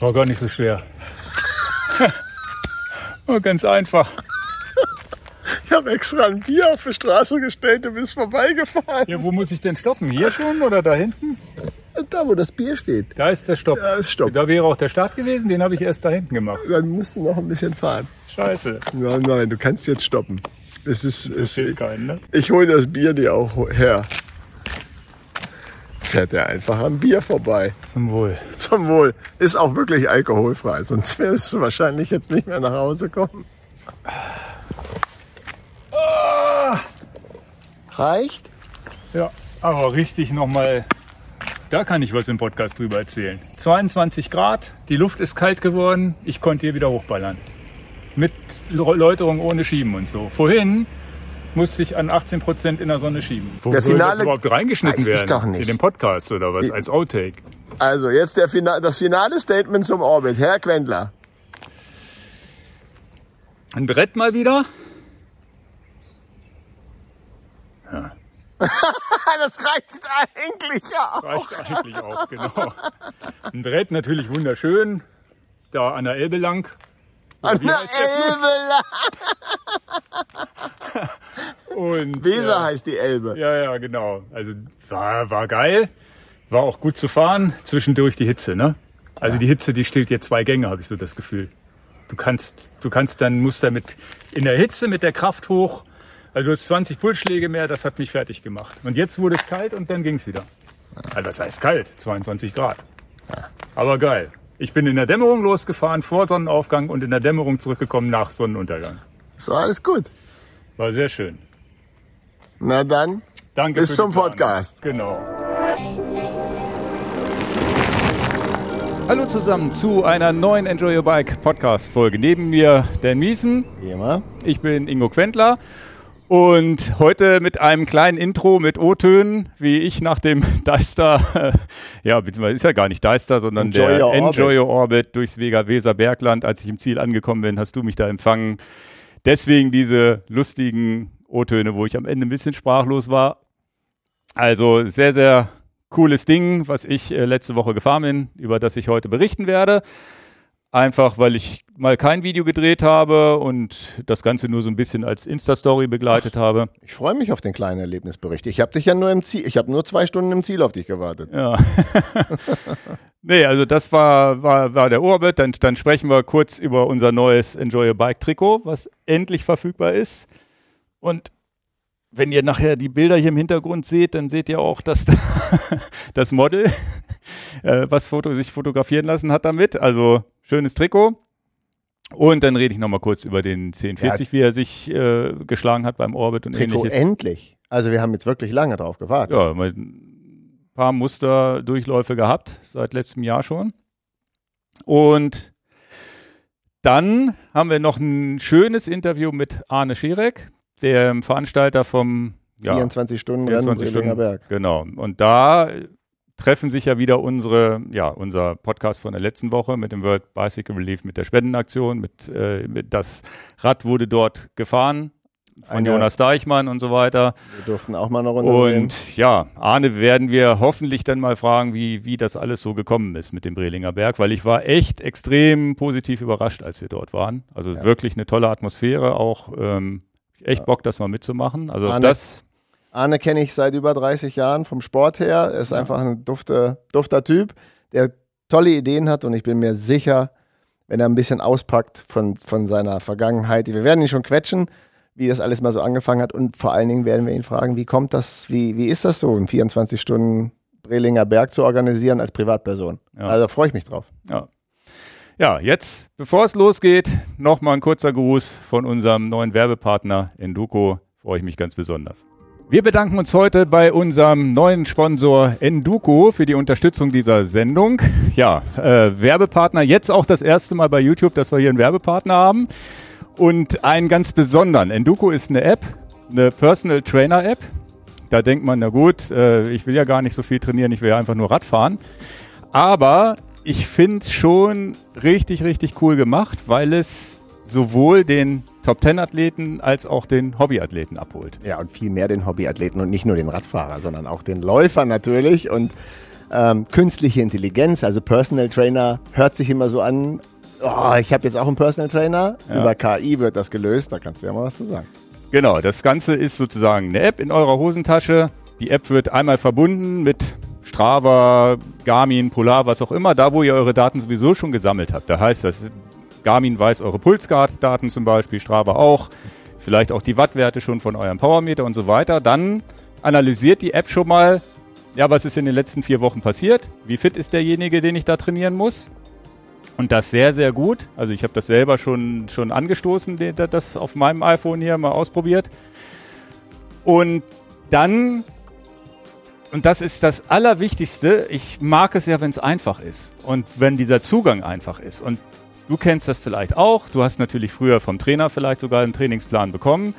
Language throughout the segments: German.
War gar nicht so schwer. War ganz einfach. Ich habe extra ein Bier auf die Straße gestellt, du bist vorbeigefahren. Ja, wo muss ich denn stoppen? Hier schon oder da hinten? Da, wo das Bier steht. Da ist der Stopp. Da ist Stopp. Da wäre auch der Start gewesen, den habe ich erst da hinten gemacht. Dann musst du noch ein bisschen fahren. Scheiße. Nein, nein, du kannst jetzt stoppen. Es ist, es Fehlt keinen, ne? Ich hole das Bier dir auch her. Fährt er einfach am Bier vorbei. Zum Wohl. Zum Wohl. Ist auch wirklich alkoholfrei, sonst wirst du wahrscheinlich jetzt nicht mehr nach Hause kommen. Reicht? Ja, aber richtig nochmal, da kann ich was im Podcast drüber erzählen. 22 Grad, die Luft ist kalt geworden, ich konnte hier wieder hochballern. Mit Läuterung ohne Schieben und so. Vorhin musste ich an 18 Prozent in der Sonne schieben. Wo Der soll das Finale- überhaupt reingeschnitten Weiß ich werden? doch nicht. In dem Podcast oder was? Als Outtake. Also, jetzt der Fina das finale Statement zum Orbit. Herr Quendler. Ein Brett mal wieder. Das reicht eigentlich auch. Reicht eigentlich auch, genau. Ein Brett natürlich wunderschön. Da an der Elbe lang. An der Elbe. Und, Weser äh, heißt die Elbe. Ja, ja, genau. Also war, war geil. War auch gut zu fahren. Zwischendurch die Hitze, ne? Also die Hitze, die stillt dir zwei Gänge, habe ich so das Gefühl. Du kannst, du kannst dann, musst damit in der Hitze mit der Kraft hoch. Also du hast 20 Pulsschläge mehr, das hat mich fertig gemacht. Und jetzt wurde es kalt und dann ging's wieder. Also das heißt kalt, 22 Grad. Aber geil. Ich bin in der Dämmerung losgefahren, vor Sonnenaufgang und in der Dämmerung zurückgekommen nach Sonnenuntergang. So, alles gut. War sehr schön. Na dann, Danke Bis zum. Podcast. Genau. Hallo zusammen zu einer neuen Enjoy Your Bike Podcast Folge. Neben mir Dan Miesen, wie immer. ich bin Ingo Quentler und heute mit einem kleinen Intro mit O-Tönen, wie ich nach dem Deister, äh, ja, beziehungsweise ist ja gar nicht Deister, sondern Enjoy der Your Orbit. Enjoy Your Orbit durchs Vega-Weser Bergland. Als ich im Ziel angekommen bin, hast du mich da empfangen. Deswegen diese lustigen O-Töne, wo ich am Ende ein bisschen sprachlos war. Also sehr, sehr cooles Ding, was ich äh, letzte Woche gefahren bin, über das ich heute berichten werde. Einfach, weil ich mal kein Video gedreht habe und das Ganze nur so ein bisschen als Insta-Story begleitet habe. Ich freue mich auf den kleinen Erlebnisbericht. Ich habe dich ja nur im Ziel, ich habe nur zwei Stunden im Ziel auf dich gewartet. Ja. nee, also das war, war, war der Orbit. Dann, dann sprechen wir kurz über unser neues Enjoy Your Bike Trikot, was endlich verfügbar ist. Und wenn ihr nachher die Bilder hier im Hintergrund seht, dann seht ihr auch, dass da das Model, äh, was Foto, sich fotografieren lassen hat damit. Also schönes Trikot. Und dann rede ich nochmal kurz über den 1040, wie er sich äh, geschlagen hat beim Orbit und Trikot ähnliches. endlich. Also wir haben jetzt wirklich lange drauf gewartet. Ja, ein paar Musterdurchläufe gehabt, seit letztem Jahr schon. Und dann haben wir noch ein schönes Interview mit Arne Schirek, dem Veranstalter vom ja, 24 Stunden 24 Rennen Stunden. Berg. Genau. Und da treffen sich ja wieder unsere, ja, unser Podcast von der letzten Woche mit dem World Bicycle Relief, mit der Spendenaktion, mit, äh, mit das Rad wurde dort gefahren von Eine- Jonas Deichmann und so weiter. Wir durften auch mal eine Runde sehen. Und ja, Arne werden wir hoffentlich dann mal fragen, wie, wie das alles so gekommen ist mit dem Brelinger Berg, weil ich war echt extrem positiv überrascht, als wir dort waren. Also wirklich eine tolle Atmosphäre, auch ähm, echt Bock, das mal mitzumachen. Also Arne- das, Arne kenne ich seit über 30 Jahren vom Sport her. Er ist einfach ein dufter, dufter Typ, der tolle Ideen hat und ich bin mir sicher, wenn er ein bisschen auspackt von, von seiner Vergangenheit. Wir werden ihn schon quetschen, wie das alles mal so angefangen hat und vor allen Dingen werden wir ihn fragen, wie kommt das, wie, wie ist das so, einen 24 Stunden Brelinger Berg zu organisieren als Privatperson? Ja. Also freue ich mich drauf. ja. Ja, jetzt, bevor es losgeht, nochmal ein kurzer Gruß von unserem neuen Werbepartner Enduko. Freue ich mich ganz besonders. Wir bedanken uns heute bei unserem neuen Sponsor Enduko für die Unterstützung dieser Sendung. Ja, äh, Werbepartner, jetzt auch das erste Mal bei YouTube, dass wir hier einen Werbepartner haben. Und einen ganz besonderen. Enduko ist eine App, eine Personal Trainer App. Da denkt man, na gut, äh, ich will ja gar nicht so viel trainieren, ich will ja einfach nur Rad fahren. Aber ich finde es schon richtig, richtig cool gemacht, weil es sowohl den Top-10-Athleten als auch den Hobbyathleten abholt. Ja, und viel mehr den Hobbyathleten und nicht nur den Radfahrer, sondern auch den Läufer natürlich. Und Ähm, künstliche Intelligenz, also Personal Trainer, hört sich immer so an. Oh, ich habe jetzt auch einen Personal Trainer. Ja. Über KI wird das gelöst. Da kannst du ja mal was zu sagen. Genau, das Ganze ist sozusagen eine App in eurer Hosentasche. Die App wird einmal verbunden mit Strava, Garmin, Polar, was auch immer, da wo ihr eure Daten sowieso schon gesammelt habt. Da heißt das, Garmin weiß eure Pulsdaten zum Beispiel, Strava auch, vielleicht auch die Wattwerte schon von eurem Powermeter und so weiter. Dann analysiert die App schon mal, ja, was ist in den letzten vier Wochen passiert? Wie fit ist derjenige, den ich da trainieren muss? Und das sehr, sehr gut. Also ich habe das selber schon, schon angestoßen, das auf meinem iPhone hier mal ausprobiert. Und dann, und das ist das Allerwichtigste, ich mag es ja, wenn es einfach ist und wenn dieser Zugang einfach ist. Und du kennst das vielleicht auch. Du hast natürlich früher vom Trainer vielleicht sogar einen Trainingsplan bekommen.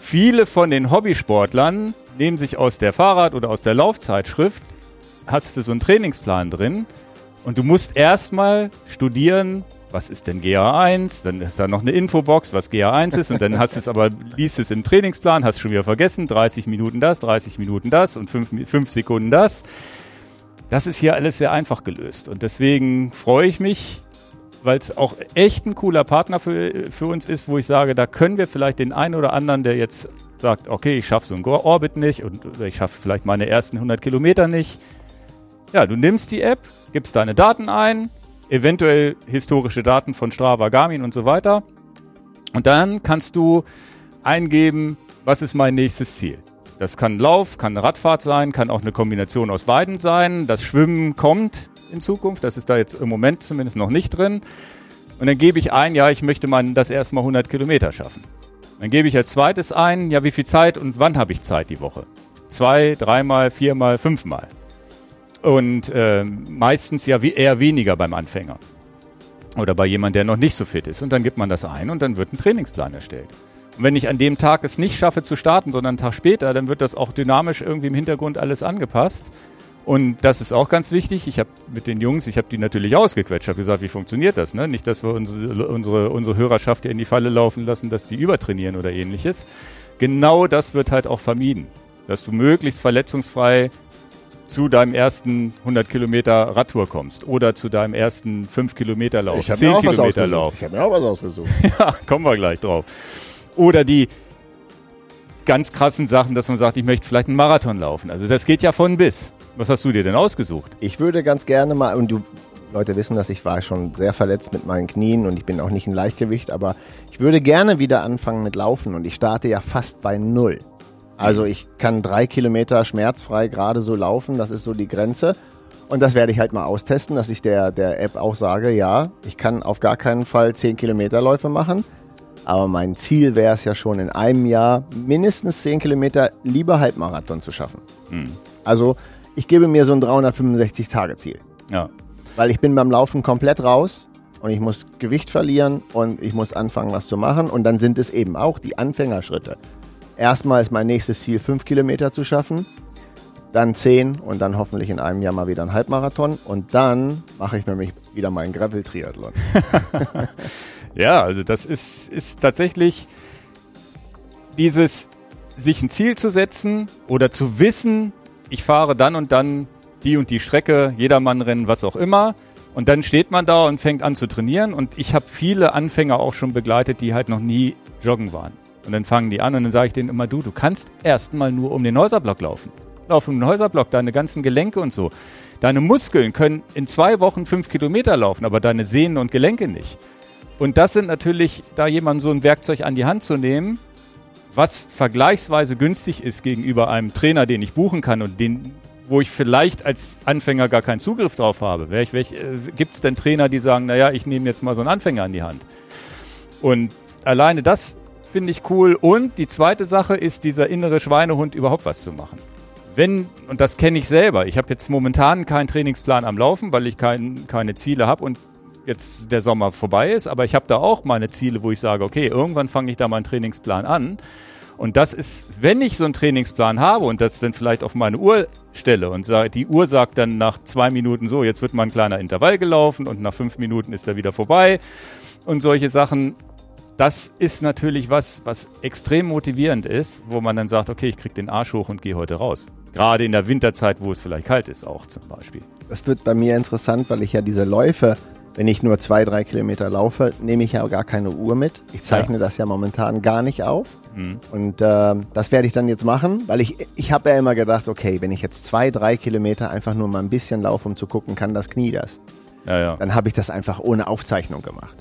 Viele von den Hobbysportlern nehmen sich aus der Fahrrad- oder aus der Laufzeitschrift, hast du so einen Trainingsplan drin und du musst erstmal studieren, was ist denn GA1? Dann ist da noch eine Infobox, was GA1 ist und dann hast du es aber, liest es im Trainingsplan, hast schon wieder vergessen, 30 Minuten das, 30 Minuten das und 5, Sekunden das. Das ist hier alles sehr einfach gelöst und deswegen freue ich mich, weil es auch echt ein cooler Partner für, für uns ist, wo ich sage, da können wir vielleicht den einen oder anderen, der jetzt sagt, okay, ich schaffe so einen Orbit nicht und ich schaffe vielleicht meine ersten 100 Kilometer nicht. Ja, du nimmst die App, gibst deine Daten ein, eventuell historische Daten von Strava, Garmin und so weiter. Und dann kannst du eingeben, was ist mein nächstes Ziel. Das kann Lauf, kann eine Radfahrt sein, kann auch eine Kombination aus beiden sein. Das Schwimmen kommt in Zukunft. Das ist da jetzt im Moment zumindest noch nicht drin. Und dann gebe ich ein, ja, ich möchte mal das erstmal 100 Kilometer schaffen. Dann gebe ich als zweites ein, ja, wie viel Zeit und wann habe ich Zeit die Woche? Zwei, dreimal, viermal, fünfmal. Und äh, meistens ja eher weniger beim Anfänger. Oder bei jemandem, der noch nicht so fit ist. Und dann gibt man das ein und dann wird ein Trainingsplan erstellt. Und wenn ich an dem Tag es nicht schaffe zu starten, sondern einen Tag später, dann wird das auch dynamisch irgendwie im Hintergrund alles angepasst. Und das ist auch ganz wichtig. Ich habe mit den Jungs, ich habe die natürlich ausgequetscht, habe gesagt, wie funktioniert das? Ne? Nicht, dass wir unsere, unsere, unsere Hörerschaft in die Falle laufen lassen, dass die übertrainieren oder ähnliches. Genau das wird halt auch vermieden, dass du möglichst verletzungsfrei zu deinem ersten 100 Kilometer Radtour kommst oder zu deinem ersten 5 Kilometer Lauf, ich 10 Kilometer Lauf. Ich habe mir auch was ausgesucht. ja, kommen wir gleich drauf. Oder die ganz krassen Sachen, dass man sagt, ich möchte vielleicht einen Marathon laufen. Also das geht ja von bis. Was hast du dir denn ausgesucht? Ich würde ganz gerne mal, und du Leute wissen dass ich war schon sehr verletzt mit meinen Knien und ich bin auch nicht in Leichtgewicht, aber ich würde gerne wieder anfangen mit Laufen und ich starte ja fast bei Null. Also ich kann drei Kilometer schmerzfrei gerade so laufen, das ist so die Grenze. Und das werde ich halt mal austesten, dass ich der, der App auch sage, ja, ich kann auf gar keinen Fall zehn Kilometerläufe machen. Aber mein Ziel wäre es ja schon in einem Jahr mindestens zehn Kilometer lieber Halbmarathon zu schaffen. Mhm. Also ich gebe mir so ein 365-Tage-Ziel. Ja. Weil ich bin beim Laufen komplett raus und ich muss Gewicht verlieren und ich muss anfangen, was zu machen. Und dann sind es eben auch die Anfängerschritte. Erstmal ist mein nächstes Ziel, fünf Kilometer zu schaffen, dann zehn und dann hoffentlich in einem Jahr mal wieder ein Halbmarathon. Und dann mache ich nämlich wieder meinen Gravel-Triathlon. ja, also das ist, ist tatsächlich dieses, sich ein Ziel zu setzen oder zu wissen, ich fahre dann und dann die und die Strecke, Jedermannrennen, was auch immer. Und dann steht man da und fängt an zu trainieren. Und ich habe viele Anfänger auch schon begleitet, die halt noch nie joggen waren. Und dann fangen die an und dann sage ich denen immer, du, du kannst erstmal nur um den Häuserblock laufen. Lauf um den Häuserblock, deine ganzen Gelenke und so. Deine Muskeln können in zwei Wochen fünf Kilometer laufen, aber deine Sehnen und Gelenke nicht. Und das sind natürlich, da jemandem so ein Werkzeug an die Hand zu nehmen, was vergleichsweise günstig ist gegenüber einem Trainer, den ich buchen kann und den, wo ich vielleicht als Anfänger gar keinen Zugriff drauf habe. Äh, Gibt es denn Trainer, die sagen, naja, ich nehme jetzt mal so einen Anfänger an die Hand? Und alleine das finde ich cool. Und die zweite Sache ist dieser innere Schweinehund, überhaupt was zu machen. Wenn, und das kenne ich selber, ich habe jetzt momentan keinen Trainingsplan am Laufen, weil ich kein, keine Ziele habe und jetzt der Sommer vorbei ist, aber ich habe da auch meine Ziele, wo ich sage, okay, irgendwann fange ich da meinen Trainingsplan an. Und das ist, wenn ich so einen Trainingsplan habe und das dann vielleicht auf meine Uhr stelle und die Uhr sagt dann nach zwei Minuten so, jetzt wird mal ein kleiner Intervall gelaufen und nach fünf Minuten ist er wieder vorbei und solche Sachen. Das ist natürlich was, was extrem motivierend ist, wo man dann sagt, okay, ich krieg den Arsch hoch und gehe heute raus. Gerade in der Winterzeit, wo es vielleicht kalt ist, auch zum Beispiel. Das wird bei mir interessant, weil ich ja diese Läufe, wenn ich nur zwei, drei Kilometer laufe, nehme ich ja gar keine Uhr mit. Ich zeichne ja. das ja momentan gar nicht auf. Mhm. Und äh, das werde ich dann jetzt machen, weil ich, ich habe ja immer gedacht, okay, wenn ich jetzt zwei, drei Kilometer einfach nur mal ein bisschen laufe, um zu gucken, kann das Knie das? Ja, ja. Dann habe ich das einfach ohne Aufzeichnung gemacht.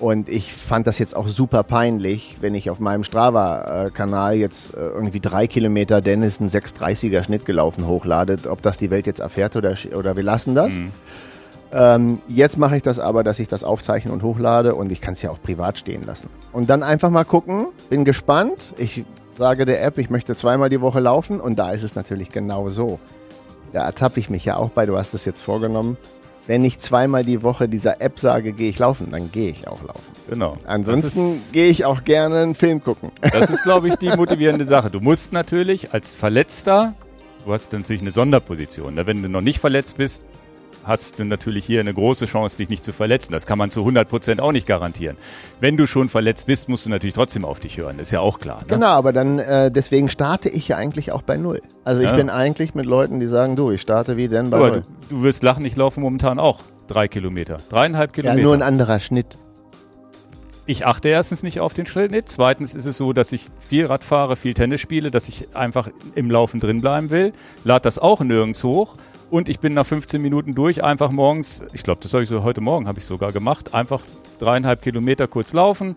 Und ich fand das jetzt auch super peinlich, wenn ich auf meinem Strava-Kanal jetzt äh, irgendwie drei Kilometer Dennis einen 630er Schnitt gelaufen hochladet, ob das die Welt jetzt erfährt oder, oder wir lassen das. Mhm. Ähm, jetzt mache ich das aber, dass ich das aufzeichne und hochlade und ich kann es ja auch privat stehen lassen. Und dann einfach mal gucken, bin gespannt. Ich sage der App, ich möchte zweimal die Woche laufen und da ist es natürlich genau so. Da ertappe ich mich ja auch bei, du hast es jetzt vorgenommen wenn ich zweimal die Woche dieser App sage, gehe ich laufen, dann gehe ich auch laufen. Genau. Ansonsten gehe ich auch gerne einen Film gucken. Das ist, glaube ich, die motivierende Sache. Du musst natürlich als Verletzter, du hast natürlich eine Sonderposition. Ne? Wenn du noch nicht verletzt bist, hast du natürlich hier eine große Chance, dich nicht zu verletzen. Das kann man zu 100 Prozent auch nicht garantieren. Wenn du schon verletzt bist, musst du natürlich trotzdem auf dich hören. Das ist ja auch klar. Ne? Genau, aber dann, äh, deswegen starte ich ja eigentlich auch bei Null. Also ich ja. bin eigentlich mit Leuten, die sagen, du, ich starte wie denn bei aber Null. Du, du wirst lachen, ich laufe momentan auch drei Kilometer. Dreieinhalb Kilometer. Ja, nur ein anderer Schnitt. Ich achte erstens nicht auf den Schnitt. Zweitens ist es so, dass ich viel Rad fahre, viel Tennis spiele, dass ich einfach im Laufen drin bleiben will. Lade das auch nirgends hoch und ich bin nach 15 Minuten durch, einfach morgens, ich glaube, das habe ich so heute Morgen, habe ich sogar gemacht, einfach dreieinhalb Kilometer kurz laufen.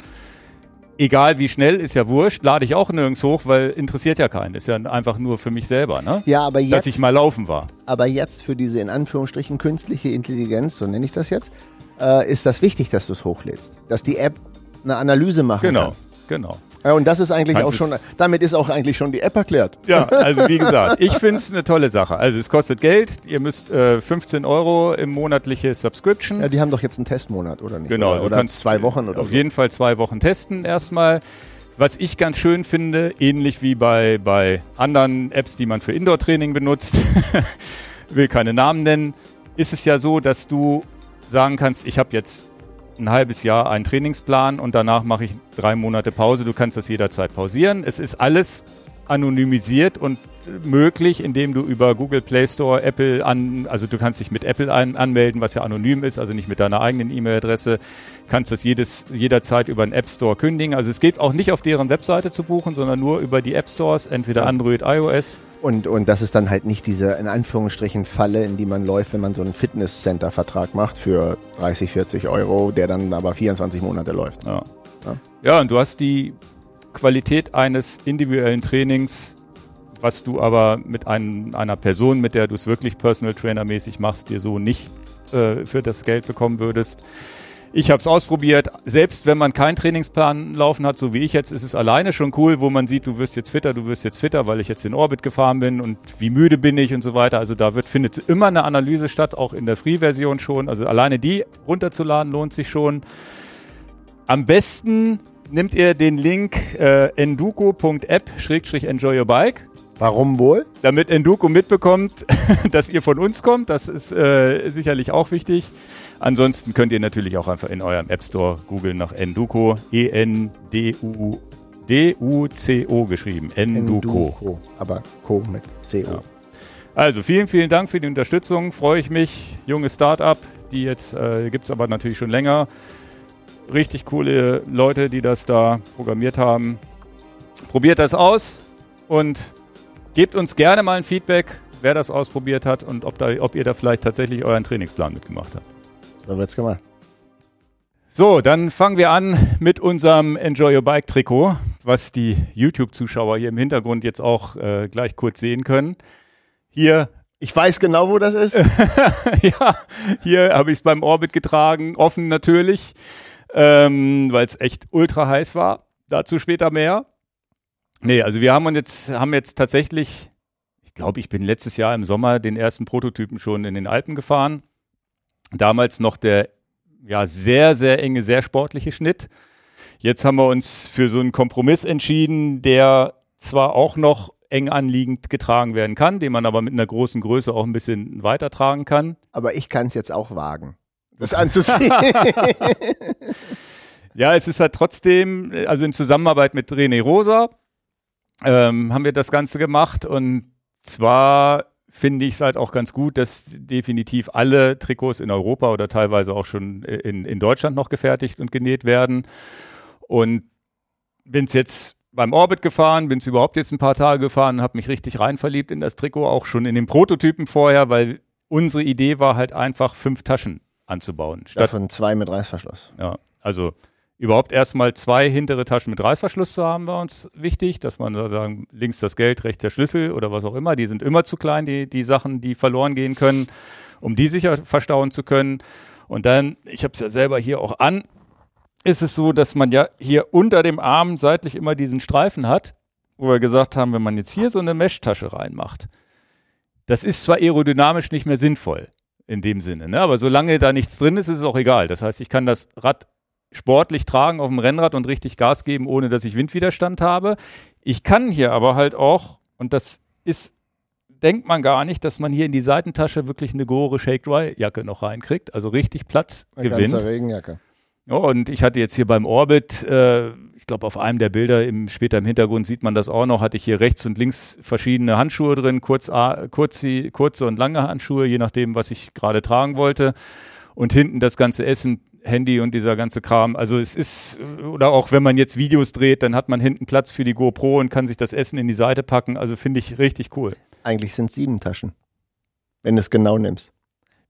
Egal wie schnell, ist ja wurscht, lade ich auch nirgends hoch, weil interessiert ja keinen. Ist ja einfach nur für mich selber, ne? Ja, aber jetzt. Dass ich mal laufen war. Aber jetzt für diese in Anführungsstrichen künstliche Intelligenz, so nenne ich das jetzt, äh, ist das wichtig, dass du es hochlädst. Dass die App eine Analyse machen genau, kann. Genau, genau. Ja, und das ist eigentlich Kannst auch schon, damit ist auch eigentlich schon die App erklärt. Ja, also wie gesagt, ich finde es eine tolle Sache. Also es kostet Geld, ihr müsst äh, 15 Euro im monatliche Subscription. Ja, die haben doch jetzt einen Testmonat, oder nicht? Genau, oder, oder kannst zwei Wochen oder Auf so. jeden Fall zwei Wochen testen erstmal. Was ich ganz schön finde, ähnlich wie bei, bei anderen Apps, die man für Indoor-Training benutzt, will keine Namen nennen, ist es ja so, dass du sagen kannst, ich habe jetzt ein halbes Jahr einen Trainingsplan und danach mache ich drei Monate Pause. Du kannst das jederzeit pausieren. Es ist alles anonymisiert und möglich, indem du über Google Play Store, Apple an, also du kannst dich mit Apple an, anmelden, was ja anonym ist, also nicht mit deiner eigenen E-Mail-Adresse, kannst das jedes, jederzeit über einen App Store kündigen. Also es geht auch nicht auf deren Webseite zu buchen, sondern nur über die App Stores, entweder. Android, iOS. Und, und das ist dann halt nicht diese, in Anführungsstrichen, Falle, in die man läuft, wenn man so einen Fitness-Center-Vertrag macht für 30, 40 Euro, der dann aber 24 Monate läuft. Ja. ja, ja und du hast die Qualität eines individuellen Trainings was du aber mit ein, einer Person, mit der du es wirklich Personal Trainer mäßig machst, dir so nicht äh, für das Geld bekommen würdest. Ich habe es ausprobiert. Selbst wenn man keinen Trainingsplan laufen hat, so wie ich jetzt, ist es alleine schon cool, wo man sieht, du wirst jetzt fitter, du wirst jetzt fitter, weil ich jetzt in Orbit gefahren bin und wie müde bin ich und so weiter. Also da wird, findet immer eine Analyse statt, auch in der Free-Version schon. Also alleine die runterzuladen lohnt sich schon. Am besten nimmt ihr den Link äh, enduko.app-enjoy your bike Warum wohl? Damit Enduko mitbekommt, dass ihr von uns kommt. Das ist äh, sicherlich auch wichtig. Ansonsten könnt ihr natürlich auch einfach in eurem App Store googeln nach Enduko. E-N-D-U-D-U-C-O geschrieben. Enduko. Enduko. Aber Co mit C-O. Ja. Also vielen, vielen Dank für die Unterstützung. Freue ich mich. Junge Start-up, die jetzt äh, gibt es aber natürlich schon länger. Richtig coole Leute, die das da programmiert haben. Probiert das aus und Gebt uns gerne mal ein Feedback, wer das ausprobiert hat und ob, da, ob ihr da vielleicht tatsächlich euren Trainingsplan mitgemacht habt. So wird's gemacht. So, dann fangen wir an mit unserem Enjoy Your Bike Trikot, was die YouTube-Zuschauer hier im Hintergrund jetzt auch äh, gleich kurz sehen können. Hier. Ich weiß genau, wo das ist. ja, hier habe ich es beim Orbit getragen, offen natürlich, ähm, weil es echt ultra heiß war. Dazu später mehr. Nee, also wir haben uns jetzt, haben jetzt tatsächlich, ich glaube, ich bin letztes Jahr im Sommer den ersten Prototypen schon in den Alpen gefahren. Damals noch der ja sehr, sehr enge, sehr sportliche Schnitt. Jetzt haben wir uns für so einen Kompromiss entschieden, der zwar auch noch eng anliegend getragen werden kann, den man aber mit einer großen Größe auch ein bisschen weiter tragen kann. Aber ich kann es jetzt auch wagen, das anzuziehen. ja, es ist halt trotzdem, also in Zusammenarbeit mit René Rosa, ähm, haben wir das Ganze gemacht und zwar finde ich es halt auch ganz gut, dass definitiv alle Trikots in Europa oder teilweise auch schon in, in Deutschland noch gefertigt und genäht werden. Und bin es jetzt beim Orbit gefahren, bin es überhaupt jetzt ein paar Tage gefahren, habe mich richtig rein verliebt in das Trikot, auch schon in den Prototypen vorher, weil unsere Idee war halt einfach fünf Taschen anzubauen. Statt Davon zwei mit Reißverschluss. Ja, also überhaupt erstmal zwei hintere Taschen mit Reißverschluss zu haben, war uns wichtig, dass man sozusagen links das Geld, rechts der Schlüssel oder was auch immer, die sind immer zu klein, die, die Sachen, die verloren gehen können, um die sicher verstauen zu können. Und dann, ich habe es ja selber hier auch an, ist es so, dass man ja hier unter dem Arm seitlich immer diesen Streifen hat, wo wir gesagt haben, wenn man jetzt hier so eine Meshtasche reinmacht, das ist zwar aerodynamisch nicht mehr sinnvoll in dem Sinne, ne? aber solange da nichts drin ist, ist es auch egal. Das heißt, ich kann das Rad sportlich tragen auf dem Rennrad und richtig Gas geben, ohne dass ich Windwiderstand habe. Ich kann hier aber halt auch, und das ist, denkt man gar nicht, dass man hier in die Seitentasche wirklich eine Gore Shake Dry Jacke noch reinkriegt, also richtig Platz eine gewinnt. Ganze Regenjacke. Ja, und ich hatte jetzt hier beim Orbit, äh, ich glaube auf einem der Bilder im, später im Hintergrund sieht man das auch noch, hatte ich hier rechts und links verschiedene Handschuhe drin, kurz, kurze, kurze und lange Handschuhe, je nachdem, was ich gerade tragen wollte. Und hinten das ganze Essen, Handy und dieser ganze Kram. Also es ist, oder auch wenn man jetzt Videos dreht, dann hat man hinten Platz für die GoPro und kann sich das Essen in die Seite packen. Also finde ich richtig cool. Eigentlich sind es sieben Taschen, wenn du es genau nimmst.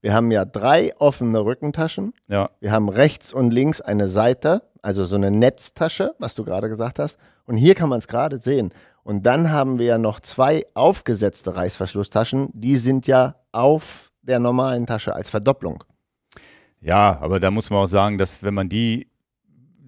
Wir haben ja drei offene Rückentaschen. Ja. Wir haben rechts und links eine Seite, also so eine Netztasche, was du gerade gesagt hast. Und hier kann man es gerade sehen. Und dann haben wir ja noch zwei aufgesetzte Reißverschlusstaschen. Die sind ja auf der normalen Tasche als Verdopplung. Ja, aber da muss man auch sagen, dass wenn man die,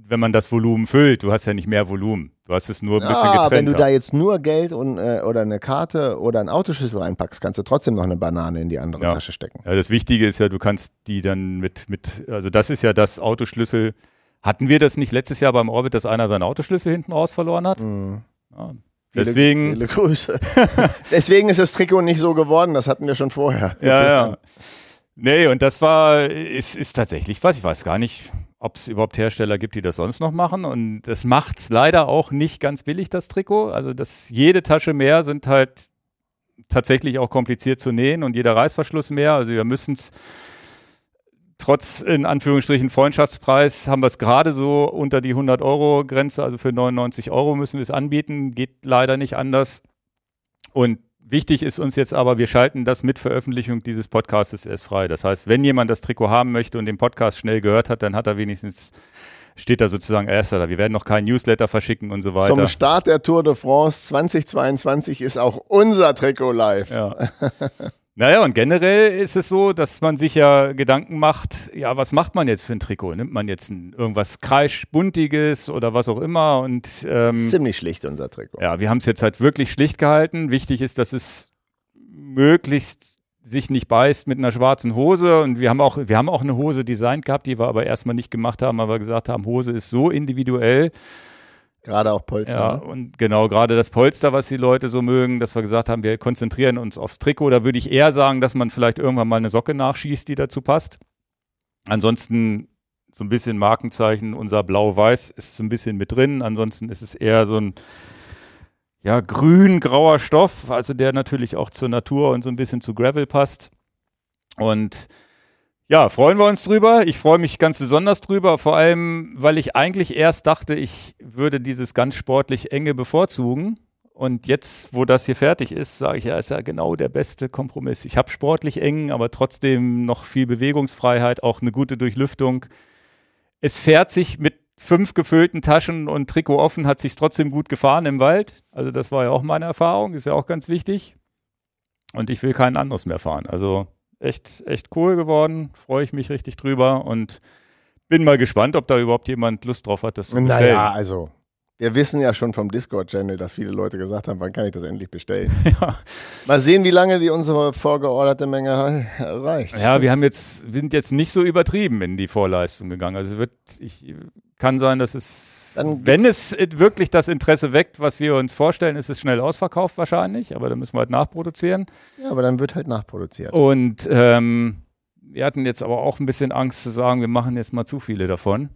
wenn man das Volumen füllt, du hast ja nicht mehr Volumen. Du hast es nur ein bisschen ja, getrennt. Wenn du da jetzt nur Geld und, äh, oder eine Karte oder einen Autoschlüssel reinpackst, kannst du trotzdem noch eine Banane in die andere ja. Tasche stecken. Ja, das Wichtige ist ja, du kannst die dann mit, mit, also das ist ja das Autoschlüssel. Hatten wir das nicht letztes Jahr beim Orbit, dass einer seinen Autoschlüssel hinten raus verloren hat? Mhm. Ja, deswegen. Viele Grüße. deswegen ist das Trikot nicht so geworden, das hatten wir schon vorher. Ja, ja. Nee, und das war, ist, ist tatsächlich was, ich weiß gar nicht, ob es überhaupt Hersteller gibt, die das sonst noch machen. Und das macht es leider auch nicht ganz billig, das Trikot. Also das, jede Tasche mehr sind halt tatsächlich auch kompliziert zu nähen und jeder Reißverschluss mehr. Also wir müssen es trotz in Anführungsstrichen Freundschaftspreis haben wir es gerade so unter die 100 Euro Grenze, also für 99 Euro müssen wir es anbieten, geht leider nicht anders. Und Wichtig ist uns jetzt aber, wir schalten das mit Veröffentlichung dieses Podcasts erst frei. Das heißt, wenn jemand das Trikot haben möchte und den Podcast schnell gehört hat, dann hat er wenigstens steht da sozusagen erster da. Wir werden noch keinen Newsletter verschicken und so weiter. Zum Start der Tour de France 2022 ist auch unser Trikot live. Ja. Naja, und generell ist es so, dass man sich ja Gedanken macht, ja, was macht man jetzt für ein Trikot? Nimmt man jetzt ein, irgendwas kreischbuntiges oder was auch immer? Und ähm, ziemlich schlicht unser Trikot. Ja, wir haben es jetzt halt wirklich schlicht gehalten. Wichtig ist, dass es möglichst sich nicht beißt mit einer schwarzen Hose. Und wir haben auch, wir haben auch eine Hose designt gehabt, die wir aber erstmal nicht gemacht haben, wir gesagt haben, Hose ist so individuell Gerade auch Polster. Ja, ne? und genau, gerade das Polster, was die Leute so mögen, dass wir gesagt haben, wir konzentrieren uns aufs Trikot. Da würde ich eher sagen, dass man vielleicht irgendwann mal eine Socke nachschießt, die dazu passt. Ansonsten so ein bisschen Markenzeichen, unser Blau-Weiß ist so ein bisschen mit drin. Ansonsten ist es eher so ein ja, grün-grauer Stoff, also der natürlich auch zur Natur und so ein bisschen zu Gravel passt. Und ja, freuen wir uns drüber. Ich freue mich ganz besonders drüber, vor allem, weil ich eigentlich erst dachte, ich würde dieses ganz sportlich enge bevorzugen. Und jetzt, wo das hier fertig ist, sage ich, ja, ist ja genau der beste Kompromiss. Ich habe sportlich eng, aber trotzdem noch viel Bewegungsfreiheit, auch eine gute Durchlüftung. Es fährt sich mit fünf gefüllten Taschen und Trikot offen, hat sich trotzdem gut gefahren im Wald. Also das war ja auch meine Erfahrung, ist ja auch ganz wichtig. Und ich will kein anderes mehr fahren. Also echt, echt cool geworden. Freue ich mich richtig drüber und bin mal gespannt, ob da überhaupt jemand Lust drauf hat, das zu bestellen. Naja, also wir wissen ja schon vom Discord-Channel, dass viele Leute gesagt haben, wann kann ich das endlich bestellen? ja. Mal sehen, wie lange die unsere vorgeorderte Menge erreicht. Ja, wir haben jetzt, sind jetzt nicht so übertrieben in die Vorleistung gegangen. Also wird, ich, kann sein, dass es, Dann wenn es wirklich das Interesse weckt, was wir uns vorstellen, ist es schnell ausverkauft wahrscheinlich, aber dann müssen wir halt nachproduzieren. Ja, aber dann wird halt nachproduziert. Und ähm, wir hatten jetzt aber auch ein bisschen Angst zu sagen, wir machen jetzt mal zu viele davon.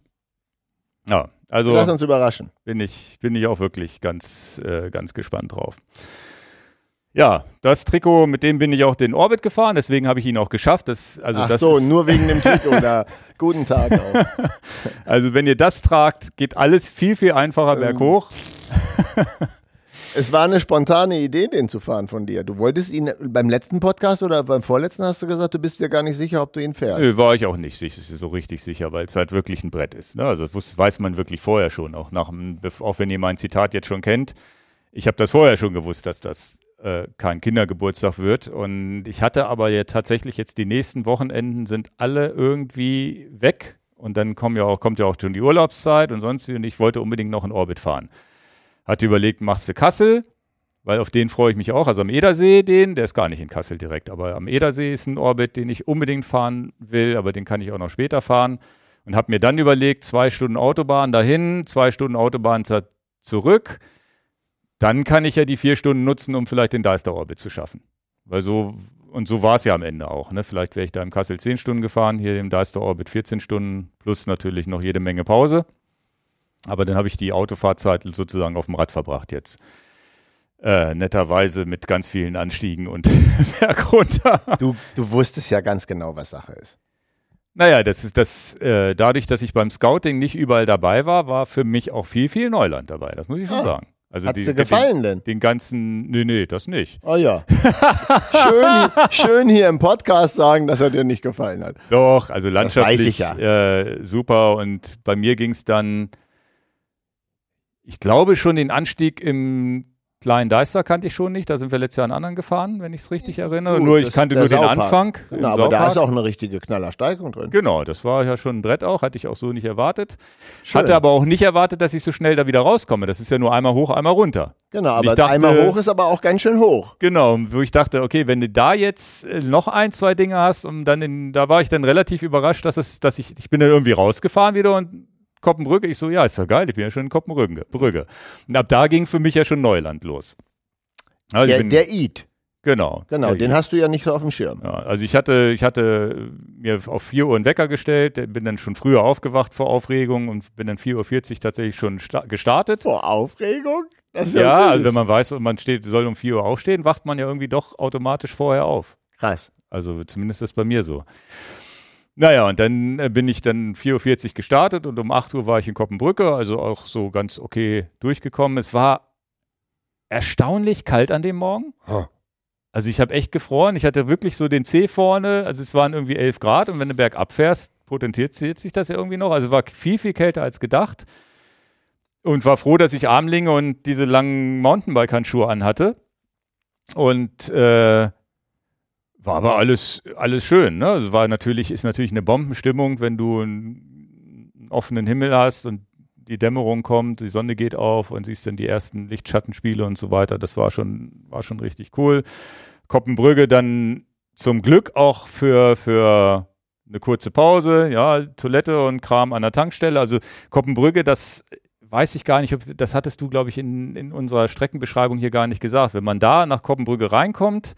Ja, also. Lass uns überraschen. Bin ich, bin ich auch wirklich ganz, äh, ganz gespannt drauf. Ja, das Trikot, mit dem bin ich auch den Orbit gefahren, deswegen habe ich ihn auch geschafft. Das, also Ach das so, ist, nur wegen dem Trikot. da. Guten Tag auch. also wenn ihr das tragt, geht alles viel, viel einfacher Ähm. berghoch. Es war eine spontane Idee, den zu fahren von dir. Du wolltest ihn beim letzten Podcast oder beim vorletzten hast du gesagt, du bist dir gar nicht sicher, ob du ihn fährst. Nö, war ich auch nicht so richtig sicher, weil es halt wirklich ein Brett ist. Ne? Also das weiß man wirklich vorher schon, auch, nach, auch wenn ihr mein Zitat jetzt schon kennt. Ich habe das vorher schon gewusst, dass das äh, kein Kindergeburtstag wird. Und ich hatte aber ja tatsächlich jetzt die nächsten Wochenenden sind alle irgendwie weg. Und dann kommen ja auch, kommt ja auch schon die Urlaubszeit und sonst wie. Und ich wollte unbedingt noch in Orbit fahren. Hatte überlegt, machst du Kassel, weil auf den freue ich mich auch. Also am Edersee, den, der ist gar nicht in Kassel direkt, aber am Edersee ist ein Orbit, den ich unbedingt fahren will, aber den kann ich auch noch später fahren. Und habe mir dann überlegt, zwei Stunden Autobahn dahin, zwei Stunden Autobahn zurück. Dann kann ich ja die vier Stunden nutzen, um vielleicht den Deister Orbit zu schaffen. Weil so, und so war es ja am Ende auch. Ne? Vielleicht wäre ich da im Kassel 10 Stunden gefahren, hier im Deister Orbit 14 Stunden, plus natürlich noch jede Menge Pause. Aber dann habe ich die Autofahrzeit sozusagen auf dem Rad verbracht jetzt. Äh, netterweise mit ganz vielen Anstiegen und Berg runter. Du, du wusstest ja ganz genau, was Sache ist. Naja, das ist das, äh, dadurch, dass ich beim Scouting nicht überall dabei war, war für mich auch viel, viel Neuland dabei. Das muss ich schon Ah. sagen. Also Hat's die- dir gefallen den, denn? Den ganzen, nee, nee, das nicht. Oh ja. schön, schön hier im Podcast sagen, dass er dir nicht gefallen hat. Doch, also landschaftlich ich ja. äh, super. Und bei mir ging es dann, ich glaube schon den Anstieg im kleinen Deister kannte ich schon nicht. Da sind wir letztes Jahr einen anderen gefahren, wenn ich es richtig erinnere. Gut, nur ich kannte nur den Saupark. Anfang. Genau, aber da Saupark. ist auch eine richtige Knallersteigung drin. Genau, das war ja schon ein Brett auch, hatte ich auch so nicht erwartet. Schön. Hatte aber auch nicht erwartet, dass ich so schnell da wieder rauskomme. Das ist ja nur einmal hoch, einmal runter. Genau, aber dachte- einmal hoch ist aber auch ganz schön hoch. Genau, wo ich dachte, okay, wenn du da jetzt äh, noch ein, zwei Dinge hast und dann in, da war ich dann relativ überrascht, dass es, dass ich, ich bin dann irgendwie rausgefahren wieder und Koppenbrücke, ich so, ja, ist doch geil, ich bin ja schon in Koppenbrücke. Brücke. Und ab da ging für mich ja schon Neuland los. Also Der, bin, der Eat, genau. genau, der den hast du ja nicht so auf dem Schirm. Ja, also ich hatte, ich hatte mir auf 4 Uhr einen Wecker gestellt, bin dann schon früher aufgewacht vor Aufregung und bin dann 4.40 Uhr tatsächlich schon sta- gestartet. Vor Aufregung? Das ist Ja, süß. also wenn man weiß, man steht, soll um 4 Uhr aufstehen, wacht man ja irgendwie doch automatisch vorher auf. Krass. Also zumindest ist das bei mir so. Naja, und dann äh, bin ich dann 4.40 Uhr gestartet und um 8 Uhr war ich in Koppenbrücke, also auch so ganz okay durchgekommen. Es war erstaunlich kalt an dem Morgen. Huh. Also ich habe echt gefroren. Ich hatte wirklich so den Zeh vorne. Also es waren irgendwie 11 Grad und wenn du bergab fährst, potentiert sich das ja irgendwie noch. Also war viel, viel kälter als gedacht. Und war froh, dass ich Armlinge und diese langen Mountainbike-Handschuhe anhatte. Und äh, war aber alles, alles schön. Ne? Also war natürlich, ist natürlich eine Bombenstimmung, wenn du einen offenen Himmel hast und die Dämmerung kommt, die Sonne geht auf und siehst dann die ersten Lichtschattenspiele und so weiter. Das war schon, war schon richtig cool. Koppenbrügge dann zum Glück auch für, für eine kurze Pause, ja, Toilette und Kram an der Tankstelle. Also Koppenbrügge, das weiß ich gar nicht, ob, das hattest du, glaube ich, in, in unserer Streckenbeschreibung hier gar nicht gesagt. Wenn man da nach Koppenbrügge reinkommt,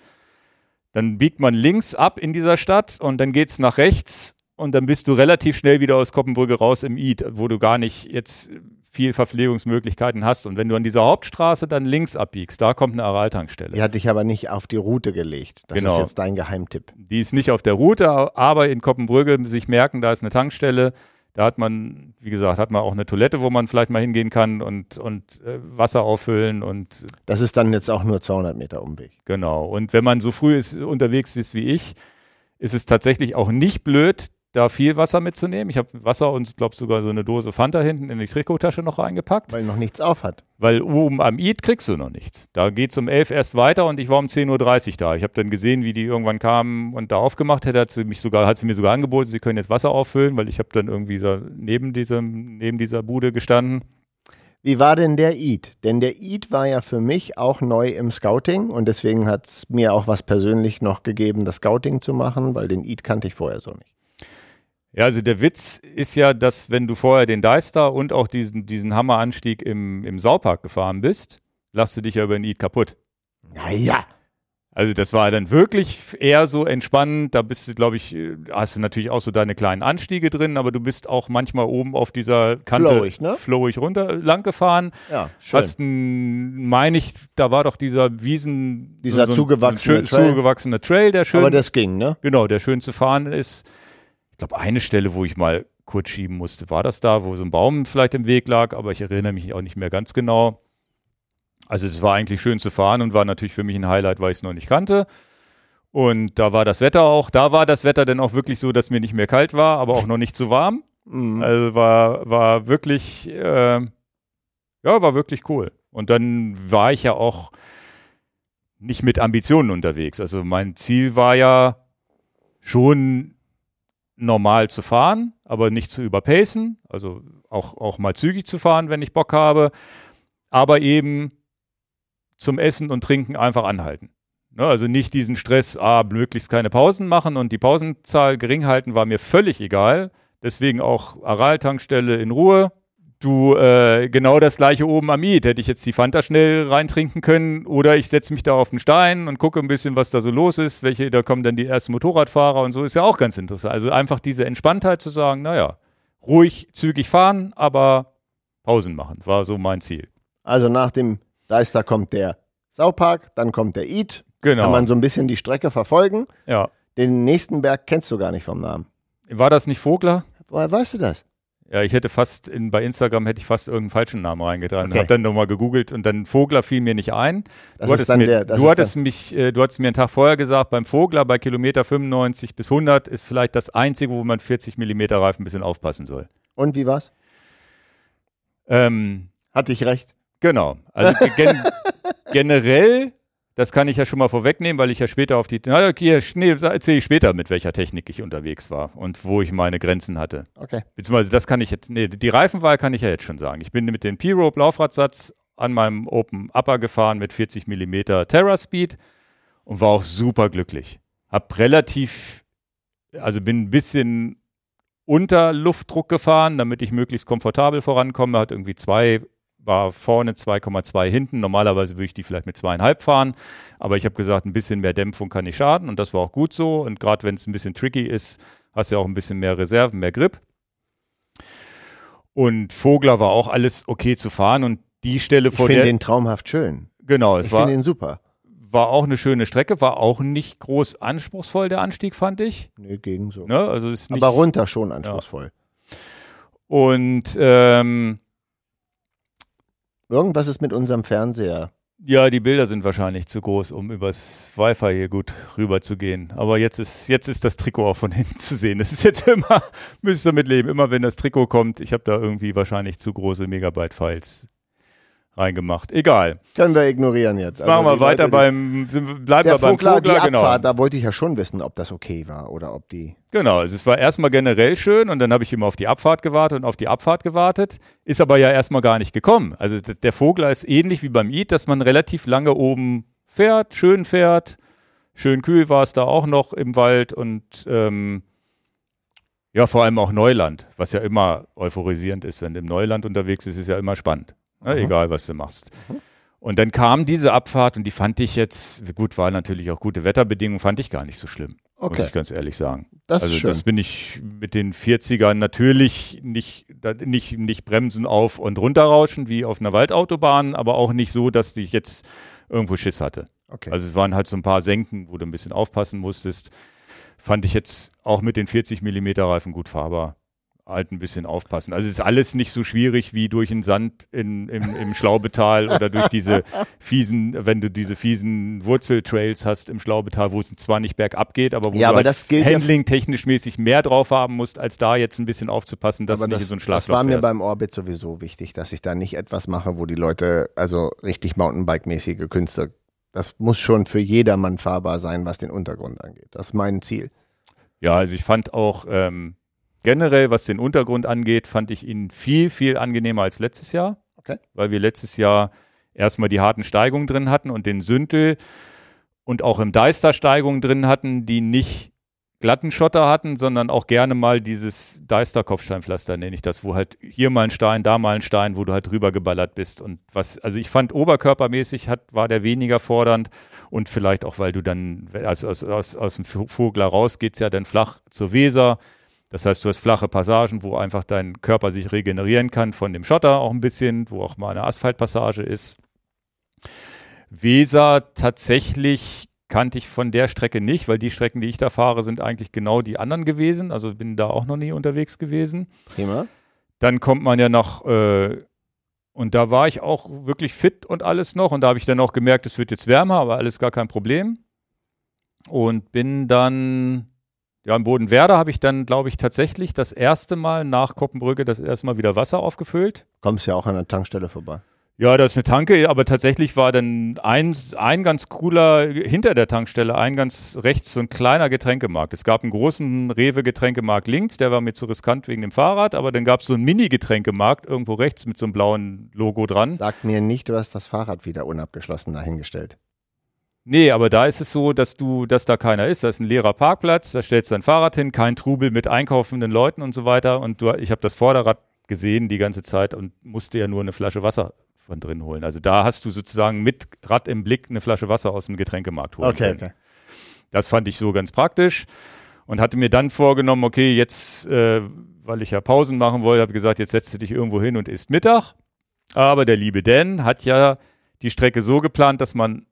dann biegt man links ab in dieser Stadt und dann geht's nach rechts und dann bist du relativ schnell wieder aus Koppenbrügge raus im Eid, wo du gar nicht jetzt viel Verpflegungsmöglichkeiten hast. Und wenn du an dieser Hauptstraße dann links abbiegst, da kommt eine Araltankstelle. Die hatte ich aber nicht auf die Route gelegt. Das Genau. ist jetzt dein Geheimtipp. Die ist nicht auf der Route, aber in Koppenbrügge sich merken, da ist eine Tankstelle. Da hat man, wie gesagt, hat man auch eine Toilette, wo man vielleicht mal hingehen kann und, und äh, Wasser auffüllen und Das ist dann jetzt auch nur 200 Meter Umweg. Genau. Und wenn man so früh ist, unterwegs ist wie ich, ist es tatsächlich auch nicht blöd, da viel Wasser mitzunehmen. Ich habe Wasser und glaube sogar so eine Dose Fanta hinten in die Trikottasche noch reingepackt, Weil noch nichts auf hat. weil oben am Eid kriegst du noch nichts. Da geht's um 11 erst weiter und ich war um 10.30 Uhr da. Ich habe dann gesehen, wie die irgendwann kamen und da aufgemacht hätte, hat sie mich sogar, hat sie mir sogar angeboten, sie können jetzt Wasser auffüllen, weil ich habe dann irgendwie so neben diesem, neben dieser Bude gestanden. Wie war denn der Eid? Denn der Eid war ja für mich auch neu im Scouting und deswegen hat es mir auch was persönlich noch gegeben, das Scouting zu machen, weil den Eid kannte ich vorher so nicht. Ja, also der Witz ist ja, dass wenn du vorher den Deister und auch diesen, diesen Hammeranstieg im, im Saupark gefahren bist, lachst du dich ja über den Eid kaputt. Naja, Also das war dann wirklich eher so entspannend. Da bist du, glaube ich, hast du natürlich auch so deine kleinen Anstiege drin, aber du bist auch manchmal oben auf dieser Kante Flowig, ne? flowig runter lang gefahren. Ja, schön. Hast ein, meine ich, da war doch dieser Wiesen, Dieser zugewachsene schön, Trail. zugewachsene Trail, der schön, Aber das ging, ne? genau, der schön zu fahren ist. Ich glaube, eine Stelle, wo ich mal kurz schieben musste, war das da, wo so ein Baum vielleicht im Weg lag, aber ich erinnere mich auch nicht mehr ganz genau. Also es war eigentlich schön zu fahren und war natürlich für mich ein Highlight, weil ich es noch nicht kannte. Und da war das Wetter auch, da war das Wetter dann auch wirklich so, dass mir nicht mehr kalt war, aber auch noch nicht zu warm. Mhm. Also war, war wirklich, äh, ja, war wirklich cool. Und dann war ich ja auch nicht mit Ambitionen unterwegs. Also mein Ziel war ja schon normal zu fahren, aber nicht zu überpacen. Also auch, auch mal zügig zu fahren, wenn ich Bock habe. Aber eben zum Essen und Trinken einfach anhalten. Ne, also nicht diesen Stress, ah, möglichst keine Pausen machen und die Pausenzahl gering halten, war mir völlig egal. Deswegen auch Aral-Tankstelle in Ruhe. Du, äh, genau das gleiche oben am Miet. Hätte ich jetzt die Fanta schnell reintrinken können oder ich setze mich da auf den Stein und gucke ein bisschen, was da so los ist. Welche, da kommen dann die ersten Motorradfahrer und so ist ja auch ganz interessant. Also einfach diese Entspanntheit zu sagen, naja, ruhig, zügig fahren, aber Pausen machen, war so mein Ziel. Also nach dem Deister kommt der Saupark, dann kommt der Eat. Genau. Kann man so ein bisschen die Strecke verfolgen. ja. Den nächsten Berg kennst du gar nicht vom Namen. War das nicht Vogler? Woher weißt du das? Ja, ich hätte fast in, bei Instagram hätte ich fast irgendeinen falschen Namen reingetragen. Okay. Hab dann nochmal gegoogelt und dann Vogler fiel mir nicht ein. Das du hattest, mir, der- du hattest mich, äh, du hattest mir einen Tag vorher gesagt, beim Vogler bei Kilometer 95 bis 100 ist vielleicht das einzige, wo man 40 Millimeter Reifen ein bisschen aufpassen soll. Und wie war's? Ähm, Hatte ich recht. Genau. Also gen generell, das kann ich ja schon mal vorwegnehmen, weil ich ja später auf die. Na, okay, nee, erzähle ich später, mit welcher Technik ich unterwegs war und wo ich meine Grenzen hatte. Okay. Beziehungsweise das kann ich jetzt. Nee, die Reifenwahl kann ich ja jetzt schon sagen. Ich bin mit dem P-Rope Laufradsatz an meinem Open Upper gefahren mit 40 mm Terra Speed und war auch super glücklich. Hab relativ, also bin ein bisschen unter Luftdruck gefahren, damit ich möglichst komfortabel vorankomme. Hat irgendwie zwei, war vorne 2,2 hinten. Normalerweise würde ich die vielleicht mit zweieinhalb fahren. Aber ich habe gesagt, ein bisschen mehr Dämpfung kann nicht schaden und das war auch gut so. Und gerade wenn es ein bisschen tricky ist, hast du ja auch ein bisschen mehr Reserven, mehr Grip. Und Vogler war auch alles okay zu fahren und die Stelle Ich vor finde der, den traumhaft schön. genau, es Ich war, finde ihn super. war auch eine schöne Strecke, war auch nicht groß anspruchsvoll, der Anstieg, fand ich. Nee, gegen so. Ne? Also ist nicht, Aber runter schon anspruchsvoll. und ähm, Irgendwas ist mit unserem Fernseher. ja, die Bilder sind wahrscheinlich zu groß, um übers Wi-Fi hier gut rüber zu gehen. Aber jetzt ist, jetzt ist das Trikot auch von hinten zu sehen. Das ist jetzt immer, müsst ihr mitleben, immer wenn das Trikot kommt, ich habe da irgendwie wahrscheinlich zu große Megabyte-Files reingemacht. Egal. Können wir ignorieren jetzt. Also Machen wir weiter Leute, beim, bleiben Der wir beim Vogler, Vogler, die genau. Abfahrt, da wollte ich ja schon wissen, ob das okay war oder ob die. Genau, also es war erstmal generell schön und dann habe ich immer auf die Abfahrt gewartet und auf die Abfahrt gewartet, ist aber ja erstmal gar nicht gekommen. Also der Vogler ist ähnlich wie beim Eid, dass man relativ lange oben fährt, schön fährt, schön kühl war es da auch noch im Wald und ähm, ja, vor allem auch Neuland, was ja immer euphorisierend ist, wenn du im Neuland unterwegs ist, ist ja immer spannend, ne? Egal was du machst. Und dann kam diese Abfahrt und die fand ich jetzt, gut, war natürlich auch gute Wetterbedingungen, fand ich gar nicht so schlimm, muss Okay, ich ganz ehrlich sagen. das Also das bin ich mit den 40ern natürlich nicht, nicht, nicht bremsen auf und runterrauschen wie auf einer Waldautobahn, aber auch nicht so, dass ich jetzt irgendwo Schiss hatte. okay. Also es waren halt so ein paar Senken, wo du ein bisschen aufpassen musstest. Fand ich jetzt auch mit den 40 Millimeter Reifen gut fahrbar. Halt ein bisschen aufpassen. Also es ist alles nicht so schwierig wie durch den Sand in, im, im Schlaubetal oder durch diese fiesen, wenn du diese fiesen Wurzeltrails hast im Schlaubetal, wo es zwar nicht bergab geht, aber wo Ja, du aber halt das gilt ja- Handling technisch mäßig mehr drauf haben musst, als da jetzt ein bisschen aufzupassen, dass Aber du nicht das, so ein das Schlafloch war mir fährst. beim Orbit sowieso wichtig, dass ich da nicht etwas mache, wo die Leute, also richtig Mountainbike-mäßige Künste, das muss schon für jedermann fahrbar sein, was den Untergrund angeht. Das ist mein Ziel. Ja, also ich fand auch ähm, generell, was den Untergrund angeht, fand ich ihn viel, viel angenehmer als letztes Jahr. Okay. Weil wir letztes Jahr erstmal die harten Steigungen drin hatten und den Sündel und auch im Deister Steigungen drin hatten, die nicht glatten Schotter hatten, sondern auch gerne mal dieses Deister-Kopfsteinpflaster, nenne ich das, wo halt hier mal ein Stein, da mal ein Stein, wo du halt drüber geballert bist. Und was, also ich fand oberkörpermäßig hat, war der weniger fordernd und vielleicht auch, weil du dann, aus, aus, aus, aus dem Vogler raus geht es ja dann flach zur Weser. Das heißt, du hast flache Passagen, wo einfach dein Körper sich regenerieren kann von dem Schotter auch ein bisschen, wo auch mal eine Asphaltpassage ist. Weser tatsächlich kannte ich von der Strecke nicht, weil die Strecken, die ich da fahre, sind eigentlich genau die anderen gewesen. Also bin da auch noch nie unterwegs gewesen. Prima. Dann kommt man ja noch, äh, und da war ich auch wirklich fit und alles noch. Und da habe ich dann auch gemerkt, es wird jetzt wärmer, aber alles gar kein Problem. Und bin dann, ja, im Bodenwerder habe ich dann, glaube ich, tatsächlich das erste Mal nach Koppenbrücke das erste Mal wieder Wasser aufgefüllt. Kommst ja auch an der Tankstelle vorbei. Ja, das ist eine Tanke, aber tatsächlich war dann ein, ein ganz cooler, hinter der Tankstelle, ein ganz rechts so ein kleiner Getränkemarkt. Es gab einen großen Rewe-Getränkemarkt links, der war mir zu riskant wegen dem Fahrrad, aber dann gab es so einen Mini-Getränkemarkt irgendwo rechts mit so einem blauen Logo dran. Sag mir nicht, du hast das Fahrrad wieder unabgeschlossen dahingestellt. Nee, aber da ist es so, dass du, dass da keiner ist. Da ist ein leerer Parkplatz, da stellst du dein Fahrrad hin, kein Trubel mit einkaufenden Leuten und so weiter. Und du, ich habe das Vorderrad gesehen die ganze Zeit und musste ja nur eine Flasche Wasser von drin holen. Also da hast du sozusagen mit Rad im Blick eine Flasche Wasser aus dem Getränkemarkt holen Okay, können. okay. Das fand ich so ganz praktisch und hatte mir dann vorgenommen, okay, jetzt, äh, weil ich ja Pausen machen wollte, habe gesagt, jetzt setzt du dich irgendwo hin und isst Mittag. Aber der liebe Dan hat ja die Strecke so geplant, dass man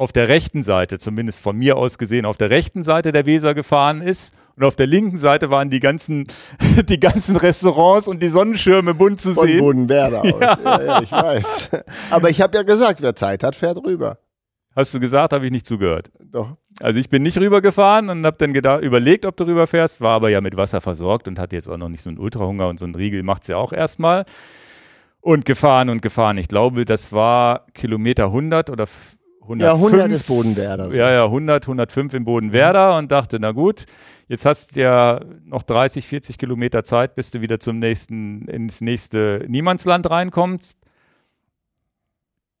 auf der rechten Seite, zumindest von mir aus gesehen, auf der rechten Seite der Weser gefahren ist und auf der linken Seite waren die ganzen, die ganzen Restaurants und die Sonnenschirme bunt zu Von sehen. Bodenwerder aus. Ja. Ja. Ja, ich weiß. Aber ich habe ja gesagt, wer Zeit hat, fährt rüber. Hast du gesagt, habe ich nicht zugehört. Doch. Also ich bin nicht rübergefahren und habe dann gedacht, überlegt, ob du rüberfährst, war aber ja mit Wasser versorgt und hatte jetzt auch noch nicht so einen Ultrahunger und so einen Riegel macht's ja auch erstmal. Und gefahren und gefahren. Ich glaube, das war Kilometer 100 oder 105. Ja, 100 ist Bodenwerder. Ja, ja, 100, 105 in Bodenwerder und dachte, na gut, jetzt hast du ja noch 30, 40 Kilometer Zeit, bis du wieder zum nächsten, ins nächste Niemandsland reinkommst.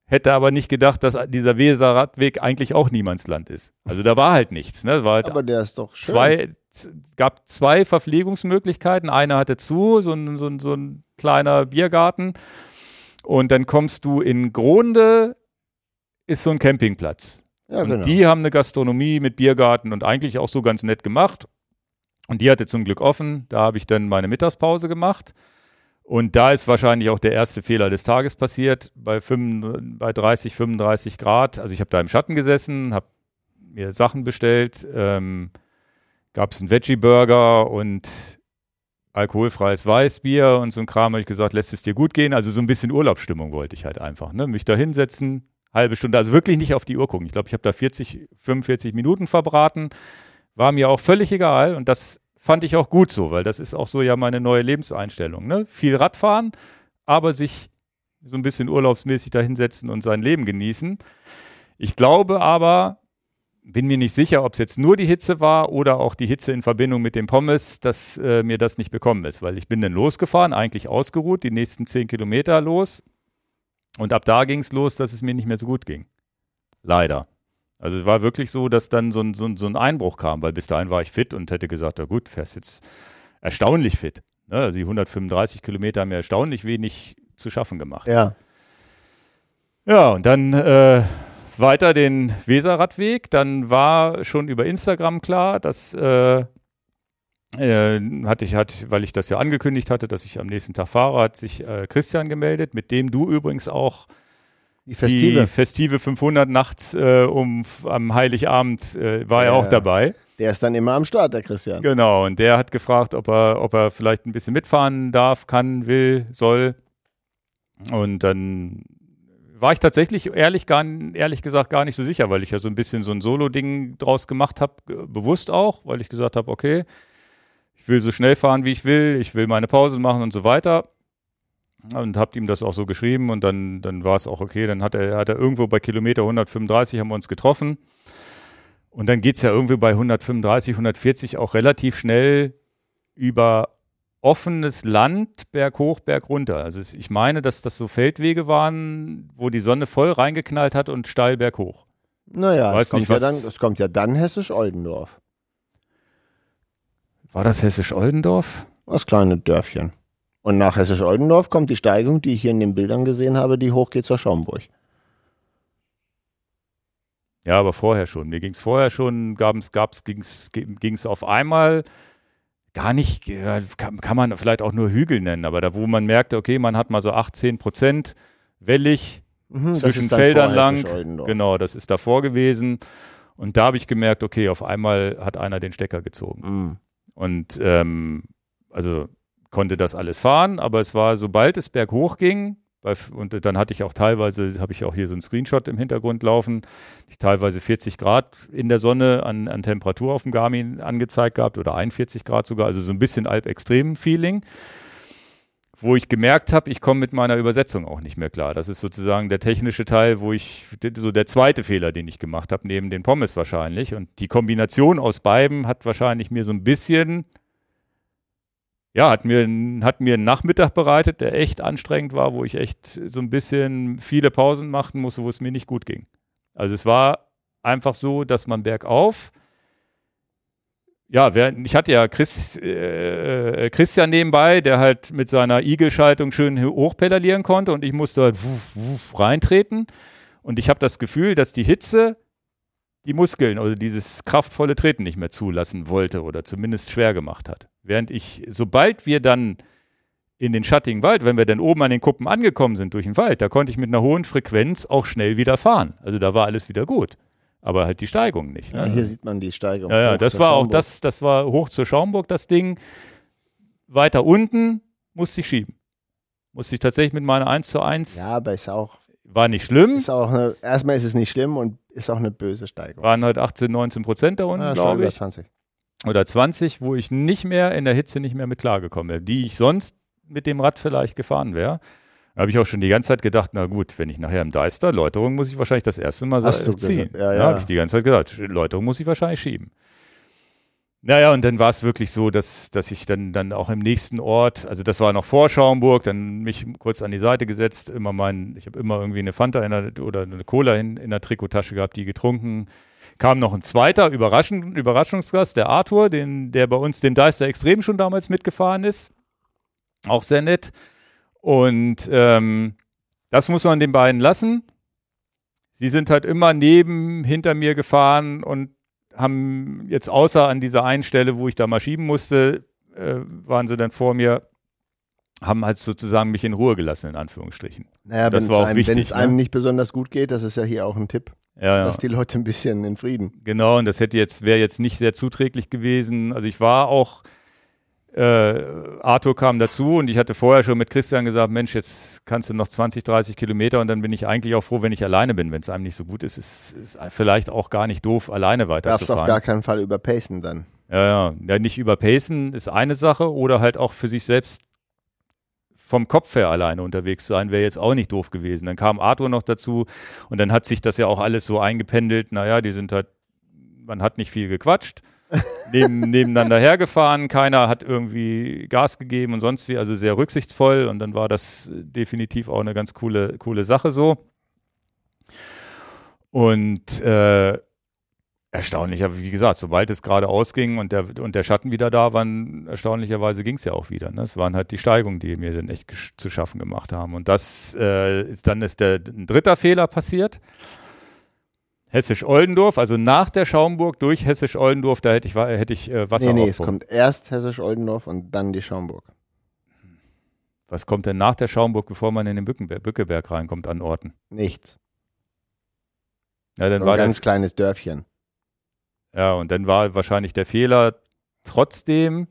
Hätte aber nicht gedacht, dass dieser Weser-Radweg eigentlich auch Niemandsland ist. Also da war halt nichts. Ne? War halt Aber der ist doch schön. zwei, gab zwei Verpflegungsmöglichkeiten. Eine hatte zu, so ein, so, ein, so ein kleiner Biergarten. Und dann kommst du in Gronde, ist so ein Campingplatz. Ja, und genau. die haben eine Gastronomie mit Biergarten und eigentlich auch so ganz nett gemacht. Und die hatte zum Glück offen. Da habe ich dann meine Mittagspause gemacht. Und da ist wahrscheinlich auch der erste Fehler des Tages passiert. Bei, 35, bei 30, 35 Grad. Also ich habe da im Schatten gesessen, habe mir Sachen bestellt. Ähm, Gab es einen Veggie-Burger und alkoholfreies Weißbier und so ein Kram. Habe ich gesagt, lässt es dir gut gehen. Also so ein bisschen Urlaubsstimmung wollte ich halt einfach. Ne? Mich da hinsetzen, halbe Stunde, also wirklich nicht auf die Uhr gucken. Ich glaube, ich habe da 40, 45 Minuten verbraten. War mir auch völlig egal und das fand ich auch gut so, weil das ist auch so ja meine neue Lebenseinstellung. Ne? Viel Radfahren, aber sich so ein bisschen urlaubsmäßig da hinsetzen und sein Leben genießen. Ich glaube aber, bin mir nicht sicher, ob es jetzt nur die Hitze war oder auch die Hitze in Verbindung mit dem Pommes, dass äh, mir das nicht bekommen ist, weil ich bin dann losgefahren, eigentlich ausgeruht, die nächsten zehn Kilometer los und ab da ging es los, dass es mir nicht mehr so gut ging. Leider. Also es war wirklich so, dass dann so ein, so, ein, so ein Einbruch kam, weil bis dahin war ich fit und hätte gesagt, na gut, fährst jetzt erstaunlich fit. Ne? Also die 135 Kilometer haben mir erstaunlich wenig zu schaffen gemacht. Ja. Ja, und dann äh, weiter den Weserradweg. Dann war schon über Instagram klar, dass äh, äh, hatte ich, hat, weil ich das ja angekündigt hatte, dass ich am nächsten Tag fahre, hat sich äh, Christian gemeldet, mit dem du übrigens auch Die Festive. die Festive 500 nachts äh, um am Heiligabend äh, war er Ja. auch dabei. Der ist dann immer am Start, der Christian. Genau, und der hat gefragt, ob er, ob er vielleicht ein bisschen mitfahren darf, kann, will, soll. Und dann war ich tatsächlich ehrlich, gar, ehrlich gesagt gar nicht so sicher, weil ich ja so ein bisschen so ein Solo-Ding draus gemacht habe, bewusst auch, weil ich gesagt habe, okay, will so schnell fahren, wie ich will, ich will meine Pause machen und so weiter. Und habe ihm das auch so geschrieben und dann, dann war es auch okay. Dann hat er, hat er irgendwo bei Kilometer 135 haben wir uns getroffen. Und dann geht es ja irgendwie bei 135, 140 auch relativ schnell über offenes Land, Berg hoch, Berg runter. Also ich meine, dass das so Feldwege waren, wo die Sonne voll reingeknallt hat und steil berghoch. Naja, Weiß es kommt, nicht, ja dann, es kommt ja dann Hessisch-Oldendorf. War das Hessisch-Oldendorf? Das kleine Dörfchen. Und nach Hessisch-Oldendorf kommt die Steigung, die ich hier in den Bildern gesehen habe, die hochgeht zur Schaumburg. Ja, aber vorher schon. Mir ging es vorher schon, gab's, gab's, ging es auf einmal gar nicht, kann, kann, man vielleicht auch nur Hügel nennen, aber da, wo man merkte, okay, man hat mal so 18 Prozent wellig mhm, zwischen Feldern lang. Genau, das ist davor gewesen. Und da habe ich gemerkt, okay, auf einmal hat einer den Stecker gezogen. Mhm. Und ähm, also konnte das alles fahren, aber es war, sobald es berghoch ging, und dann hatte ich auch teilweise, habe ich auch hier so einen Screenshot im Hintergrund laufen, ich teilweise 40 Grad in der Sonne an, an Temperatur auf dem Garmin angezeigt gehabt oder 41 Grad sogar, also so ein bisschen Alpextrem-Feeling, wo ich gemerkt habe, ich komme mit meiner Übersetzung auch nicht mehr klar. Das ist sozusagen der technische Teil, wo ich, so der zweite Fehler, den ich gemacht habe, neben den Pommes wahrscheinlich. Und die Kombination aus beiden hat wahrscheinlich mir so ein bisschen ja, hat mir, hat mir einen Nachmittag bereitet, der echt anstrengend war, wo ich echt so ein bisschen viele Pausen machen musste, wo es mir nicht gut ging. Also es war einfach so, dass man bergauf, ja, ich hatte ja Chris, äh, Christian nebenbei, der halt mit seiner Igelschaltung schön hochpedalieren konnte und ich musste halt wuff, wuff reintreten. Und ich habe das Gefühl, dass die Hitze die Muskeln oder dieses kraftvolle Treten nicht mehr zulassen wollte oder zumindest schwer gemacht hat. Während ich, sobald wir dann in den schattigen Wald, wenn wir dann oben an den Kuppen angekommen sind durch den Wald, da konnte ich mit einer hohen Frequenz auch schnell wieder fahren. Also da war alles wieder gut. Aber halt die Steigung nicht. Ne? Ja, hier sieht man die Steigung. Ja, ja das war Schaumburg. auch das, das war hoch zur Schaumburg, das Ding. Weiter unten musste ich schieben. Musste ich tatsächlich mit meiner 1 zu 1. Ja, aber ist auch. War nicht schlimm. Ist auch eine, erstmal ist es nicht schlimm und ist auch eine böse Steigung. Waren halt 18, 19 Prozent da unten, ja, glaube ich. 20 oder 20, wo ich nicht mehr in der Hitze nicht mehr mit klargekommen wäre, die ich sonst mit dem Rad vielleicht gefahren wäre. Da habe ich auch schon die ganze Zeit gedacht, na gut, wenn ich nachher im Deister, Läuterung muss ich wahrscheinlich das erste Mal Hast ziehen. Ja, ja. ja habe ich die ganze Zeit gedacht, Läuterung muss ich wahrscheinlich schieben. Naja, und dann war es wirklich so, dass, dass ich dann, dann auch im nächsten Ort, also das war noch vor Schaumburg, dann mich kurz an die Seite gesetzt, immer mein, ich habe immer irgendwie eine Fanta der, oder eine Cola in, in der Trikottasche gehabt, die getrunken, kam noch ein zweiter Überraschung, Überraschungsgast, der Arthur, den, der bei uns den Deister Extrem schon damals mitgefahren ist. Auch sehr nett. Und ähm, das muss man den beiden lassen. Sie sind halt immer neben, hinter mir gefahren und haben jetzt außer an dieser einen Stelle, wo ich da mal schieben musste, äh, waren sie dann vor mir, haben halt sozusagen mich in Ruhe gelassen, in Anführungsstrichen. Naja, wenn es einem, ne? nicht besonders gut geht, das ist ja hier auch ein Tipp. Ja, ja. Lass die Leute ein bisschen in Frieden. Genau, und das hätte jetzt, wäre jetzt nicht sehr zuträglich gewesen. Also ich war auch, äh, Arthur kam dazu und ich hatte vorher schon mit Christian gesagt, Mensch, jetzt kannst du noch 20, 30 Kilometer und dann bin ich eigentlich auch froh, wenn ich alleine bin. Wenn es einem nicht so gut ist, ist es vielleicht auch gar nicht doof, alleine weiterzufahren. Darfst auf gar keinen Fall überpacen dann. Ja, ja, ja, nicht überpacen ist eine Sache oder halt auch für sich selbst vom Kopf her alleine unterwegs sein, wäre jetzt auch nicht doof gewesen. Dann kam Arthur noch dazu und dann hat sich das ja auch alles so eingependelt. Naja, die sind halt, man hat nicht viel gequatscht, neben, nebeneinander hergefahren, keiner hat irgendwie Gas gegeben und sonst wie, also sehr rücksichtsvoll und dann war das definitiv auch eine ganz coole, coole Sache so. Und äh, Erstaunlich, aber wie gesagt, sobald es gerade ausging und der, und der Schatten wieder da war, erstaunlicherweise ging es ja auch wieder. Ne? Es waren halt die Steigungen, die mir dann echt zu schaffen gemacht haben. Und das äh, dann ist der ein dritter Fehler passiert. Hessisch-Oldendorf, also nach der Schaumburg durch Hessisch-Oldendorf, da hätte ich, hätte ich äh, Wasser Nee, nee, es kommt erst Hessisch-Oldendorf und dann die Schaumburg. Was kommt denn nach der Schaumburg, bevor man in den Bückenberg, Bückeberg reinkommt an Orten? Nichts. Ja, dann so war ein ganz kleines Dörfchen. Ja, und dann war wahrscheinlich der Fehler trotzdem,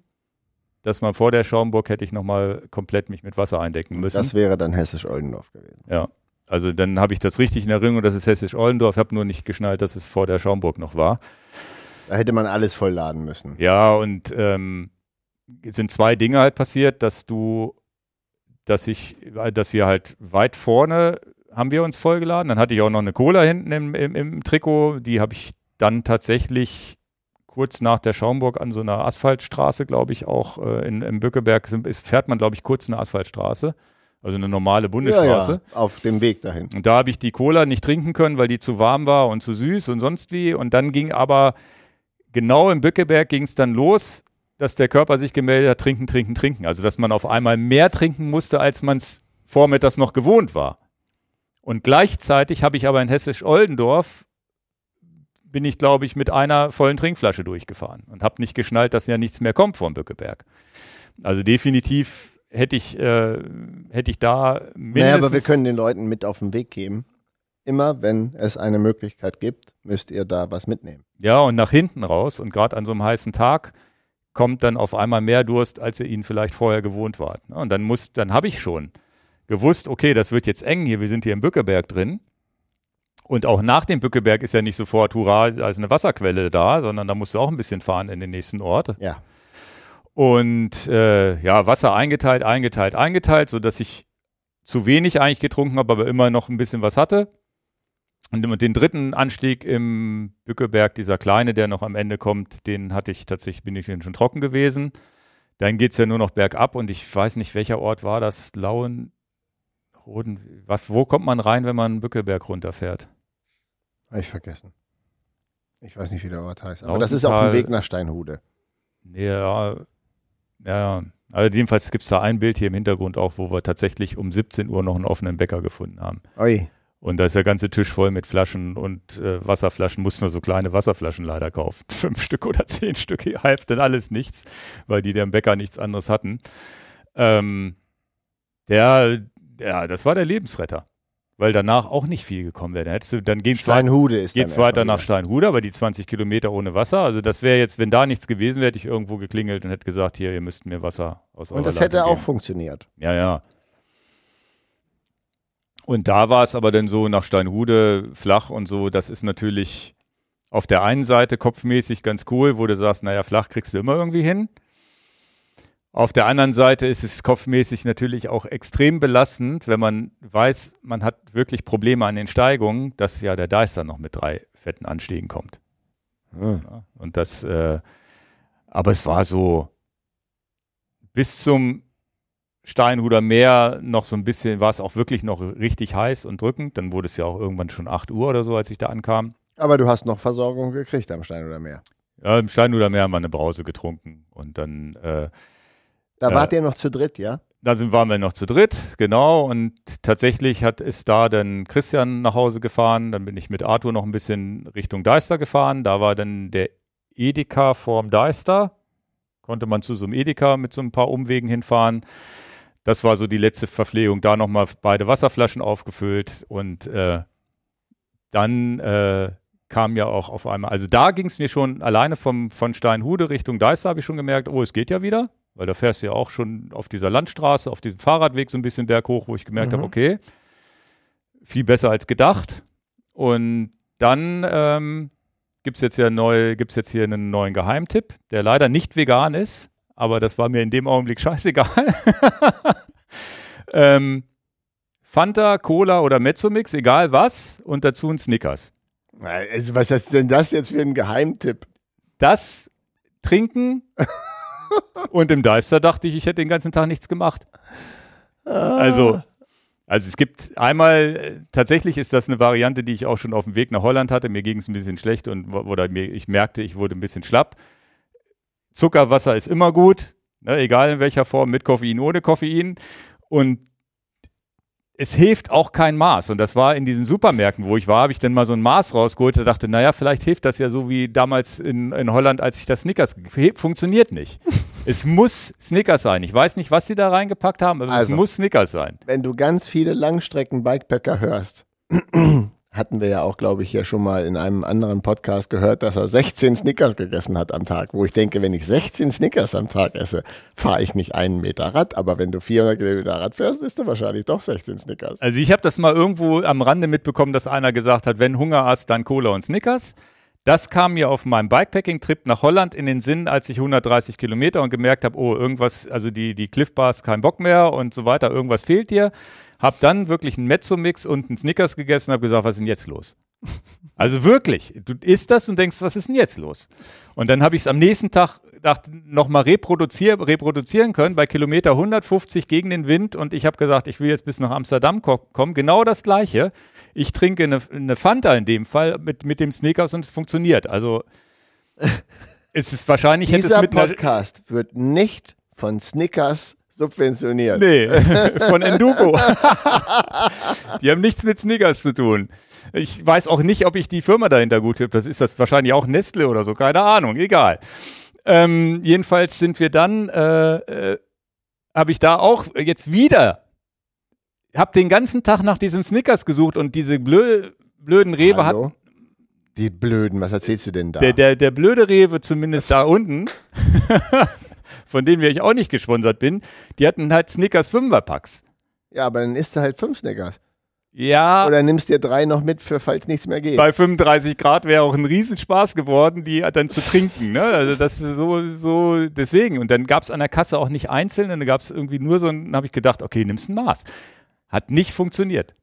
dass man vor der Schaumburg hätte ich nochmal komplett mich mit Wasser eindecken müssen. Das wäre dann Hessisch-Oldendorf gewesen. Ja. Also dann habe ich das richtig in Erinnerung, das ist Hessisch-Oldendorf. Ich habe nur nicht geschnallt, dass es vor der Schaumburg noch war. Da hätte man alles vollladen müssen. Ja, und ähm, es sind zwei Dinge halt passiert, dass du, dass ich, dass wir halt weit vorne haben wir uns vollgeladen. Dann hatte ich auch noch eine Cola hinten im, im, im Trikot, die habe ich dann tatsächlich kurz nach der Schaumburg an so einer Asphaltstraße, glaube ich, auch äh, in, im Bückeberg ist, fährt man, glaube ich, kurz eine Asphaltstraße. Also eine normale Bundesstraße. Ja, ja, auf dem Weg dahin. Und da habe ich die Cola nicht trinken können, weil die zu warm war und zu süß und sonst wie. Und dann ging aber genau im Bückeberg ging es dann los dass der Körper sich gemeldet hat, trinken, trinken, trinken. Also dass man auf einmal mehr trinken musste, als man es vormittags noch gewohnt war. Und gleichzeitig habe ich aber in Hessisch-Oldendorf bin ich, glaube ich, mit einer vollen Trinkflasche durchgefahren und habe nicht geschnallt, dass ja nichts mehr kommt vom Bückeberg. Also definitiv hätte ich, äh, hätte ich da mindestens... Naja, aber wir können den Leuten mit auf den Weg geben. Immer, wenn es eine Möglichkeit gibt, müsst ihr da was mitnehmen. Ja, und nach hinten raus und gerade an so einem heißen Tag kommt dann auf einmal mehr Durst, als ihr ihn vielleicht vorher gewohnt wart. Und dann muss, dann habe ich schon gewusst, okay, das wird jetzt eng hier, wir sind hier im Bückeberg drin. Und auch nach dem Bückeberg ist ja nicht sofort, hurra, da ist eine Wasserquelle da, sondern da musst du auch ein bisschen fahren in den nächsten Ort. Ja. Und äh, ja, Wasser eingeteilt, eingeteilt, eingeteilt, sodass ich zu wenig eigentlich getrunken habe, aber immer noch ein bisschen was hatte. Und den dritten Anstieg im Bückeberg, dieser kleine, der noch am Ende kommt, den hatte ich tatsächlich, bin ich schon trocken gewesen. Dann geht es ja nur noch bergab und ich weiß nicht, welcher Ort war das, Lauen, Roden, was, wo kommt man rein, wenn man Bückeberg runterfährt? Habe ich vergessen. Ich weiß nicht, wie der Ort heißt. Aber das ist auf dem Weg nach Steinhude. Ja, ja. Also jedenfalls gibt es da ein Bild hier im Hintergrund auch, wo wir tatsächlich um 17 Uhr noch einen offenen Bäcker gefunden haben. Oi. Und da ist der ganze Tisch voll mit Flaschen und äh, Wasserflaschen. Mussten wir so kleine Wasserflaschen leider kaufen. Fünf Stück oder zehn Stück half dann alles nichts, weil die dem Bäcker nichts anderes hatten. Ähm, der, ja, das war der Lebensretter weil danach auch nicht viel gekommen wäre. Dann, hättest du, dann geht's Steinhude ist geht's weiter nach Steinhude, aber die 20 Kilometer ohne Wasser. Also das wäre jetzt, wenn da nichts gewesen wäre, hätte ich irgendwo geklingelt und hätte gesagt, hier, ihr müsst mir Wasser aus Und das Leitung hätte auch geben. funktioniert. Ja, ja. Und da war es aber dann so nach Steinhude flach und so, das ist natürlich auf der einen Seite kopfmäßig ganz cool, wo du sagst, naja, flach kriegst du immer irgendwie hin. Auf der anderen Seite ist es kopfmäßig natürlich auch extrem belastend, wenn man weiß, man hat wirklich Probleme an den Steigungen, dass ja der Deister noch mit drei fetten Anstiegen kommt. Hm. Ja, und das, äh, aber es war so bis zum Steinhuder Meer noch so ein bisschen, war es auch wirklich noch richtig heiß und drückend. Dann wurde es ja auch irgendwann schon 8 Uhr oder so, als ich da ankam. Aber du hast noch Versorgung gekriegt am Steinhuder Meer. Ja, im Steinhuder Meer haben wir eine Brause getrunken und dann äh, da wart ihr noch zu dritt, ja? Da sind, waren wir noch zu dritt, genau. Und tatsächlich hat, ist da dann Christian nach Hause gefahren. Dann bin ich mit Arthur noch ein bisschen Richtung Deister gefahren. Da war dann der Edeka vorm Deister. Konnte man zu so einem Edeka mit so ein paar Umwegen hinfahren. Das war so die letzte Verpflegung. Da nochmal beide Wasserflaschen aufgefüllt. Und äh, dann äh, kam ja auch auf einmal, also da ging es mir schon alleine vom, von Steinhude Richtung Deister, habe ich schon gemerkt, oh, es geht ja wieder. Weil da fährst du ja auch schon auf dieser Landstraße, auf diesem Fahrradweg so ein bisschen berghoch, wo ich gemerkt mhm. habe, okay, viel besser als gedacht. Und dann ähm, gibt es jetzt ja neu, gibt's jetzt hier einen neuen Geheimtipp, der leider nicht vegan ist, aber das war mir in dem Augenblick scheißegal. ähm, Fanta, Cola oder Mezzomix, egal was, und dazu ein Snickers. Also was ist denn das jetzt für ein Geheimtipp? Das Trinken und im Deister dachte ich, ich hätte den ganzen Tag nichts gemacht. Also, also es gibt einmal, tatsächlich ist das eine Variante, die ich auch schon auf dem Weg nach Holland hatte. Mir ging es ein bisschen schlecht und oder mir, ich merkte, ich wurde ein bisschen schlapp. Zuckerwasser ist immer gut, ne, egal in welcher Form, mit Koffein, ohne Koffein. Und es hilft auch kein Maß. Und das war in diesen Supermärkten, wo ich war, habe ich dann mal so ein Maß rausgeholt und dachte, naja, vielleicht hilft das ja so wie damals in, in Holland, als ich das Snickers. Funktioniert nicht. es muss Snickers sein. Ich weiß nicht, was sie da reingepackt haben, aber also, es muss Snickers sein. Wenn du ganz viele Langstrecken-Bikepacker hörst, hatten wir ja auch, glaube ich, ja schon mal in einem anderen Podcast gehört, dass er 16 Snickers gegessen hat am Tag. Wo ich denke, wenn ich 16 Snickers am Tag esse, fahre ich nicht einen Meter Rad. Aber wenn du 400 Kilometer Rad fährst, isst du wahrscheinlich doch 16 Snickers. Also ich habe das mal irgendwo am Rande mitbekommen, dass einer gesagt hat, wenn Hunger hast, dann Cola und Snickers. Das kam mir auf meinem Bikepacking-Trip nach Holland in den Sinn, als ich 130 Kilometer und gemerkt habe, oh, irgendwas, also die, die Cliff Bars, kein Bock mehr und so weiter, irgendwas fehlt dir. Hab dann wirklich einen Mezzo-Mix und einen Snickers gegessen und habe gesagt, was ist denn jetzt los? Also wirklich, du isst das und denkst, was ist denn jetzt los? Und dann habe ich es am nächsten Tag nochmal reproduzier, reproduzieren können bei Kilometer 150 gegen den Wind und ich habe gesagt, ich will jetzt bis nach Amsterdam kommen. Genau das gleiche. Ich trinke eine, eine Fanta in dem Fall mit, mit dem Snickers und es funktioniert. Also es ist wahrscheinlich hätte es Dieser Podcast wird nicht von Snickers subventioniert. Nee, von Enduko. die haben nichts mit Snickers zu tun. Ich weiß auch nicht, ob ich die Firma dahinter gut habe. Das ist das wahrscheinlich auch Nestle oder so, keine Ahnung, egal. Ähm, jedenfalls sind wir dann, äh, äh, habe ich da auch jetzt wieder, habe den ganzen Tag nach diesem Snickers gesucht und diese blö blöden Rewe hat, Hallo? Die Blöden, was erzählst du denn da? der, der, der blöde Rewe zumindest da unten, von denen ich auch nicht gesponsert bin, die hatten halt Snickers Fünferpacks. ja, aber dann isst du halt fünf Snickers. Ja, Oder nimmst dir drei noch mit, für falls nichts mehr geht. bei 35 Grad wäre auch ein Riesenspaß geworden, die dann zu trinken. Ne? Also das ist so, so deswegen. Und dann gab es an der Kasse auch nicht einzeln, dann gab es irgendwie nur so dann habe ich gedacht, okay, nimmst ein Maß. Hat nicht funktioniert.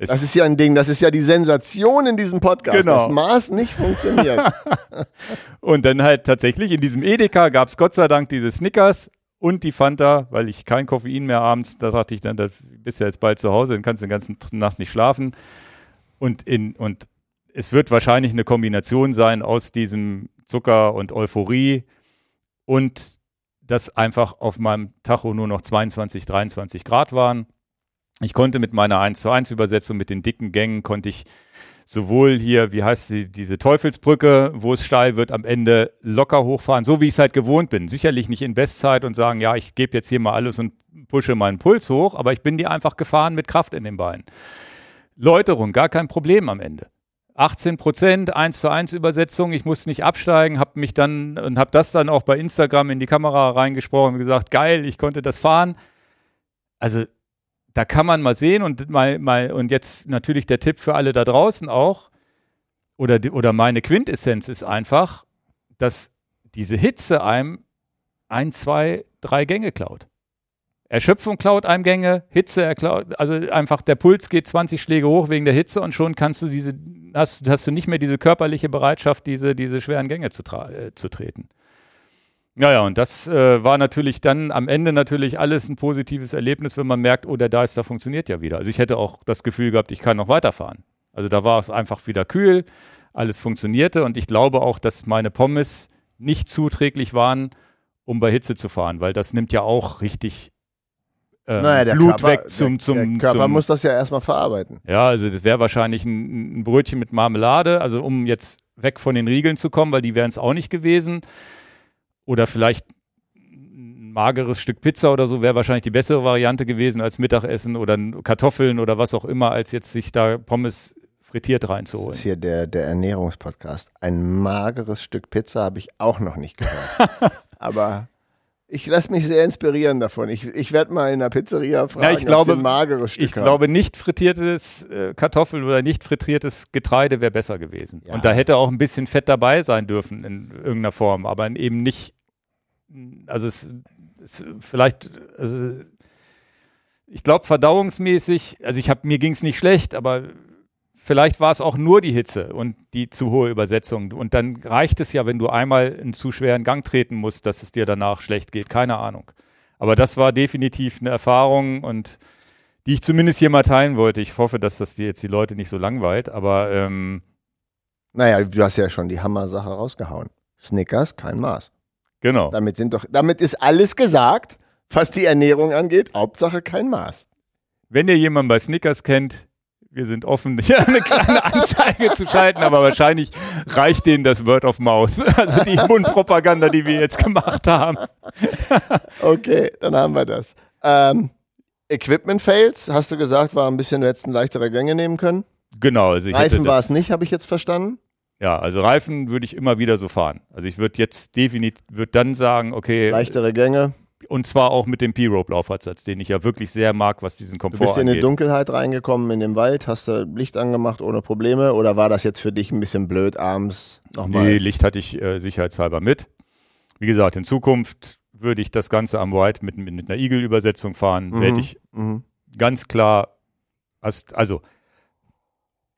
Es, Das ist ja ein Ding, das ist ja die Sensation in diesem Podcast. Genau. Das Maß nicht funktioniert. und dann halt tatsächlich in diesem Edeka gab es Gott sei Dank diese Snickers und die Fanta, weil ich kein Koffein mehr abends, da dachte ich dann, da bist du ja jetzt bald zu Hause, dann kannst du die ganze Nacht nicht schlafen. Und, in, und es wird wahrscheinlich eine Kombination sein aus diesem Zucker und Euphorie und dass einfach auf meinem Tacho nur noch 22, 23 Grad waren. Ich konnte mit meiner 1 zu 1 Übersetzung, mit den dicken Gängen, konnte ich sowohl hier, wie heißt sie, diese Teufelsbrücke, wo es steil wird, am Ende locker hochfahren, so wie ich es halt gewohnt bin. Sicherlich nicht in Bestzeit und sagen, ja, ich gebe jetzt hier mal alles und pushe meinen Puls hoch, aber ich bin die einfach gefahren mit Kraft in den Beinen. Läuterung, gar kein Problem am Ende. 18 Prozent, 1 zu 1 Übersetzung, ich musste nicht absteigen, habe mich dann und habe das dann auch bei Instagram in die Kamera reingesprochen und gesagt, geil, ich konnte das fahren. Also da kann man mal sehen und mal, mal und jetzt natürlich der Tipp für alle da draußen auch oder oder meine Quintessenz ist einfach, dass diese Hitze einem ein, zwei, drei Gänge klaut. Erschöpfung klaut einem Gänge, Hitze erklaut, also einfach der Puls geht 20 Schläge hoch wegen der Hitze und schon kannst du diese, hast, hast du nicht mehr diese körperliche Bereitschaft, diese, diese schweren Gänge zu, äh, zu treten. Ja, ja, und das äh, war natürlich dann am Ende natürlich alles ein positives Erlebnis, wenn man merkt, oh, der Deister funktioniert ja wieder. Also ich hätte auch das Gefühl gehabt, ich kann noch weiterfahren. Also da war es einfach wieder kühl, alles funktionierte und ich glaube auch, dass meine Pommes nicht zuträglich waren, um bei Hitze zu fahren, weil das nimmt ja auch richtig ähm, Naja, der Blut Körper, weg zum, der, zum, der Körper zum muss das ja erstmal verarbeiten. ja, also das wäre wahrscheinlich ein, ein Brötchen mit Marmelade, also um jetzt weg von den Riegeln zu kommen, weil die wären es auch nicht gewesen. Oder vielleicht ein mageres Stück Pizza oder so wäre wahrscheinlich die bessere Variante gewesen als Mittagessen oder Kartoffeln oder was auch immer, als jetzt sich da Pommes frittiert Das reinzuholen. ist hier der, der Ernährungspodcast. Ein mageres Stück Pizza habe ich auch noch nicht gehört. Aber ich lasse mich sehr inspirieren davon. Ich, ich werde mal in der Pizzeria fragen, ich glaube- ein mageres Stück Ich glaube, nicht frittiertes äh, Kartoffel oder nicht frittiertes Getreide wäre besser gewesen. Ja. Und da hätte auch ein bisschen Fett dabei sein dürfen in irgendeiner Form, aber eben nicht, also es, es vielleicht, also ich glaube verdauungsmäßig, also ich habe mir ging es nicht schlecht, aber vielleicht war es auch nur die Hitze und die zu hohe Übersetzung. Und dann reicht es ja, wenn du einmal einen zu schweren Gang treten musst, dass es dir danach schlecht geht. Keine Ahnung. Aber das war definitiv eine Erfahrung und die ich zumindest hier mal teilen wollte. Ich hoffe, dass das die jetzt die Leute nicht so langweilt, aber ähm, Naja, du hast ja schon die Hammer-Sache rausgehauen. Snickers, kein Maß. Genau. Damit, sind doch, damit ist alles gesagt, was die Ernährung angeht. Hauptsache kein Maß. Wenn ihr jemanden bei Snickers kennt, wir sind offen, hier eine kleine Anzeige zu schalten, aber wahrscheinlich reicht denen das Word of Mouth, also die Mundpropaganda, die wir jetzt gemacht haben. Okay, dann haben wir das. Ähm, Equipment Fails, hast du gesagt, war ein bisschen, du hättest ein leichtere Gänge nehmen können. Genau, also Reifen war es nicht, habe ich jetzt verstanden. Ja, also Reifen würde ich immer wieder so fahren. Also ich würde jetzt definitiv, würde dann sagen, okay, Leichtere Gänge. und zwar auch mit dem P-Rope-Laufansatz, den ich ja wirklich sehr mag, was diesen Du Komfort bist in die angeht. Dunkelheit reingekommen in den Wald, hast du Licht angemacht ohne Probleme oder war das jetzt für dich ein bisschen blöd abends nochmal? Nee, Licht hatte ich äh, sicherheitshalber mit. Wie gesagt, in Zukunft würde ich das Ganze am White mit, mit einer Eagle-Übersetzung fahren. Mhm. Werde ich Mhm. ganz klar, also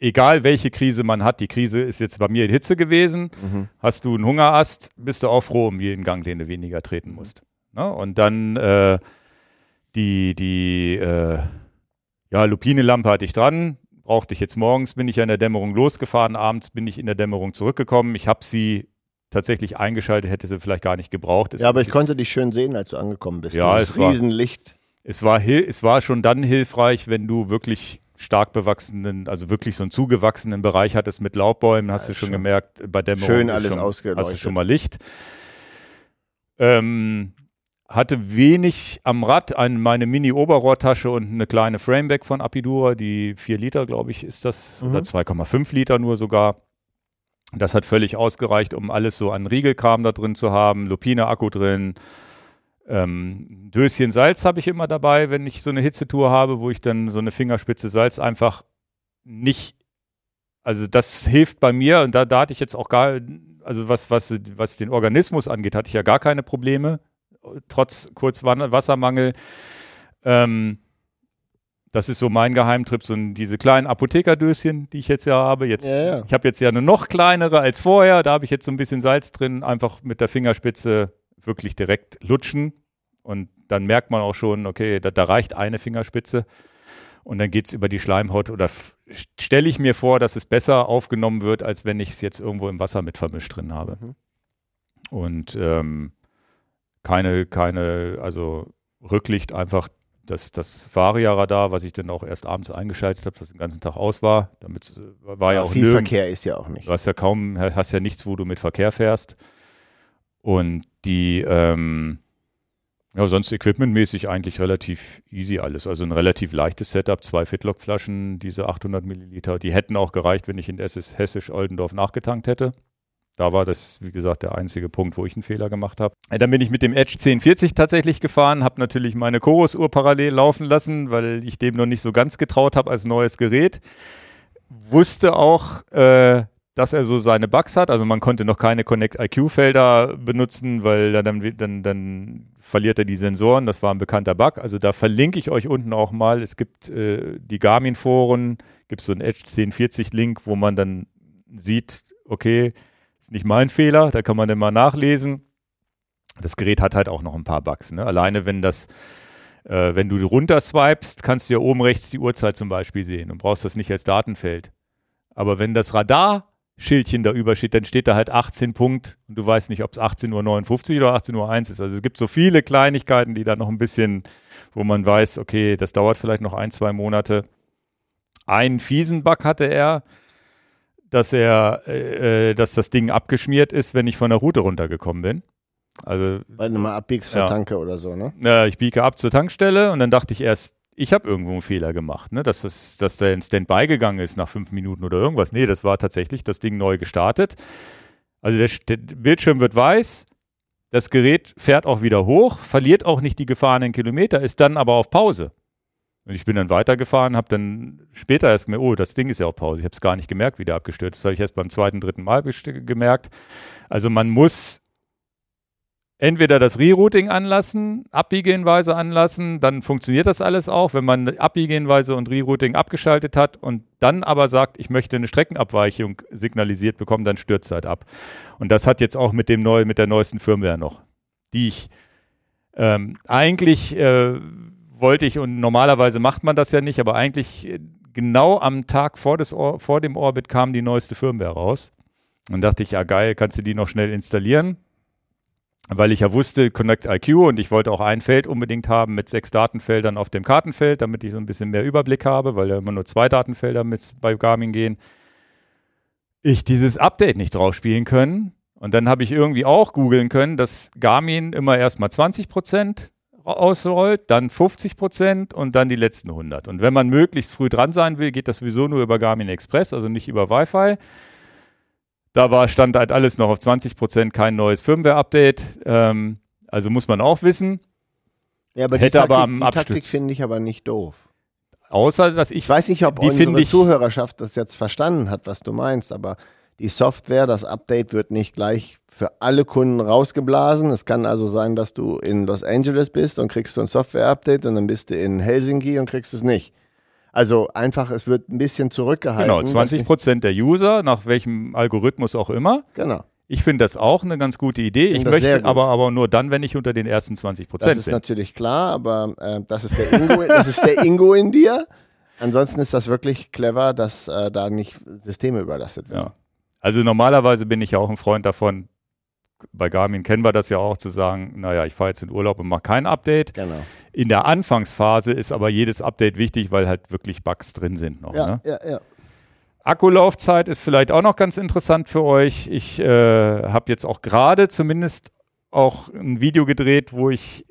egal welche Krise man hat, die Krise ist jetzt bei mir Hitze gewesen. Mhm. Hast du einen Hungerast, bist du auch froh um jeden Gang, den du weniger treten musst. Ne? Und dann äh, die, die äh, ja, Lupine-Lampe hatte ich dran, brauchte ich jetzt morgens, bin ich ja in der Dämmerung losgefahren, abends bin ich in der Dämmerung zurückgekommen. Ich habe sie tatsächlich eingeschaltet, hätte sie vielleicht gar nicht gebraucht. Es ja, aber ich konnte dich schön sehen, als du angekommen bist. Ja, Dieses es Riesenlicht. War, es war, es war schon dann hilfreich, wenn du wirklich stark bewachsenen, also wirklich so einen zugewachsenen Bereich hattest mit Laubbäumen, hast ja, du schon, schon gemerkt, bei Dämmerung schön alles schon, hast du schon mal Licht. Ähm, hatte wenig am Rad, ein, meine Mini-Oberrohrtasche und eine kleine Frameback von Apidura, die 4 Liter, glaube ich, ist das, mhm. oder 2,5 Liter nur sogar. Das hat völlig ausgereicht, um alles so an Riegelkram da drin zu haben, Lupine-Akku drin, ähm, Döschen Salz habe ich immer dabei, wenn ich so eine Hitzetour habe, wo ich dann so eine Fingerspitze Salz einfach nicht, also das hilft bei mir und da, da hatte ich jetzt auch gar, also was, was, was den Organismus angeht, hatte ich ja gar keine Probleme trotz Kurzwassermangel. Ähm, das ist so mein Geheimtrip, so diese kleinen Apothekerdöschen, die ich jetzt ja habe. Jetzt, ja, ja. Ich habe jetzt ja eine noch kleinere als vorher. Da habe ich jetzt so ein bisschen Salz drin, einfach mit der Fingerspitze wirklich direkt lutschen. Und dann merkt man auch schon, okay, da, da reicht eine Fingerspitze. Und dann geht es über die Schleimhaut oder stelle ich mir vor, dass es besser aufgenommen wird, als wenn ich es jetzt irgendwo im Wasser mit vermischt drin habe. Mhm. Und ähm, keine, keine, also Rücklicht einfach das, das Varia-Radar, was ich dann auch erst abends eingeschaltet habe, das den ganzen Tag aus war. Damit äh, war ja, ja auch viel nirgend, Verkehr ist ja auch nicht. Du hast ja kaum, hast ja nichts, wo du mit Verkehr fährst. Und die, ähm, ja, sonst equipmentmäßig eigentlich relativ easy alles. Also ein relativ leichtes Setup, zwei Fitlock-Flaschen, diese 800 Milliliter. Die hätten auch gereicht, wenn ich in Hessisch-Oldendorf nachgetankt hätte. Da war das, wie gesagt, der einzige Punkt, wo ich einen Fehler gemacht habe. Dann bin ich mit dem Edge 1040 tatsächlich gefahren, habe natürlich meine Chorus-Uhr parallel laufen lassen, weil ich dem noch nicht so ganz getraut habe als neues Gerät. Wusste auch, äh, dass er so seine Bugs hat. Also man konnte noch keine Connect IQ-Felder benutzen, weil dann, dann, dann verliert er die Sensoren. Das war ein bekannter Bug. Also da verlinke ich euch unten auch mal. Es gibt äh, die Garmin-Foren, gibt es so einen Edge 1040-Link, wo man dann sieht, okay, nicht mein Fehler, da kann man dann mal nachlesen. Das Gerät hat halt auch noch ein paar Bugs. Ne? Alleine wenn das, äh, wenn du runter swipest, kannst du ja oben rechts die Uhrzeit zum Beispiel sehen und brauchst das nicht als Datenfeld. Aber wenn das Radar-Schildchen da übersteht, dann steht da halt 18 Punkt und du weißt nicht, ob es 18.59 Uhr oder 18.01 Uhr ist. Also es gibt so viele Kleinigkeiten, die da noch ein bisschen, wo man weiß, okay, das dauert vielleicht noch ein, zwei Monate. Einen fiesen Bug hatte er, dass er, äh, äh, dass das Ding abgeschmiert ist, wenn ich von der Route runtergekommen bin. Also, Weil du mal abbiegst zur ja. Tanke oder so, ne? Ja, ich biege ab zur Tankstelle und dann dachte ich erst, ich habe irgendwo einen Fehler gemacht, ne? Dass, das, dass der in Standby gegangen ist nach fünf Minuten oder irgendwas. Nee, das war tatsächlich das Ding neu gestartet. Also der, der Bildschirm wird weiß, das Gerät fährt auch wieder hoch, verliert auch nicht die gefahrenen Kilometer, ist dann aber auf Pause. Und ich bin dann weitergefahren, habe dann später erst gemerkt, oh, das Ding ist ja auf Pause. Ich habe es gar nicht gemerkt, wie der abgestürzt ist. Das habe ich erst beim zweiten, dritten Mal gemerkt. Also man muss entweder das Rerouting anlassen, Abbiegehinweise anlassen, dann funktioniert das alles auch. Wenn man Abbiegehinweise und Rerouting abgeschaltet hat und dann aber sagt, ich möchte eine Streckenabweichung signalisiert bekommen, dann stürzt halt ab. Und das hat jetzt auch mit dem neu, mit der neuesten Firmware noch, die ich ähm, eigentlich äh, wollte ich, und normalerweise macht man das ja nicht, aber eigentlich äh, genau am Tag vor, des Or vor dem Orbit kam die neueste Firmware raus. Und dachte ich, ja geil, kannst du die noch schnell installieren? Weil ich ja wusste, Connect IQ und ich wollte auch ein Feld unbedingt haben mit sechs Datenfeldern auf dem Kartenfeld, damit ich so ein bisschen mehr Überblick habe, weil ja immer nur zwei Datenfelder mit bei Garmin gehen. Ich dieses Update nicht drauf spielen können. Und dann habe ich irgendwie auch googeln können, dass Garmin immer erstmal 20 Prozent ausrollt, dann 50 Prozent und dann die letzten 100. Und wenn man möglichst früh dran sein will, geht das sowieso nur über Garmin Express, also nicht über Wi-Fi. Da war, stand halt alles noch auf 20 Prozent, kein neues Firmware-Update. Ähm, also muss man auch wissen. Ja, aber Hätte die Taktik, aber am die Taktik finde ich aber nicht doof. Außer, dass ich, ich weiß nicht, ob die unsere Zuhörerschaft das jetzt verstanden hat, was du meinst, aber die Software, das Update wird nicht gleich für alle Kunden rausgeblasen. Es kann also sein, dass du in Los Angeles bist und kriegst so ein Software-Update und dann bist du in Helsinki und kriegst es nicht. Also einfach, es wird ein bisschen zurückgehalten. Genau, 20 Prozent der User, nach welchem Algorithmus auch immer. Genau. Ich finde das auch eine ganz gute Idee. Ich, ich möchte aber, aber nur dann, wenn ich unter den ersten 20 Prozent bin. Das ist natürlich klar, aber äh, das, ist der Ingo, das ist der Ingo in dir. Ansonsten ist das wirklich clever, dass äh, da nicht Systeme überlastet werden. Ja. Also normalerweise bin ich ja auch ein Freund davon, bei Garmin kennen wir das ja auch, zu sagen, naja, ich fahre jetzt in Urlaub und mache kein Update. Genau. In der Anfangsphase ist aber jedes Update wichtig, weil halt wirklich Bugs drin sind noch. Ja, Ne? ja, ja. Akkulaufzeit ist vielleicht auch noch ganz interessant für euch. Ich äh, habe jetzt auch gerade zumindest auch ein Video gedreht, wo ich,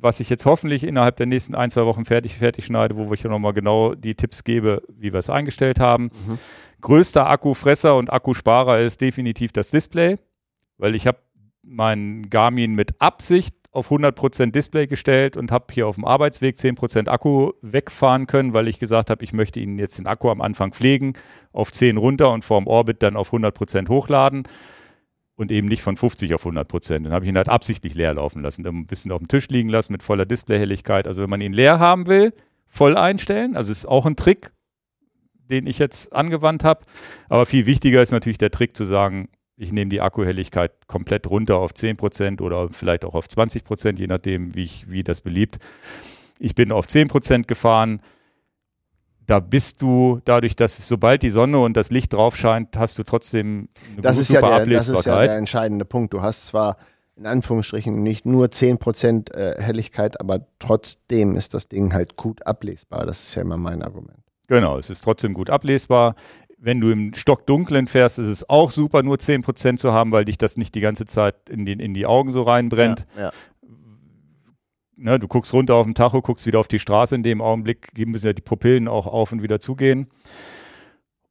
was ich jetzt hoffentlich innerhalb der nächsten ein, zwei Wochen fertig, fertig schneide, wo ich nochmal genau die Tipps gebe, wie wir es eingestellt haben. Mhm. Größter Akkufresser und Akkusparer ist definitiv das Display, weil ich habe meinen Garmin mit Absicht auf 100% Display gestellt und habe hier auf dem Arbeitsweg 10% Akku wegfahren können, weil ich gesagt habe, ich möchte Ihnen jetzt den Akku am Anfang pflegen, auf 10 runter und vorm Orbit dann auf 100% hochladen und eben nicht von 50 auf 100%. Dann habe ich ihn halt absichtlich leer laufen lassen, dann ein bisschen auf dem Tisch liegen lassen mit voller Displayhelligkeit. Also wenn man ihn leer haben will, voll einstellen. Also ist auch ein Trick, den ich jetzt angewandt habe. Aber viel wichtiger ist natürlich der Trick zu sagen, ich nehme die Akkuhelligkeit komplett runter auf 10% oder vielleicht auch auf 20%, je nachdem, wie, ich, wie das beliebt. Ich bin auf 10% gefahren. Da bist du, dadurch, dass sobald die Sonne und das Licht drauf scheint, hast du trotzdem eine Das ist, ja super der, das ist ja Ablesbarkeit. der entscheidende Punkt. Du hast zwar in Anführungsstrichen nicht nur 10% äh, Helligkeit, aber trotzdem ist das Ding halt gut ablesbar. Das ist ja immer mein Argument. Genau, es ist trotzdem gut ablesbar. Wenn du im Stockdunklen fährst, ist es auch super, nur 10% zu haben, weil dich das nicht die ganze Zeit in die, in die Augen so reinbrennt. Ja, ja. Ne, du guckst runter auf den Tacho, guckst wieder auf die Straße. In dem Augenblick müssen ja die Pupillen auch auf und wieder zugehen.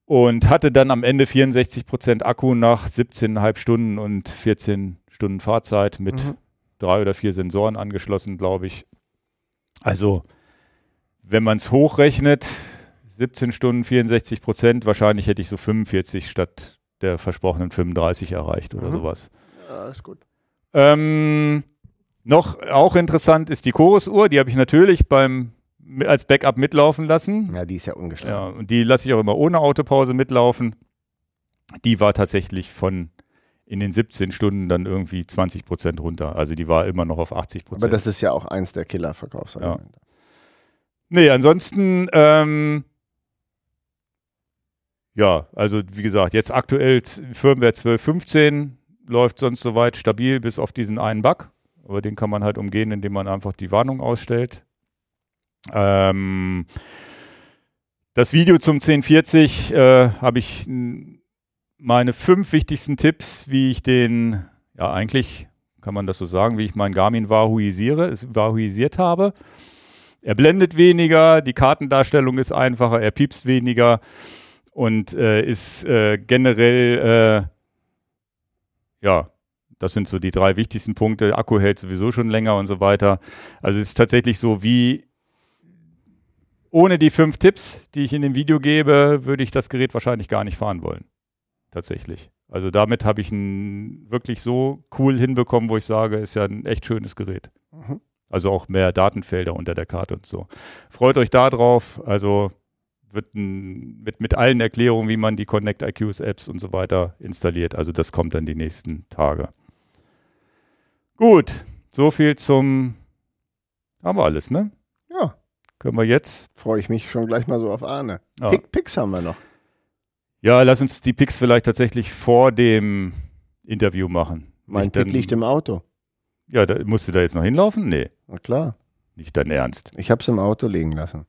Und hatte dann am Ende 64% Akku nach 17,5 Stunden und 14 Stunden Fahrzeit mit Mhm. drei oder vier Sensoren angeschlossen, glaube ich. Also, wenn man es hochrechnet, 17 Stunden, 64 Prozent, wahrscheinlich hätte ich so 45 statt der versprochenen 35 erreicht oder Mhm. sowas. ja, ist gut. Ähm, noch auch interessant ist die Chorus-Uhr, die habe ich natürlich beim als Backup mitlaufen lassen. Ja, die ist ja ungeschlagen. Ja, und die lasse ich auch immer ohne Autopause mitlaufen. Die war tatsächlich von in den 17 Stunden dann irgendwie 20 Prozent runter. Also die war immer noch auf 80% Aber Prozent. das ist ja auch eins der Killer-Verkaufsargumente. Nee, ansonsten, ähm, ja, also wie gesagt, jetzt aktuell Firmware 12.15 läuft sonst soweit stabil, bis auf diesen einen Bug. Aber den kann man halt umgehen, indem man einfach die Warnung ausstellt. Ähm, das Video zum 1040 äh, habe ich meine fünf wichtigsten Tipps, wie ich den, ja eigentlich kann man das so sagen, wie ich meinen Garmin Wahuisiere, Wahuisiert habe. Er blendet weniger, die Kartendarstellung ist einfacher, er piepst weniger und äh, ist äh, generell, äh, ja, das sind so die drei wichtigsten Punkte. Akku hält sowieso schon länger und so weiter. Also es ist tatsächlich so, wie ohne die fünf Tipps, die ich in dem Video gebe, würde ich das Gerät wahrscheinlich gar nicht fahren wollen. Tatsächlich. Also damit habe ich ein wirklich so cool hinbekommen, wo ich sage, ist ja ein echt schönes Gerät. Mhm. Also auch mehr Datenfelder unter der Karte und so. Freut euch da drauf. Also wird ein, mit, mit allen Erklärungen, wie man die Connect IQs Apps und so weiter installiert. Also das kommt dann die nächsten Tage. Gut, so viel zum haben wir alles, ne? Ja, Können wir jetzt? freue ich mich schon gleich mal so auf Arne. Ja, Pick, Picks haben wir noch. ja lass uns die Picks vielleicht tatsächlich vor dem Interview machen. Mein Nicht Pick dann- liegt im Auto. Ja, da, musst du da jetzt noch hinlaufen? Nee, Na klar. nicht dein Ernst. Ich habe es im Auto liegen lassen.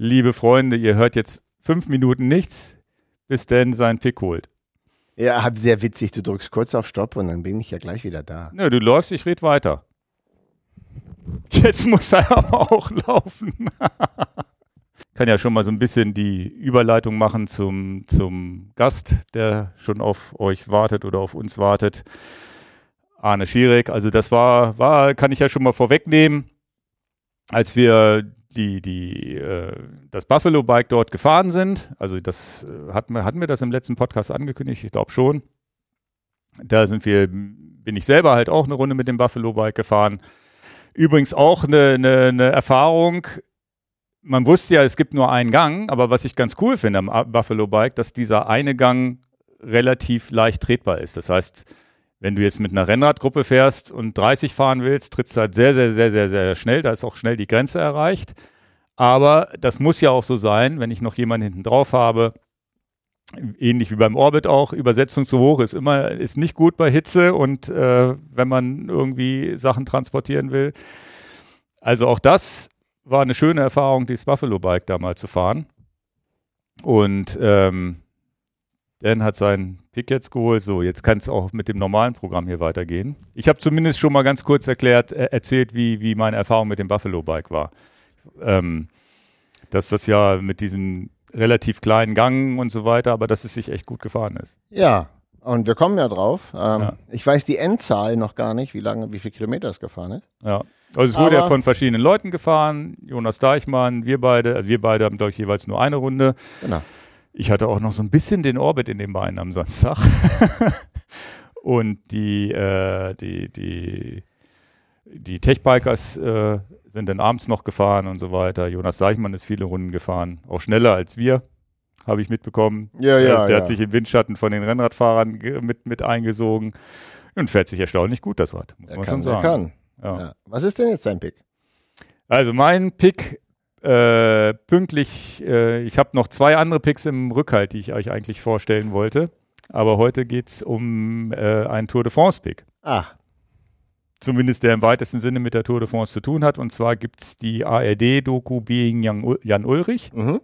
Liebe Freunde, ihr hört jetzt fünf Minuten nichts, bis Dan seinen Pick holt. Ja, sehr witzig. Du drückst kurz auf Stopp und dann bin ich ja gleich wieder da. Nö, du läufst, ich red weiter. Jetzt muss er aber auch laufen. Kann ja schon mal so ein bisschen die Überleitung machen zum, zum Gast, der schon auf euch wartet oder auf uns wartet. Arne Schierek. Also das war, war, kann ich ja schon mal vorwegnehmen, als wir die, die, äh, das Buffalo Bike dort gefahren sind. Also das äh, hatten wir, hatten wir das im letzten Podcast angekündigt, ich glaube schon. Da sind wir, bin ich selber halt auch eine Runde mit dem Buffalo Bike gefahren. Übrigens auch eine, eine, eine Erfahrung. Man wusste ja, es gibt nur einen Gang, aber was ich ganz cool finde am Buffalo Bike, dass dieser eine Gang relativ leicht tretbar ist. Das heißt, wenn du jetzt mit einer Rennradgruppe fährst und 30 fahren willst, trittst du halt sehr, sehr, sehr, sehr, sehr schnell. Da ist auch schnell die Grenze erreicht. Aber das muss ja auch so sein, wenn ich noch jemanden hinten drauf habe, ähnlich wie beim Orbit auch, Übersetzung zu hoch ist immer, ist nicht gut bei Hitze und äh, wenn man irgendwie Sachen transportieren will. Also auch das war eine schöne Erfahrung, dieses Buffalo Bike da mal zu fahren. Und ähm, Dan hat seinen Pick jetzt geholt. So, jetzt kann es auch mit dem normalen Programm hier weitergehen. Ich habe zumindest schon mal ganz kurz erklärt, äh, erzählt, wie, wie meine Erfahrung mit dem Buffalo Bike war. Ähm, dass das ja mit diesem relativ kleinen Gang und so weiter, aber dass es sich echt gut gefahren ist. Ja, und wir kommen ja drauf. Ähm, ja. Ich weiß die Endzahl noch gar nicht, wie lange, wie viele Kilometer es gefahren ist. Ja. Also es wurde aber ja von verschiedenen Leuten gefahren. Jonas Deichmann, wir beide, also wir beide haben, glaube ich, jeweils nur eine Runde. Genau. Ich hatte auch noch so ein bisschen den Orbit in den Beinen am Samstag. und die, äh, die, die, die Techbikers äh, sind dann abends noch gefahren und so weiter. Jonas Deichmann ist viele Runden gefahren, auch schneller als wir, habe ich mitbekommen. Ja, ja, der ja. hat sich im Windschatten von den Rennradfahrern mit, mit eingesogen und fährt sich erstaunlich gut, das Rad, muss er man kann, schon sagen. Er kann. Ja. Ja. Was ist denn jetzt dein Pick? Also mein Pick äh, pünktlich, äh, ich habe noch zwei andere Picks im Rückhalt, die ich euch eigentlich vorstellen wollte. Aber heute geht es um äh, einen Tour de France-Pick. Ach. Zumindest der im weitesten Sinne mit der Tour de France zu tun hat. Und zwar gibt es die ARD-Doku Being Jan, Ulrich. Mhm.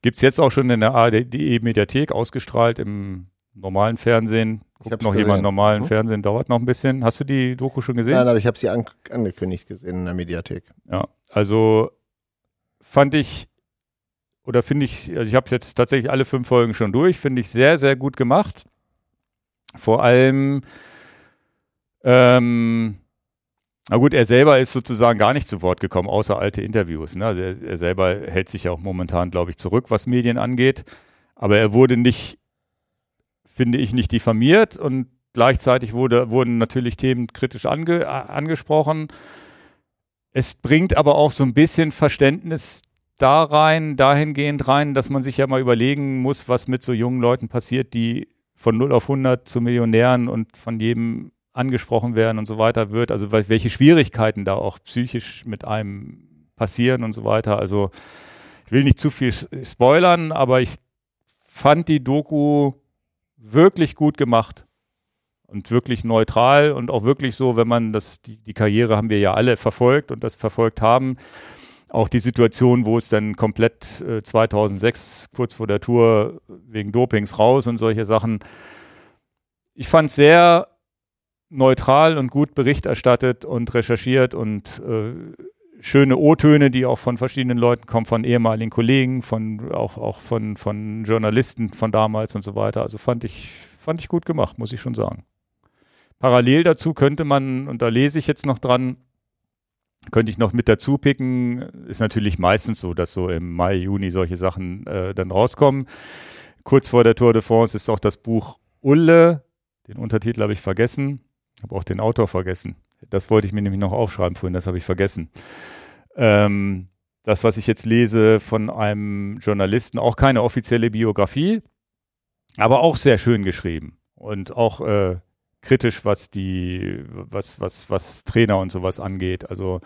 Gibt es jetzt auch schon in der ARD-Mediathek ausgestrahlt im normalen Fernsehen. Guckt noch gesehen. jemand normalen mhm. Fernsehen, dauert noch ein bisschen. Hast du die Doku schon gesehen? Nein, aber ich habe sie an angekündigt gesehen in der Mediathek. Ja, also fand ich oder finde ich, also ich habe jetzt tatsächlich alle fünf Folgen schon durch, finde ich sehr, sehr gut gemacht. Vor allem, ähm, na gut, er selber ist sozusagen gar nicht zu Wort gekommen, außer alte Interviews. Ne? Also er, er selber hält sich ja auch momentan, glaube ich, zurück, was Medien angeht. Aber er wurde nicht, finde ich, nicht diffamiert und gleichzeitig wurde, wurden natürlich Themen kritisch ange, angesprochen. Es bringt aber auch so ein bisschen Verständnis da rein, dahingehend rein, dass man sich ja mal überlegen muss, was mit so jungen Leuten passiert, die von 0 auf 100 zu Millionären und von jedem angesprochen werden und so weiter wird. Also welche Schwierigkeiten da auch psychisch mit einem passieren und so weiter. Also ich will nicht zu viel spoilern, aber ich fand die Doku wirklich gut gemacht und wirklich neutral und auch wirklich so, wenn man das, die, die Karriere haben wir ja alle verfolgt und das verfolgt haben. Auch die Situation, wo es dann komplett äh, 2006 kurz vor der Tour wegen Dopings raus und solche Sachen. Ich fand es sehr neutral und gut Bericht erstattet und recherchiert und äh, schöne O-Töne, die auch von verschiedenen Leuten kommen, von ehemaligen Kollegen, von auch, auch von, von Journalisten von damals und so weiter. Also fand ich, fand ich gut gemacht, muss ich schon sagen. Parallel dazu könnte man, und da lese ich jetzt noch dran, könnte ich noch mit dazu picken. Ist natürlich meistens so, dass so im Mai, Juni solche Sachen äh, dann rauskommen. Kurz vor der Tour de France ist auch das Buch Ulle. Den Untertitel habe ich vergessen. Habe auch den Autor vergessen. Das wollte ich mir nämlich noch aufschreiben vorhin, das habe ich vergessen. Ähm, das, was ich jetzt lese von einem Journalisten, auch keine offizielle Biografie, aber auch sehr schön geschrieben und auch äh, kritisch, was die, was, was, was Trainer und sowas angeht. Also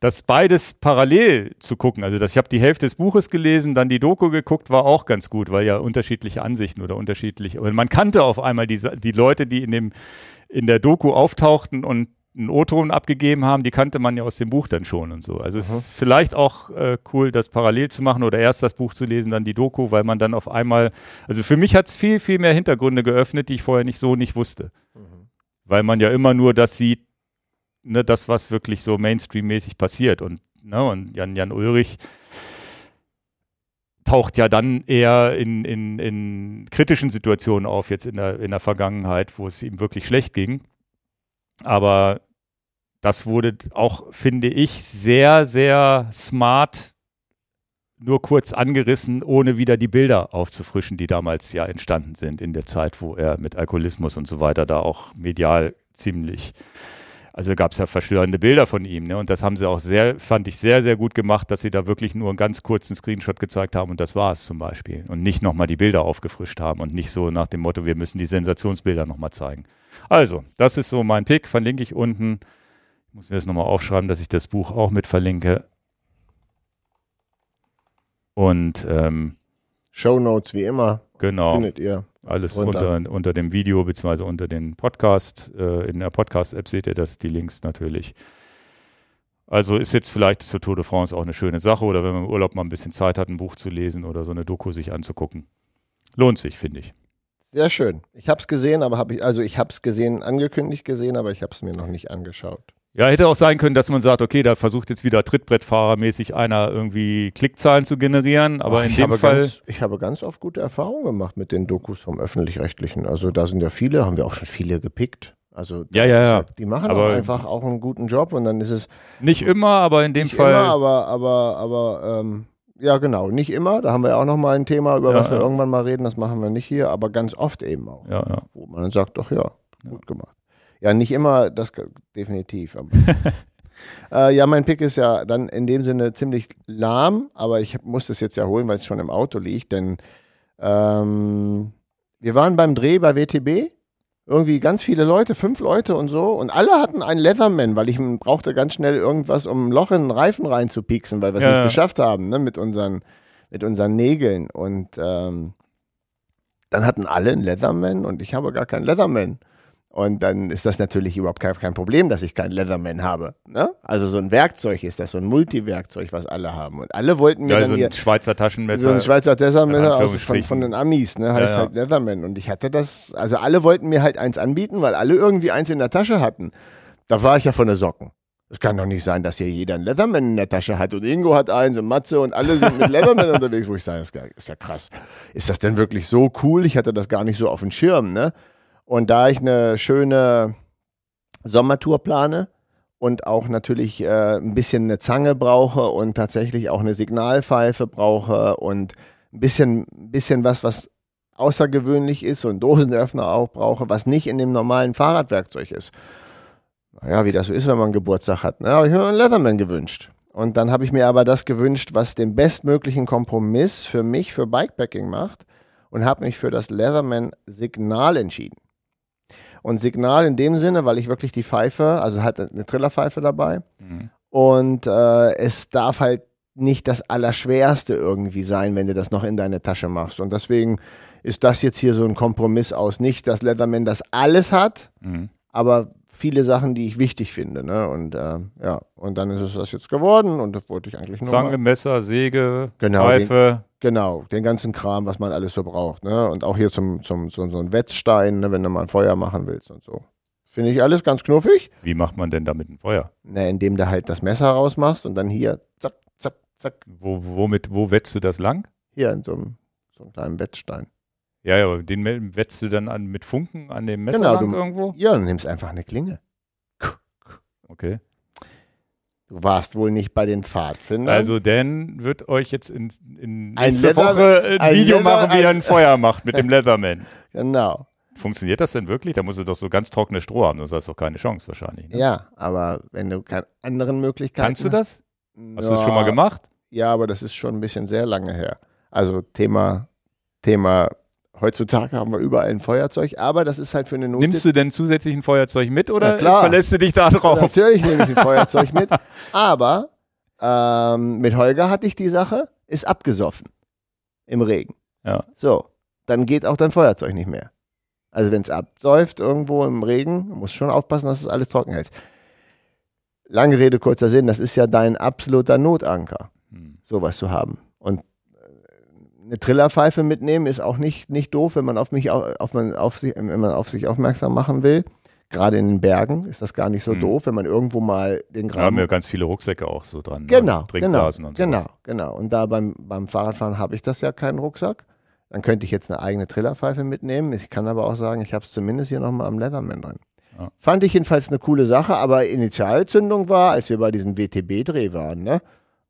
das beides parallel zu gucken, also das, ich habe die Hälfte des Buches gelesen, dann die Doku geguckt, war auch ganz gut, weil ja unterschiedliche Ansichten oder unterschiedliche, aber man kannte auf einmal die, die Leute, die in dem in der Doku auftauchten und einen O-Ton abgegeben haben, die kannte man ja aus dem Buch dann schon und so. Also es ist vielleicht auch äh, cool, das parallel zu machen oder erst das Buch zu lesen, dann die Doku, weil man dann auf einmal, also für mich hat es viel, viel mehr Hintergründe geöffnet, die ich vorher nicht so nicht wusste. Weil man ja immer nur das sieht, ne, das, was wirklich so Mainstream-mäßig passiert. Und, ne, und Jan, Jan Ulrich taucht ja dann eher in, in, in kritischen Situationen auf, jetzt in der, in der Vergangenheit, wo es ihm wirklich schlecht ging. Aber das wurde auch, finde ich, sehr, sehr smart nur kurz angerissen, ohne wieder die Bilder aufzufrischen, die damals ja entstanden sind in der Zeit, wo er mit Alkoholismus und so weiter da auch medial ziemlich also gab es ja verstörende Bilder von ihm. Ne? Und das haben sie auch sehr, fand ich sehr, sehr gut gemacht, dass sie da wirklich nur einen ganz kurzen Screenshot gezeigt haben und das war es zum Beispiel. Und nicht nochmal die Bilder aufgefrischt haben und nicht so nach dem Motto, wir müssen die Sensationsbilder nochmal zeigen. Also, das ist so mein Pick, verlinke ich unten. Ich muss mir das nochmal aufschreiben, dass ich das Buch auch mit verlinke. Und ähm, Show Notes wie immer Genau. findet ihr. Alles runter. unter, unter dem Video beziehungsweise unter den Podcast. Äh, in der Podcast-App seht ihr das, die Links natürlich. Also ist jetzt vielleicht zur Tour de France auch eine schöne Sache oder wenn man im Urlaub mal ein bisschen Zeit hat, ein Buch zu lesen oder so eine Doku sich anzugucken. Lohnt sich, finde ich. Sehr schön. Ich habe es gesehen, aber habe ich, also ich habe es gesehen, angekündigt gesehen, aber ich habe es mir noch nicht angeschaut. Ja, hätte auch sein können, dass man sagt, okay, da versucht jetzt wieder Trittbrettfahrermäßig einer irgendwie Klickzahlen zu generieren, aber Ach, in dem Fall. Ganz, ich habe ganz oft gute Erfahrungen gemacht mit den Dokus vom Öffentlich-Rechtlichen. Also da sind ja viele, haben wir auch schon viele gepickt. Also Ja, ja, ja. Die machen Aber- auch einfach auch einen guten Job und dann ist es Nicht immer, aber in dem nicht Fall. immer, aber, aber, aber, ähm, ja genau, nicht immer. Da haben wir ja auch nochmal ein Thema, über Ja, was wir ja. irgendwann mal reden. Das machen wir nicht hier, aber ganz oft eben auch. ja, ja. Wo man dann sagt, doch ja, gut gemacht. Ja, nicht immer, das definitiv. Äh, ja, mein Pick ist ja dann in dem Sinne ziemlich lahm, aber ich muss das jetzt ja holen, weil es schon im Auto liegt, denn ähm, wir waren beim Dreh bei WTB. Irgendwie ganz viele Leute, fünf Leute und so. Und alle hatten einen Leatherman, weil ich brauchte ganz schnell irgendwas, um ein Loch in den Reifen reinzupieksen, weil wir es Ja, nicht geschafft haben, ne, mit unseren, mit unseren Nägeln. Und ähm, dann hatten alle einen Leatherman und ich habe gar keinen Leatherman. Und dann ist das natürlich überhaupt kein, kein Problem, dass ich keinen Leatherman habe. Ne? Also so ein Werkzeug ist das, so ein Multiwerkzeug, was alle haben. Und alle wollten mir Ja, dann so hier ein Schweizer so Taschenmesser. ein Schweizer in Leathermesser aus, von, von den Amis, ne? Heißt Ja, ja. halt Leatherman. Und ich hatte das, also alle wollten mir halt eins anbieten, weil alle irgendwie eins in der Tasche hatten. Da war ich ja von der Socken. Es kann doch nicht sein, dass hier jeder einen Leatherman in der Tasche hat und Ingo hat eins und Matze und alle sind mit Leatherman unterwegs, wo ich sage, das ist ja krass. Ist das denn wirklich so cool? Ich hatte das gar nicht so auf dem Schirm, ne? Und da ich eine schöne Sommertour plane und auch natürlich äh, ein bisschen eine Zange brauche und tatsächlich auch eine Signalpfeife brauche und ein bisschen, bisschen was, was außergewöhnlich ist und Dosenöffner auch brauche, was nicht in dem normalen Fahrradwerkzeug ist. Naja, wie das so ist, wenn man Geburtstag hat. Ne? habe ich mir einen Leatherman gewünscht. Und dann habe ich mir aber das gewünscht, was den bestmöglichen Kompromiss für mich für Bikepacking macht und habe mich für das Leatherman Signal entschieden. Und Signal in dem Sinne, weil ich wirklich die Pfeife, also hat eine Trillerpfeife dabei Mhm. und äh, es darf halt nicht das Allerschwerste irgendwie sein, wenn du das noch in deine Tasche machst. Und deswegen ist das jetzt hier so ein Kompromiss aus. Nicht, dass Leatherman das alles hat, Mhm. aber viele Sachen, die ich wichtig finde. Ne? Und äh, ja, und dann ist es das jetzt geworden und das wollte ich eigentlich nur Zange. Messer, Säge, Genau, Pfeife. Genau, den ganzen Kram, was man alles so braucht. Ne? Und auch hier zum, zum so, so ein Wetzstein, ne? wenn du mal ein Feuer machen willst und so. Finde ich alles ganz knuffig. Wie macht man denn damit ein Feuer? Ne, indem du halt das Messer rausmachst und dann hier, zack, zack, zack, Wo, womit, wo wetzt du das lang? hier in so einem, so einem kleinen Wetzstein. Ja, ja, den wetzt du dann an, mit Funken an dem Messer Genau, lang du- irgendwo? Ja, dann nimmst einfach eine Klinge. Okay. Du warst wohl nicht bei den Pfadfindern. Also Dan wird euch jetzt in, in nächste Leather- Woche ein, ein Video Leather- machen, wie er ein- Feuer macht mit dem Leatherman. genau. Funktioniert das denn wirklich? Da musst du doch so ganz trockene Stroh haben, sonst hast du doch keine Chance wahrscheinlich. Ne? Ja, aber wenn du keine anderen Möglichkeiten Kannst du das? hast. Hast du das schon mal gemacht? Ja, aber das ist schon ein bisschen sehr lange her. Also Thema, Thema, heutzutage haben wir überall ein Feuerzeug, aber das ist halt für eine Not. Nimmst du denn zusätzlich ein Feuerzeug mit oder verlässt du dich da drauf? Natürlich nehme ich ein Feuerzeug mit, aber ähm, mit Holger hatte ich die Sache, ist abgesoffen im Regen. Ja. So, dann geht auch dein Feuerzeug nicht mehr. Also wenn es absäuft irgendwo im Regen, musst schon aufpassen, dass es alles trocken hält. Lange Rede, kurzer Sinn, das ist ja dein absoluter Notanker, Hm. sowas zu haben. Und eine Trillerpfeife mitnehmen ist auch nicht, nicht doof, wenn man auf mich au- auf man auf sich, wenn man auf sich aufmerksam machen will. Gerade in den Bergen ist das gar nicht so Hm. doof, wenn man irgendwo mal den Da haben Graben wir ganz viele Rucksäcke auch so dran. ne? Genau, genau, und genau, sowas. genau. Und da beim, beim Fahrradfahren habe ich das ja keinen Rucksack. Dann könnte ich jetzt eine eigene Trillerpfeife mitnehmen. Ich kann aber auch sagen, ich habe es zumindest hier nochmal am Leatherman drin. Ja. Fand ich jedenfalls eine coole Sache, aber Initialzündung war, als wir bei diesem WTB-Dreh waren, ne?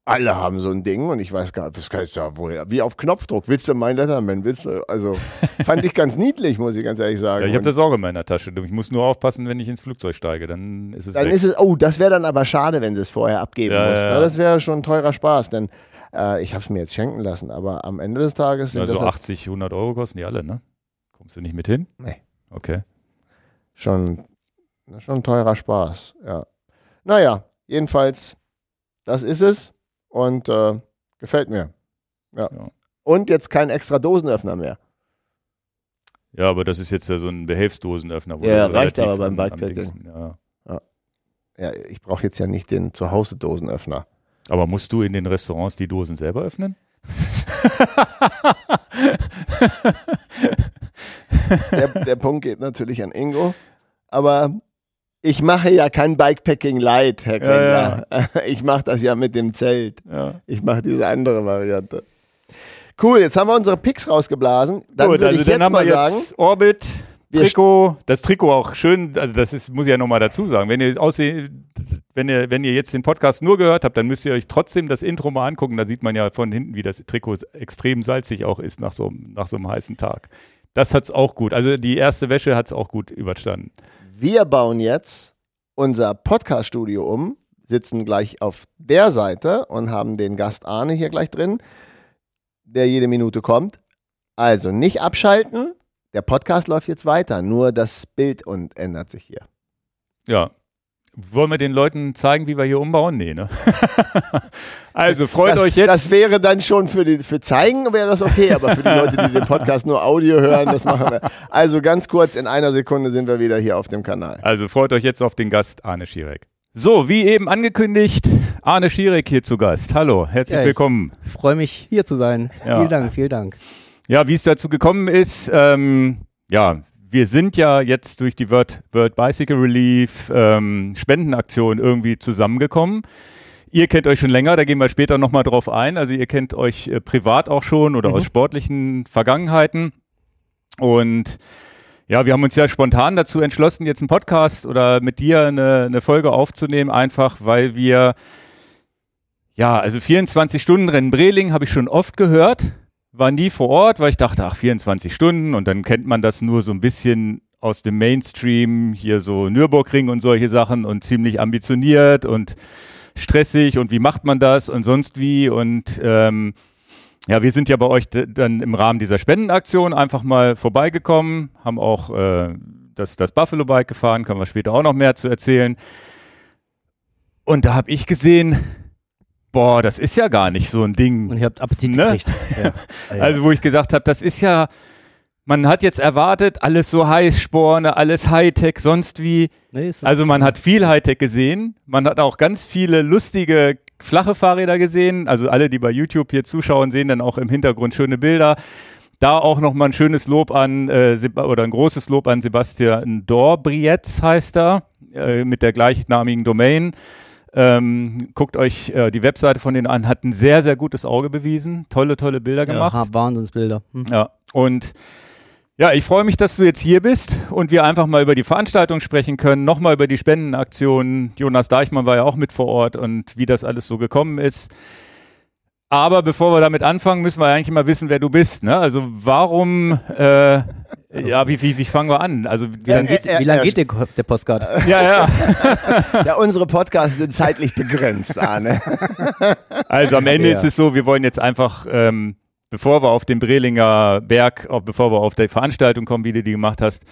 Alle haben so ein Ding und ich weiß gar nicht, das kann ja wohl, wie auf Knopfdruck. Willst du mein Letterman? Willst du, also, fand ich ganz niedlich, muss ich ganz ehrlich sagen. Ja, ich habe das auch in meiner Tasche. Ich muss nur aufpassen, wenn ich ins Flugzeug steige, dann ist es dann weg. ist es, oh, das wäre dann aber schade, wenn du es vorher abgeben Ja, musst. ja, Ne? ja. Das wäre schon ein teurer Spaß, denn äh, ich habe es mir jetzt schenken lassen, aber am Ende des Tages sind also das 80, 100 Euro kosten die alle, ne? Kommst du nicht mit hin? Nee. Okay. schon, schon ein teurer Spaß. Ja. Naja, jedenfalls, das ist es und äh, gefällt mir. Ja. Ja. Und jetzt kein extra Dosenöffner mehr. Ja, aber das ist jetzt ja so ein Behelfsdosenöffner. wo Ja, reicht aber beim Bikepacking. dicksten- Ja. Ja, ich brauche jetzt ja nicht den Zuhause-Dosenöffner. Aber musst du in den Restaurants die Dosen selber öffnen? Der, der Punkt geht natürlich an Ingo. Aber ich mache ja kein Bikepacking Light, Herr Ja, Kengler. Ich mache das ja mit dem Zelt. Ja. Ich mache diese andere Variante. Cool, jetzt haben wir unsere Picks rausgeblasen. Dann Gut, würde also ich dann jetzt haben wir mal sagen, jetzt Orbit, Trikot, das Trikot auch schön, also das ist, muss ich ja nochmal dazu sagen. Wenn ihr aussehen, wenn ihr, wenn ihr jetzt den Podcast nur gehört habt, dann müsst ihr euch trotzdem das Intro mal angucken. Da sieht man ja von hinten, wie das Trikot extrem salzig auch ist nach so, einem- nach so einem heißen Tag. Das hat's auch gut. Also die erste Wäsche hat's auch gut überstanden. Wir bauen jetzt unser Podcast-Studio um, sitzen gleich auf der Seite und haben den Gast Arne hier gleich drin, der jede Minute kommt. Also nicht abschalten. Der Podcast läuft jetzt weiter, nur das Bild und ändert sich hier. Ja. Wollen wir den Leuten zeigen, wie wir hier umbauen? Nee, ne? also freut das, euch jetzt. Das wäre dann schon für, die, für zeigen wäre es okay, aber für die Leute, die den Podcast nur Audio hören, das machen wir. Also ganz kurz, in einer Sekunde sind wir wieder hier auf dem Kanal. Also freut euch jetzt auf den Gast Arne Schierek. So, wie eben angekündigt, Arne Schierek hier zu Gast. Hallo, herzlich Ja, ich- willkommen. freue mich, hier zu sein. Ja. Vielen Dank, vielen Dank. Ja, wie es dazu gekommen ist, ähm, ja, wir sind ja jetzt durch die World, World Bicycle Relief ähm, Spendenaktion irgendwie zusammengekommen. Ihr kennt euch schon länger, da gehen wir später nochmal drauf ein. Also ihr kennt euch äh, privat auch schon oder Mhm. aus sportlichen Vergangenheiten. Und ja, wir haben uns ja spontan dazu entschlossen, jetzt einen Podcast oder mit dir eine, eine Folge aufzunehmen, einfach weil wir, ja, also 24-Stunden-Rennen Breling habe ich schon oft gehört, war nie vor Ort, weil ich dachte, ach, 24 Stunden und dann kennt man das nur so ein bisschen aus dem Mainstream, hier so Nürburgring und solche Sachen und ziemlich ambitioniert und stressig und wie macht man das und sonst wie und ähm, ja, wir sind ja bei euch dann im Rahmen dieser Spendenaktion einfach mal vorbeigekommen, haben auch äh, das, das Buffalo Bike gefahren, können wir später auch noch mehr zu erzählen. Und da habe ich gesehen, boah, das ist ja gar nicht so ein Ding. Und ihr habt Appetit Ne? gekriegt. Ja. Also wo ich gesagt habe, das ist ja, man hat jetzt erwartet, alles so Heißsporne, alles Hightech, sonst wie. Nee, Also man hat viel Hightech gesehen, man hat auch ganz viele lustige flache Fahrräder gesehen. Also alle, die bei YouTube hier zuschauen, sehen dann auch im Hintergrund schöne Bilder. Da auch nochmal ein schönes Lob an, äh, oder ein großes Lob an Sebastian Dorbrietz heißt er, äh, mit der gleichnamigen Domain. Ähm, guckt euch äh, die Webseite von denen an, hat ein sehr, sehr gutes Auge bewiesen. Tolle, tolle Bilder gemacht. Ja, Wahnsinnsbilder. Hm. Ja, und ja, ich freue mich, dass du jetzt hier bist und wir einfach mal über die Veranstaltung sprechen können, nochmal über die Spendenaktion. Jonas Deichmann war ja auch mit vor Ort und wie das alles so gekommen ist. Aber bevor wir damit anfangen, müssen wir eigentlich mal wissen, wer du bist. Ne? Also warum, äh, ja, wie, wie, wie fangen wir an? Also wie lange geht, wie lang geht der, der Postcard? ja, ja. Ja, unsere Podcasts sind zeitlich begrenzt, Arne. Also am Ende Ja. ist es so, wir wollen jetzt einfach, ähm, bevor wir auf den Brelinger Berg, auch bevor wir auf die Veranstaltung kommen, wie du die gemacht hast,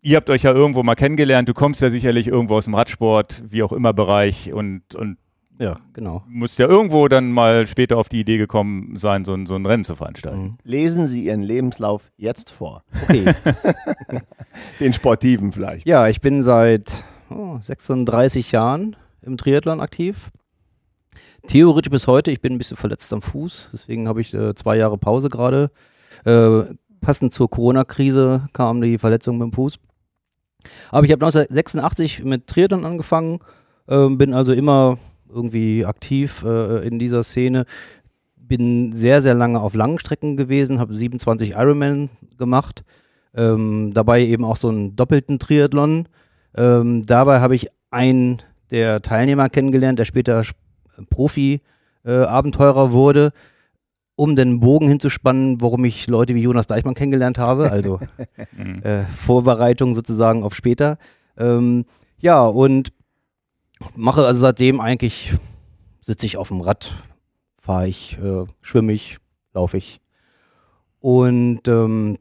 ihr habt euch ja irgendwo mal kennengelernt, du kommst ja sicherlich irgendwo aus dem Radsport, wie auch immer Bereich und, und Ja, genau. musst ja irgendwo dann mal später auf die Idee gekommen sein, so ein, so ein Rennen zu veranstalten. Mhm. Lesen Sie Ihren Lebenslauf jetzt vor. Okay. Den Sportiven vielleicht. ja, ich bin seit oh, 36 Jahren im Triathlon aktiv. Theoretisch bis heute. Ich bin ein bisschen verletzt am Fuß. Deswegen habe ich äh, zwei Jahre Pause gerade. Äh, passend zur Corona-Krise kam die Verletzung mit dem Fuß. Aber ich habe 1986 mit Triathlon angefangen. Ähm, bin also immer irgendwie aktiv äh, in dieser Szene. Bin sehr, sehr lange auf langen Strecken gewesen, habe 27 Ironman gemacht. Ähm, dabei eben auch so einen doppelten Triathlon. Ähm, dabei habe ich einen der Teilnehmer kennengelernt, der später Sp- Profi-Abenteurer wurde, um den Bogen hinzuspannen, warum ich Leute wie Jonas Deichmann kennengelernt habe. Also äh, Vorbereitung sozusagen auf später. Ähm, ja, und mache also seitdem eigentlich, sitze ich auf dem Rad, fahre ich, äh, schwimme ich, laufe ich. Und ähm,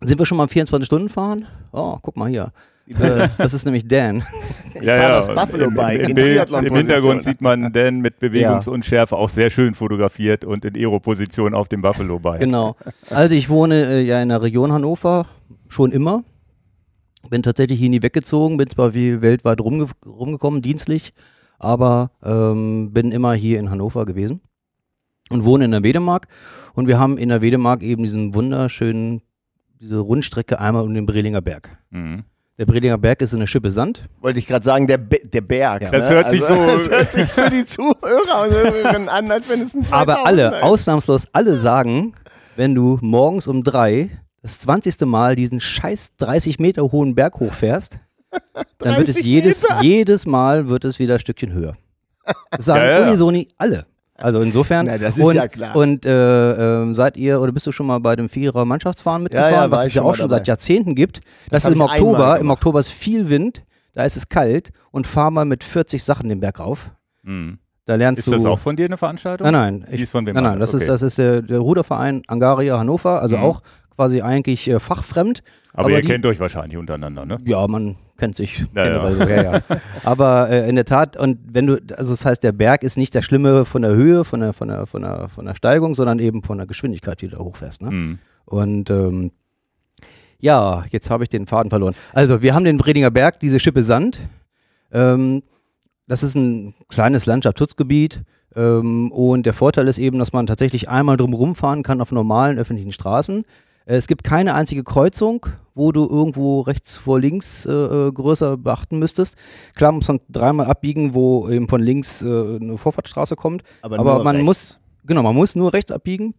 sind wir schon mal 24 Stunden fahren? Oh, guck mal hier. Äh, das ist nämlich Dan. Ich fahr das Buffalo Im, Bike im, in Bild, Im Triathlon-Position. Hintergrund sieht man Dan mit Bewegungsunschärfe auch sehr schön fotografiert und in Aero-Position auf dem Buffalo Bike. Genau. Also ich wohne äh, ja in der Region Hannover schon immer. Bin tatsächlich hier nie weggezogen, bin zwar wie weltweit rumge rumgekommen, dienstlich, aber ähm, bin immer hier in Hannover gewesen und wohne in der Wedemark. Und wir haben in der Wedemark eben diesen wunderschönen, diese Rundstrecke einmal um den Brelinger Berg. Mhm. Der Brelinger Berg ist eine Schippe Sand. Wollte ich gerade sagen, der, Be der Berg. Ja. Das ne? hört sich so- Das hört sich für die Zuhörer an, als wenn es ein 2000 Aber alle, ist. ausnahmslos alle sagen, wenn du morgens um drei das 20. Mal diesen scheiß 30 Meter hohen Berg hochfährst, dann wird es 30 jedes, Meter? jedes Mal wird es wieder ein Stückchen höher. Das sagen Ja, ja. unisoni alle. Also insofern. Na, das ist und, ja klar. Und äh, ähm, seid ihr oder bist du schon mal bei dem Vierer Mannschaftsfahren mitgefahren, Ja, ja, war was ich es ja auch schon dabei. seit Jahrzehnten gibt? Das, Das ist im ich Oktober. Im. Oktober ist viel Wind, da ist es kalt und fahr mal mit 40 Sachen den Berg rauf. Mhm. Da lernst Ist du. das auch von dir eine Veranstaltung? Nein, nein. Die ist von wem Nein, nein, das, okay. ist, das ist der, der Ruderverein Angaria Hannover, also Mhm. auch quasi eigentlich äh, fachfremd. Aber, aber ihr die- kennt euch wahrscheinlich untereinander, ne? Ja, man kennt sich Ja, generell so, ja, ja. Aber äh, in der Tat, und wenn du, also das heißt, der Berg ist nicht das Schlimme von der Höhe, von der, von der, von der, von der Steigung, sondern eben von der Geschwindigkeit, die du da hochfährst. Ne? Mhm. Und ähm, ja, jetzt habe ich den Faden verloren. Also, wir haben den Bredinger Berg, diese Schippe Sand. Ähm, das ist ein kleines Landschaftsschutzgebiet. Ähm, und der Vorteil ist eben, dass man tatsächlich einmal drumherum fahren kann auf normalen öffentlichen Straßen. Äh, Es gibt keine einzige Kreuzung, wo du irgendwo rechts vor links äh, äh, größer beachten müsstest. Klar muss man dreimal abbiegen, wo eben von links äh, eine Vorfahrtsstraße kommt. Aber, Aber man rechts. muss, genau, man muss nur rechts abbiegen.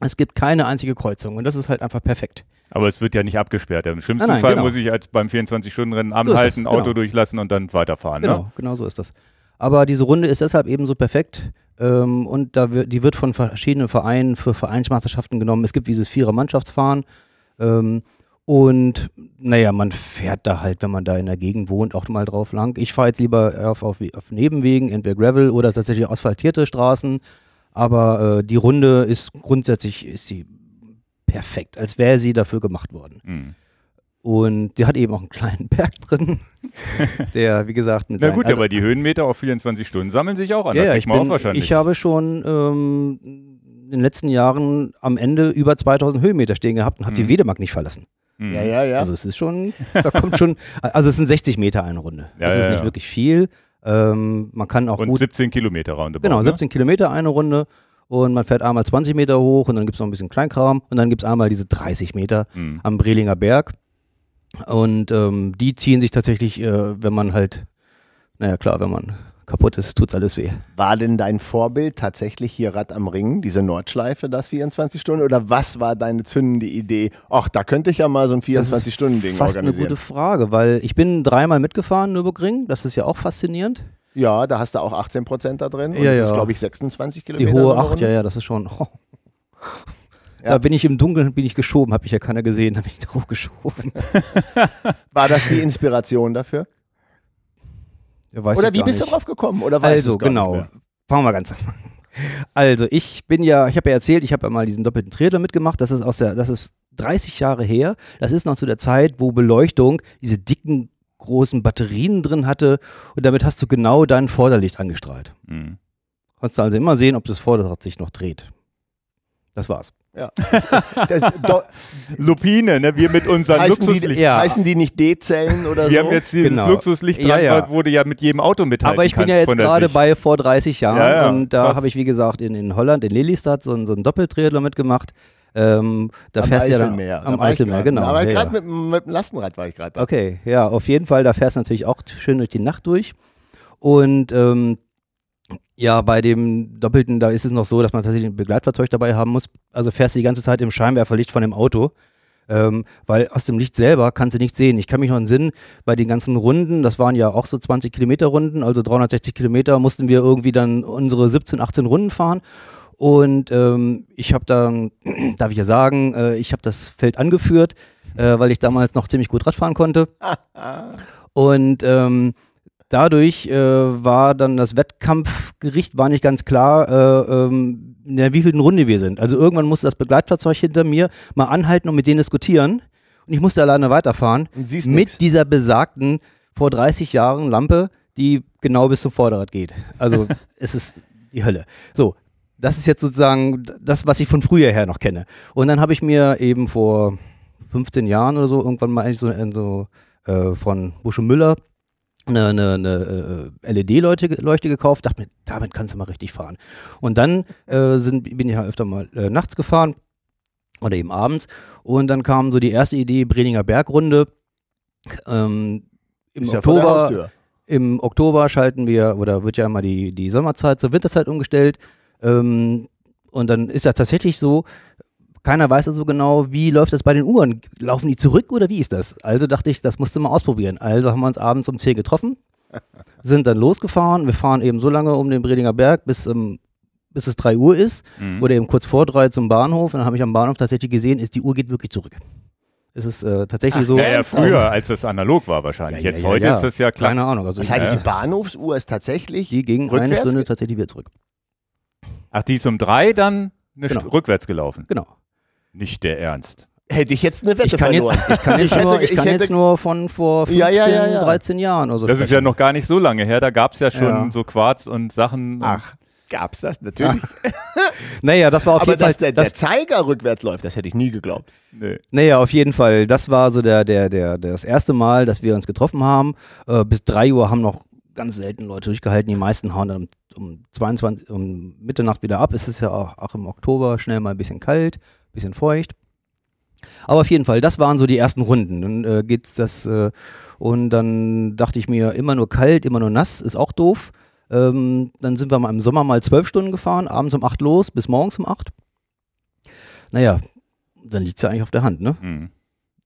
Es gibt keine einzige Kreuzung und das ist halt einfach perfekt. Aber es wird ja nicht abgesperrt. Im schlimmsten Nein, nein, Fall genau. muss ich als beim 24-Stunden-Rennen ist das, anhalten, Auto genau. durchlassen und dann weiterfahren. Genau, Ne? genau so ist das. Aber diese Runde ist deshalb eben so perfekt ähm, und da wird, die wird von verschiedenen Vereinen für Vereinsmeisterschaften genommen. Es gibt dieses Vierer-Mannschaftsfahren ähm, und naja, man fährt da halt, wenn man da in der Gegend wohnt, auch mal drauf lang. Ich fahre jetzt lieber auf, auf, auf Nebenwegen, entweder Gravel oder tatsächlich asphaltierte Straßen. Aber äh, die Runde ist grundsätzlich ist sie perfekt, als wäre sie dafür gemacht worden. Mhm. Und die hat eben auch einen kleinen Berg drin, der, wie gesagt, mit Na gut, also- aber die Höhenmeter auf 24 Stunden sammeln sich auch an. ja, da ja, ich, auch bin, wahrscheinlich. ich habe schon ähm, in den letzten Jahren am Ende über 2000 Höhenmeter stehen gehabt und habe Mhm. die Wedemark nicht verlassen. Mhm. Ja, ja, ja. Also es ist schon, da kommt schon, also es sind 60 Meter eine Runde. Ja, das ist ja, nicht ja. wirklich viel. Ähm, man kann auch Und gut, 17 Kilometer roundabout. genau, ne? 17 Kilometer eine Runde und man fährt einmal 20 Meter hoch und dann gibt es noch ein bisschen Kleinkram und dann gibt es einmal diese 30 Meter Mhm. am Brelinger Berg. Und ähm, die ziehen sich tatsächlich, äh, wenn man halt, naja klar, wenn man kaputt ist, tut's alles weh. War denn dein Vorbild tatsächlich hier Rad am Ring, diese Nordschleife, das 24 Stunden? Oder was war deine zündende Idee? Ach, da könnte ich ja mal so ein 24-Stunden-Ding Fast eine organisieren. gute Frage, weil ich bin dreimal mitgefahren, Nürburgring, das ist ja auch faszinierend. Ja, da hast du auch 18 Prozent da drin. Und Ja, das ja. ist, glaube ich, 26 Die Kilometer. hohe so eine 8, Runde. ja, ja, das ist schon. Oh. Ja. Da bin ich im Dunkeln, bin ich geschoben, habe ich ja keiner gesehen, habe ich hochgeschoben. War das die Inspiration dafür? Ja, weiß Oder ich wie gar bist nicht. du drauf gekommen? Oder weißt Also, genau. Fangen wir ganz an. Also, ich bin ja, ich habe ja erzählt, ich habe ja mal diesen doppelten Triathlon mitgemacht. Das ist aus der, das ist 30 Jahre her. Das ist noch zu der Zeit, wo Beleuchtung diese dicken, großen Batterien drin hatte und damit hast du genau dein Vorderlicht angestrahlt. Mhm. Konntest du also immer sehen, ob das Vorderrad sich noch dreht. Das war's. Das, do, Lupine, ne? wir mit unseren heißen, die, Luxuslicht. Ja. heißen die nicht D-Zellen oder Wir so? haben jetzt dieses Genau. Luxuslicht Ja, dran, ja. wurde ja mit jedem Auto mithalten Aber ich bin ja jetzt gerade bei vor 30 Jahren Ja, ja, und da habe ich, wie gesagt, in, in Holland, in Lelystad, so, ein- so ein Doppeltriathlon mitgemacht. Ähm, da am fährst ja dann, Eiselmeer. Da am Eiselmeer, grad. genau. Aber ja, gerade ja. mit, mit dem Lastenrad war ich gerade. Okay, ja, auf jeden Fall, da fährst du natürlich auch schön durch die Nacht durch. Und ähm, ja, bei dem Doppelten, da ist es noch so, dass man tatsächlich ein Begleitfahrzeug dabei haben muss. Also fährst du die ganze Zeit im Scheinwerferlicht von dem Auto. Ähm, weil aus dem Licht selber kannst du nichts sehen. Ich kann mich noch entsinnen, bei den ganzen Runden, das waren ja auch so 20 Kilometer Runden, also 360 Kilometer, mussten wir irgendwie dann unsere 17, 18 Runden fahren. Und ähm, ich habe dann, darf ich ja sagen, äh, ich habe das Feld angeführt, äh, weil ich damals noch ziemlich gut Radfahren konnte. Und ähm, dadurch äh, war dann das Wettkampfgericht war nicht ganz klar, äh, ähm, in der wievielten Runde wir sind. Also irgendwann musste das Begleitfahrzeug hinter mir mal anhalten und mit denen diskutieren. und ich musste alleine weiterfahren mit nix. dieser besagten vor 30 Jahren Lampe, die genau bis zum Vorderrad geht. Also es ist die Hölle. So, das ist jetzt sozusagen das, was ich von früher her noch kenne. Und dann habe ich mir eben vor 15 Jahren oder so irgendwann mal eigentlich so, so äh, von Busch und Müller eine, eine, eine äh, LED-Leuchte Leuchte gekauft, dachte mir, damit kannst du mal richtig fahren. Und dann äh, sind, bin ich halt öfter mal äh, nachts gefahren oder eben abends. Und dann kam so die erste Idee, Breninger Bergrunde. Ähm, Im Ist ja Oktober, Haustür. im Oktober schalten wir, oder wird ja immer die, die Sommerzeit zur Winterzeit umgestellt. Ähm, und dann ist ja tatsächlich so, keiner weiß so genau, wie läuft das bei den Uhren. Laufen die zurück oder wie ist das? Also dachte ich, das musste mal ausprobieren. Also haben wir uns abends um 10 getroffen, sind dann losgefahren. Wir fahren eben so lange um den Bredinger Berg, bis, ähm, bis es 3 Uhr ist. Mhm. Oder eben kurz vor 3 zum Bahnhof. Und dann habe ich am Bahnhof tatsächlich gesehen, ist, die Uhr geht wirklich zurück. Es ist äh, tatsächlich Ach, so. Naja, früher, als das analog war wahrscheinlich. Ja, ja, Jetzt ja, heute ja. ist das ja klar. Keine Ahnung. Also Das heißt, Ja. die Bahnhofsuhr ist tatsächlich die ging eine Stunde tatsächlich wieder zurück. Ach, die ist um drei dann eine Genau. Rückwärts gelaufen. Genau. Nicht der Ernst. hätte ich jetzt eine Wette Ich kann, jetzt, verloren. ich kann, jetzt, Ich hätte- nur, ich ich kann hätte- jetzt nur von vor 15, Ja, ja, ja, ja. 13 Jahren oder so. Das ist ja noch gar nicht so lange her. Da gab es ja schon Ja. so Quarz und Sachen. und- Ach, gab's das natürlich. Naja, das war auf Aber jeden Fall. dass der, der das, Zeiger rückwärts läuft, das hätte ich nie geglaubt. Nee. naja, auf jeden Fall. Das war so der, der, der, der, das erste Mal, dass wir uns getroffen haben. Äh, bis 3 Uhr haben noch ganz selten Leute durchgehalten. Die meisten hauen dann um, um 22, um Mitternacht wieder ab. Es ist ja auch, auch im Oktober schnell mal ein bisschen kalt, bisschen feucht. Aber auf jeden Fall, das waren so die ersten Runden. Dann äh, geht's das äh, und dann dachte ich mir, immer nur kalt, immer nur nass, ist auch doof. Ähm, dann sind wir mal im Sommer mal zwölf Stunden gefahren, abends um acht los, bis morgens um acht. Naja, dann liegt's ja eigentlich auf der Hand, ne? Hm.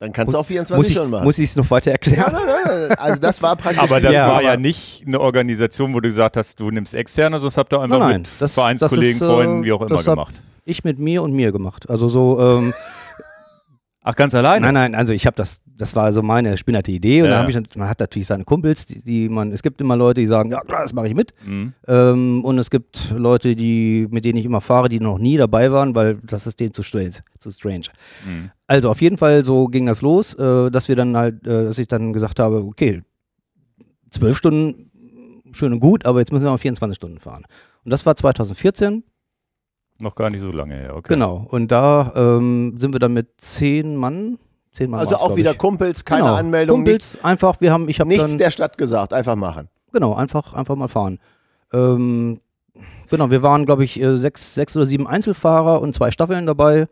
Dann kannst du auch 24 Muss ich Stunden machen. muss ich es noch weiter ja, erklären? nein, nein, nein. Also das war praktisch. Aber das Ja, war ja aber- nicht eine Organisation, wo du gesagt hast, du nimmst externe, das habt ihr einfach Nein, nein, mit das- Vereinskollegen, das ist, Freunden, wie auch immer das hab- gemacht. Ich mit mir und mir gemacht. Also so, ähm, Ach, ganz alleine? nein, nein, also ich habe das, das war so meine spinnerte Idee und Ja. dann habe ich, man hat natürlich seine Kumpels, die, die man, es gibt immer Leute, die sagen, ja klar, das mache ich mit. Hm. Ähm, und es gibt Leute, die, mit denen ich immer fahre, die noch nie dabei waren, weil das ist denen zu strange. Zu strange. Hm. Also auf jeden Fall so ging das los, äh, dass wir dann halt, äh, dass ich dann gesagt habe, okay, zwölf Stunden, schön und gut, aber jetzt müssen wir mal 24 Stunden fahren. Und das war 2014, Noch gar nicht so lange her, okay. genau. Und da ähm, sind wir dann mit zehn Mann, zehn Mann also auch wieder ich. Kumpels, keine genau. Anmeldung, Kumpels, einfach, wir haben, ich habe nichts, nichts dann, der Stadt gesagt, einfach machen. genau, einfach, einfach mal fahren. Ähm, genau, wir waren, glaube ich, äh, sechs, sechs oder sieben Einzelfahrer und zwei Staffeln dabei.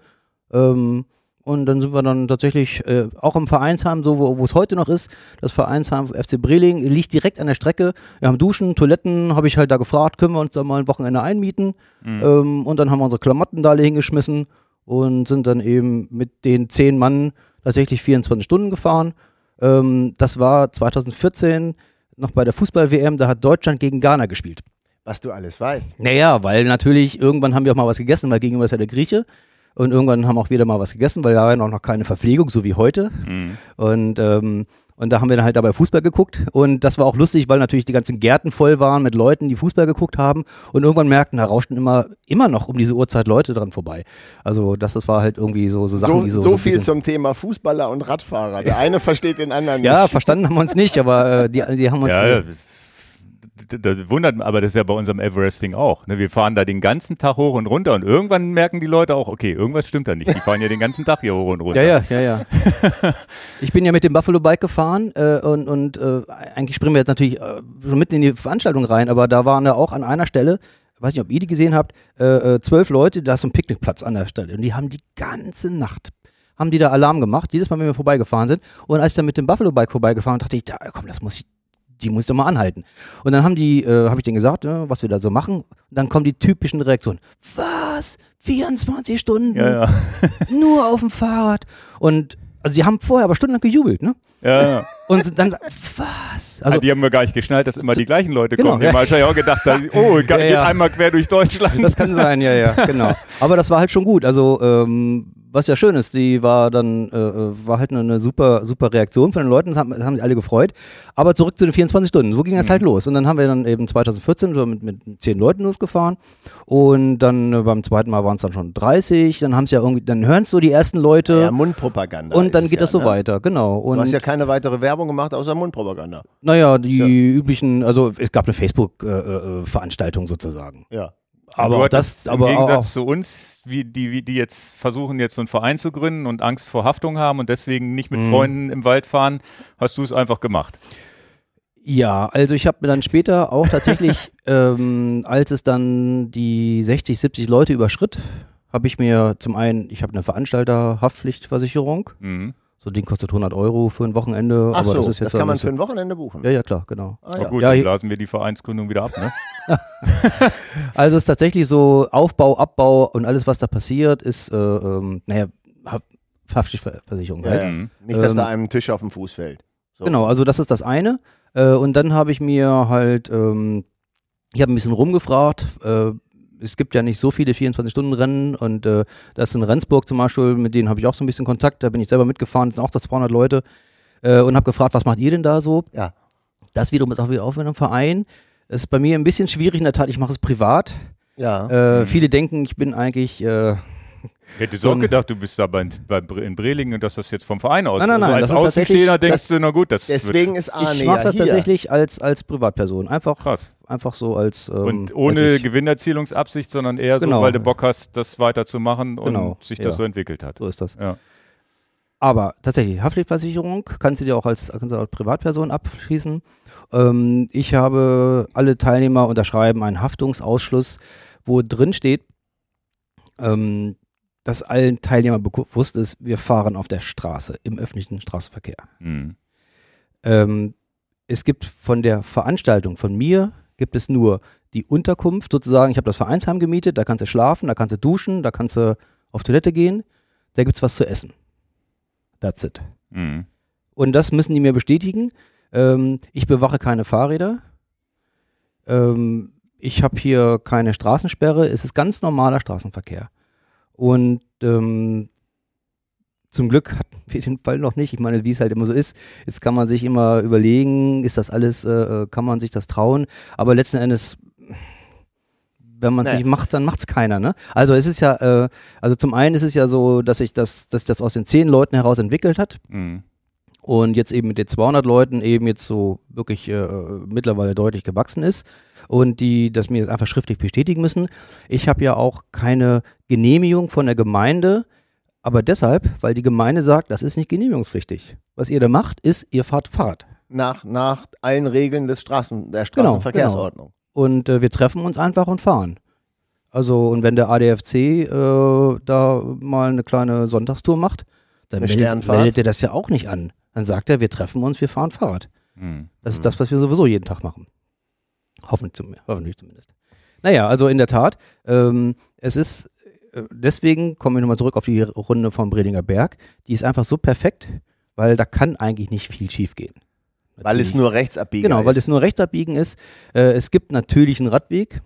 Ähm, und dann sind wir dann tatsächlich äh, auch im Vereinsheim, so wo es heute noch ist. Das Vereinsheim FC Breling liegt direkt an der Strecke. Wir haben Duschen, Toiletten, habe ich halt da gefragt, können wir uns da mal ein Wochenende einmieten. Hm. Ähm, und dann haben wir unsere Klamotten da hingeschmissen und sind dann eben mit den zehn Mann tatsächlich 24 Stunden gefahren. Ähm, das war 2014 noch bei der Fußball-WM, da hat Deutschland gegen Ghana gespielt. Was du alles weißt. Naja, weil natürlich irgendwann haben wir auch mal was gegessen, weil gegenüber ist ja der Grieche. Und irgendwann haben auch wieder mal was gegessen, weil da war ja noch keine Verpflegung, so wie heute. Hm. Und, ähm, und da haben wir dann halt dabei Fußball geguckt. Und das war auch lustig, weil natürlich die ganzen Gärten voll waren mit Leuten, die Fußball geguckt haben. Und irgendwann merkten, da rauschten immer, immer noch um diese Uhrzeit Leute dran vorbei. Also das, das war halt irgendwie so, so Sachen, So, die so. so, so viel zum Thema Fußballer und Radfahrer. Der eine versteht den anderen Ja, nicht. verstanden haben wir uns nicht, aber äh, die, die haben uns. Ja, äh, das, wundert aber das ist ja bei unserem Everesting auch. Ne? Wir fahren da den ganzen Tag hoch und runter und irgendwann merken die Leute auch, okay, irgendwas stimmt da nicht. Die fahren ja den ganzen Tag hier hoch und runter. Ja, ja, ja, ja. ich bin ja mit dem Buffalo Bike gefahren äh, und, und äh, eigentlich springen wir jetzt natürlich äh, schon mitten in die Veranstaltung rein, aber da waren ja auch an einer Stelle, weiß nicht, ob ihr die gesehen habt, äh, äh, zwölf Leute, da ist so ein Picknickplatz an der Stelle und die haben die ganze Nacht haben die da Alarm gemacht, jedes Mal, wenn wir vorbeigefahren sind. Und als ich dann mit dem Buffalo Bike vorbeigefahren dachte ich, da, komm, das muss ich, die muss doch mal anhalten. Und dann haben die, äh, habe ich denen gesagt, ne, was wir da so machen. Und dann kommen die typischen Reaktionen. Was? 24 Stunden? Ja, ja. nur auf dem Fahrrad. Und also die haben vorher aber stundenlang gejubelt, ne? ja, ja. Und sind dann was? Also, Also die haben mir gar nicht geschnallt, dass immer die gleichen Leute Genau, kommen. Die ja. haben wahrscheinlich auch gedacht, dass, oh, geht Ja, ja. einmal quer durch Deutschland. das kann sein, ja, ja, genau. Aber das war halt schon gut. Also ähm, was ja schön ist, die war dann, äh, äh, war halt eine, eine super, super Reaktion von den Leuten, das haben, das haben sich alle gefreut. Aber zurück zu den 24 Stunden, so ging das Mhm. halt los. Und dann haben wir dann eben 2014 so mit, mit zehn Leuten losgefahren und dann äh, beim zweiten Mal waren es dann schon 30, dann haben es ja irgendwie, dann hören es so die ersten Leute Ja, Mundpropaganda. und dann geht ja, das so ne? weiter, genau. Und Du hast ja keine weitere Werbung gemacht, außer Mundpropaganda. naja, die Ja. üblichen, also es gab eine Facebook-Veranstaltung sozusagen. Ja. Aber du auch das, hattest aber im auch, Gegensatz zu uns, wie die, wie die jetzt versuchen, jetzt so einen Verein zu gründen und Angst vor Haftung haben und deswegen nicht mit Mhm. Freunden im Wald fahren, hast du es einfach gemacht. Ja, also ich habe mir dann später auch tatsächlich, ähm, als es dann die 60, 70 Leute überschritt, habe ich mir zum einen, ich habe eine Veranstalterhaftpflichtversicherung, Mhm. So ein Ding kostet 100 Euro für ein Wochenende, Ach aber so, das ist jetzt kann auch man für ein Wochenende buchen. Ja, ja, klar, genau. Ah, ja. gut, Ja, dann blasen wir die Vereinsgründung wieder ab, ne? Also es ist tatsächlich so Aufbau, Abbau und alles, was da passiert, ist, äh, ähm, naja, Haft- Haftpflichtversicherung Ja, halt. ja. Nicht, dass Ähm, da einem Tisch auf dem Fuß fällt. So. Genau, also das ist das eine. Äh, und dann habe ich mir halt, ähm, ich habe ein bisschen rumgefragt. Äh, es gibt ja nicht so viele 24-Stunden-Rennen und äh, das in Rendsburg zum Beispiel, mit denen habe ich auch so ein bisschen Kontakt. Da bin ich selber mitgefahren, das sind auch da 200 Leute äh, und habe gefragt, was macht ihr denn da so? Ja. Das wiederum ist auch wieder auf einem Verein. Das ist bei mir ein bisschen schwierig in der Tat. Ich mache es privat. Ja. Äh, Mhm. Viele denken, ich bin eigentlich äh, Ich hätte So gedacht, du bist da bei, bei, in Brelingen und dass das jetzt vom Verein aus Nein, nein, nein, also das als ist Außenstehender denkst du, na gut, das Deswegen wird ist Arne ich mache ja das hier. tatsächlich als als Privatperson. Einfach krass. einfach so als ähm, Und als ohne ich- Gewinnerzielungsabsicht, sondern eher Genau. so, weil du Bock hast, das weiterzumachen und Genau, sich ja. das so entwickelt hat. so ist das. Ja. Aber tatsächlich, Haftpflichtversicherung kannst du dir auch als, kannst du als Privatperson abschließen. Ähm, ich habe, alle Teilnehmer unterschreiben einen Haftungsausschluss, wo drin steht, ähm, dass allen Teilnehmern bewusst ist, wir fahren auf der Straße, im öffentlichen Straßenverkehr. Mhm. Ähm, es gibt von der Veranstaltung, von mir, gibt es nur die Unterkunft, sozusagen, ich habe das Vereinsheim gemietet, da kannst du schlafen, da kannst du duschen, da kannst du auf Toilette gehen, da gibt es was zu essen. That's it. Mhm. Und das müssen die mir bestätigen. Ähm, ich bewache keine Fahrräder. Ähm, ich habe hier keine Straßensperre. Es ist ganz normaler Straßenverkehr. Und ähm, zum Glück hatten wir den Fall noch nicht. Ich meine, wie es halt immer so ist, jetzt kann man sich immer überlegen, ist das alles, äh, äh, kann man sich das trauen? Aber letzten Endes, wenn man es Nee. nicht macht, dann macht es keiner. Ne? Also es ist ja, äh, also zum einen ist es ja so, dass sich das, dass sich das aus den zehn Leuten heraus entwickelt hat. Mhm. Und jetzt eben mit den 200 Leuten eben jetzt so wirklich äh, mittlerweile deutlich gewachsen ist und die das mir jetzt einfach schriftlich bestätigen müssen. Ich habe ja auch keine Genehmigung von der Gemeinde, aber deshalb, weil die Gemeinde sagt, das ist nicht genehmigungspflichtig. Was ihr da macht, ist, ihr fahrt Fahrrad. Nach, nach allen Regeln des Straßen, der Genau, Straßenverkehrsordnung. Und äh, wir treffen uns einfach und fahren. Also, und wenn der ADFC äh, da mal eine kleine Sonntagstour macht, dann meldet, meldet er das ja auch nicht an. Dann sagt er, wir treffen uns, wir fahren Fahrrad. Mhm. Das ist das, was wir sowieso jeden Tag machen. Hoffentlich, zum, hoffentlich zumindest. Naja, also in der Tat, ähm, es ist, äh, deswegen kommen wir nochmal zurück auf die Runde vom Bredinger Berg. Die ist einfach so perfekt, weil da kann eigentlich nicht viel schief gehen. Weil es nur rechts abbiegen Genau, weil ist. es nur rechts abbiegen ist. Äh, es gibt natürlich einen Radweg,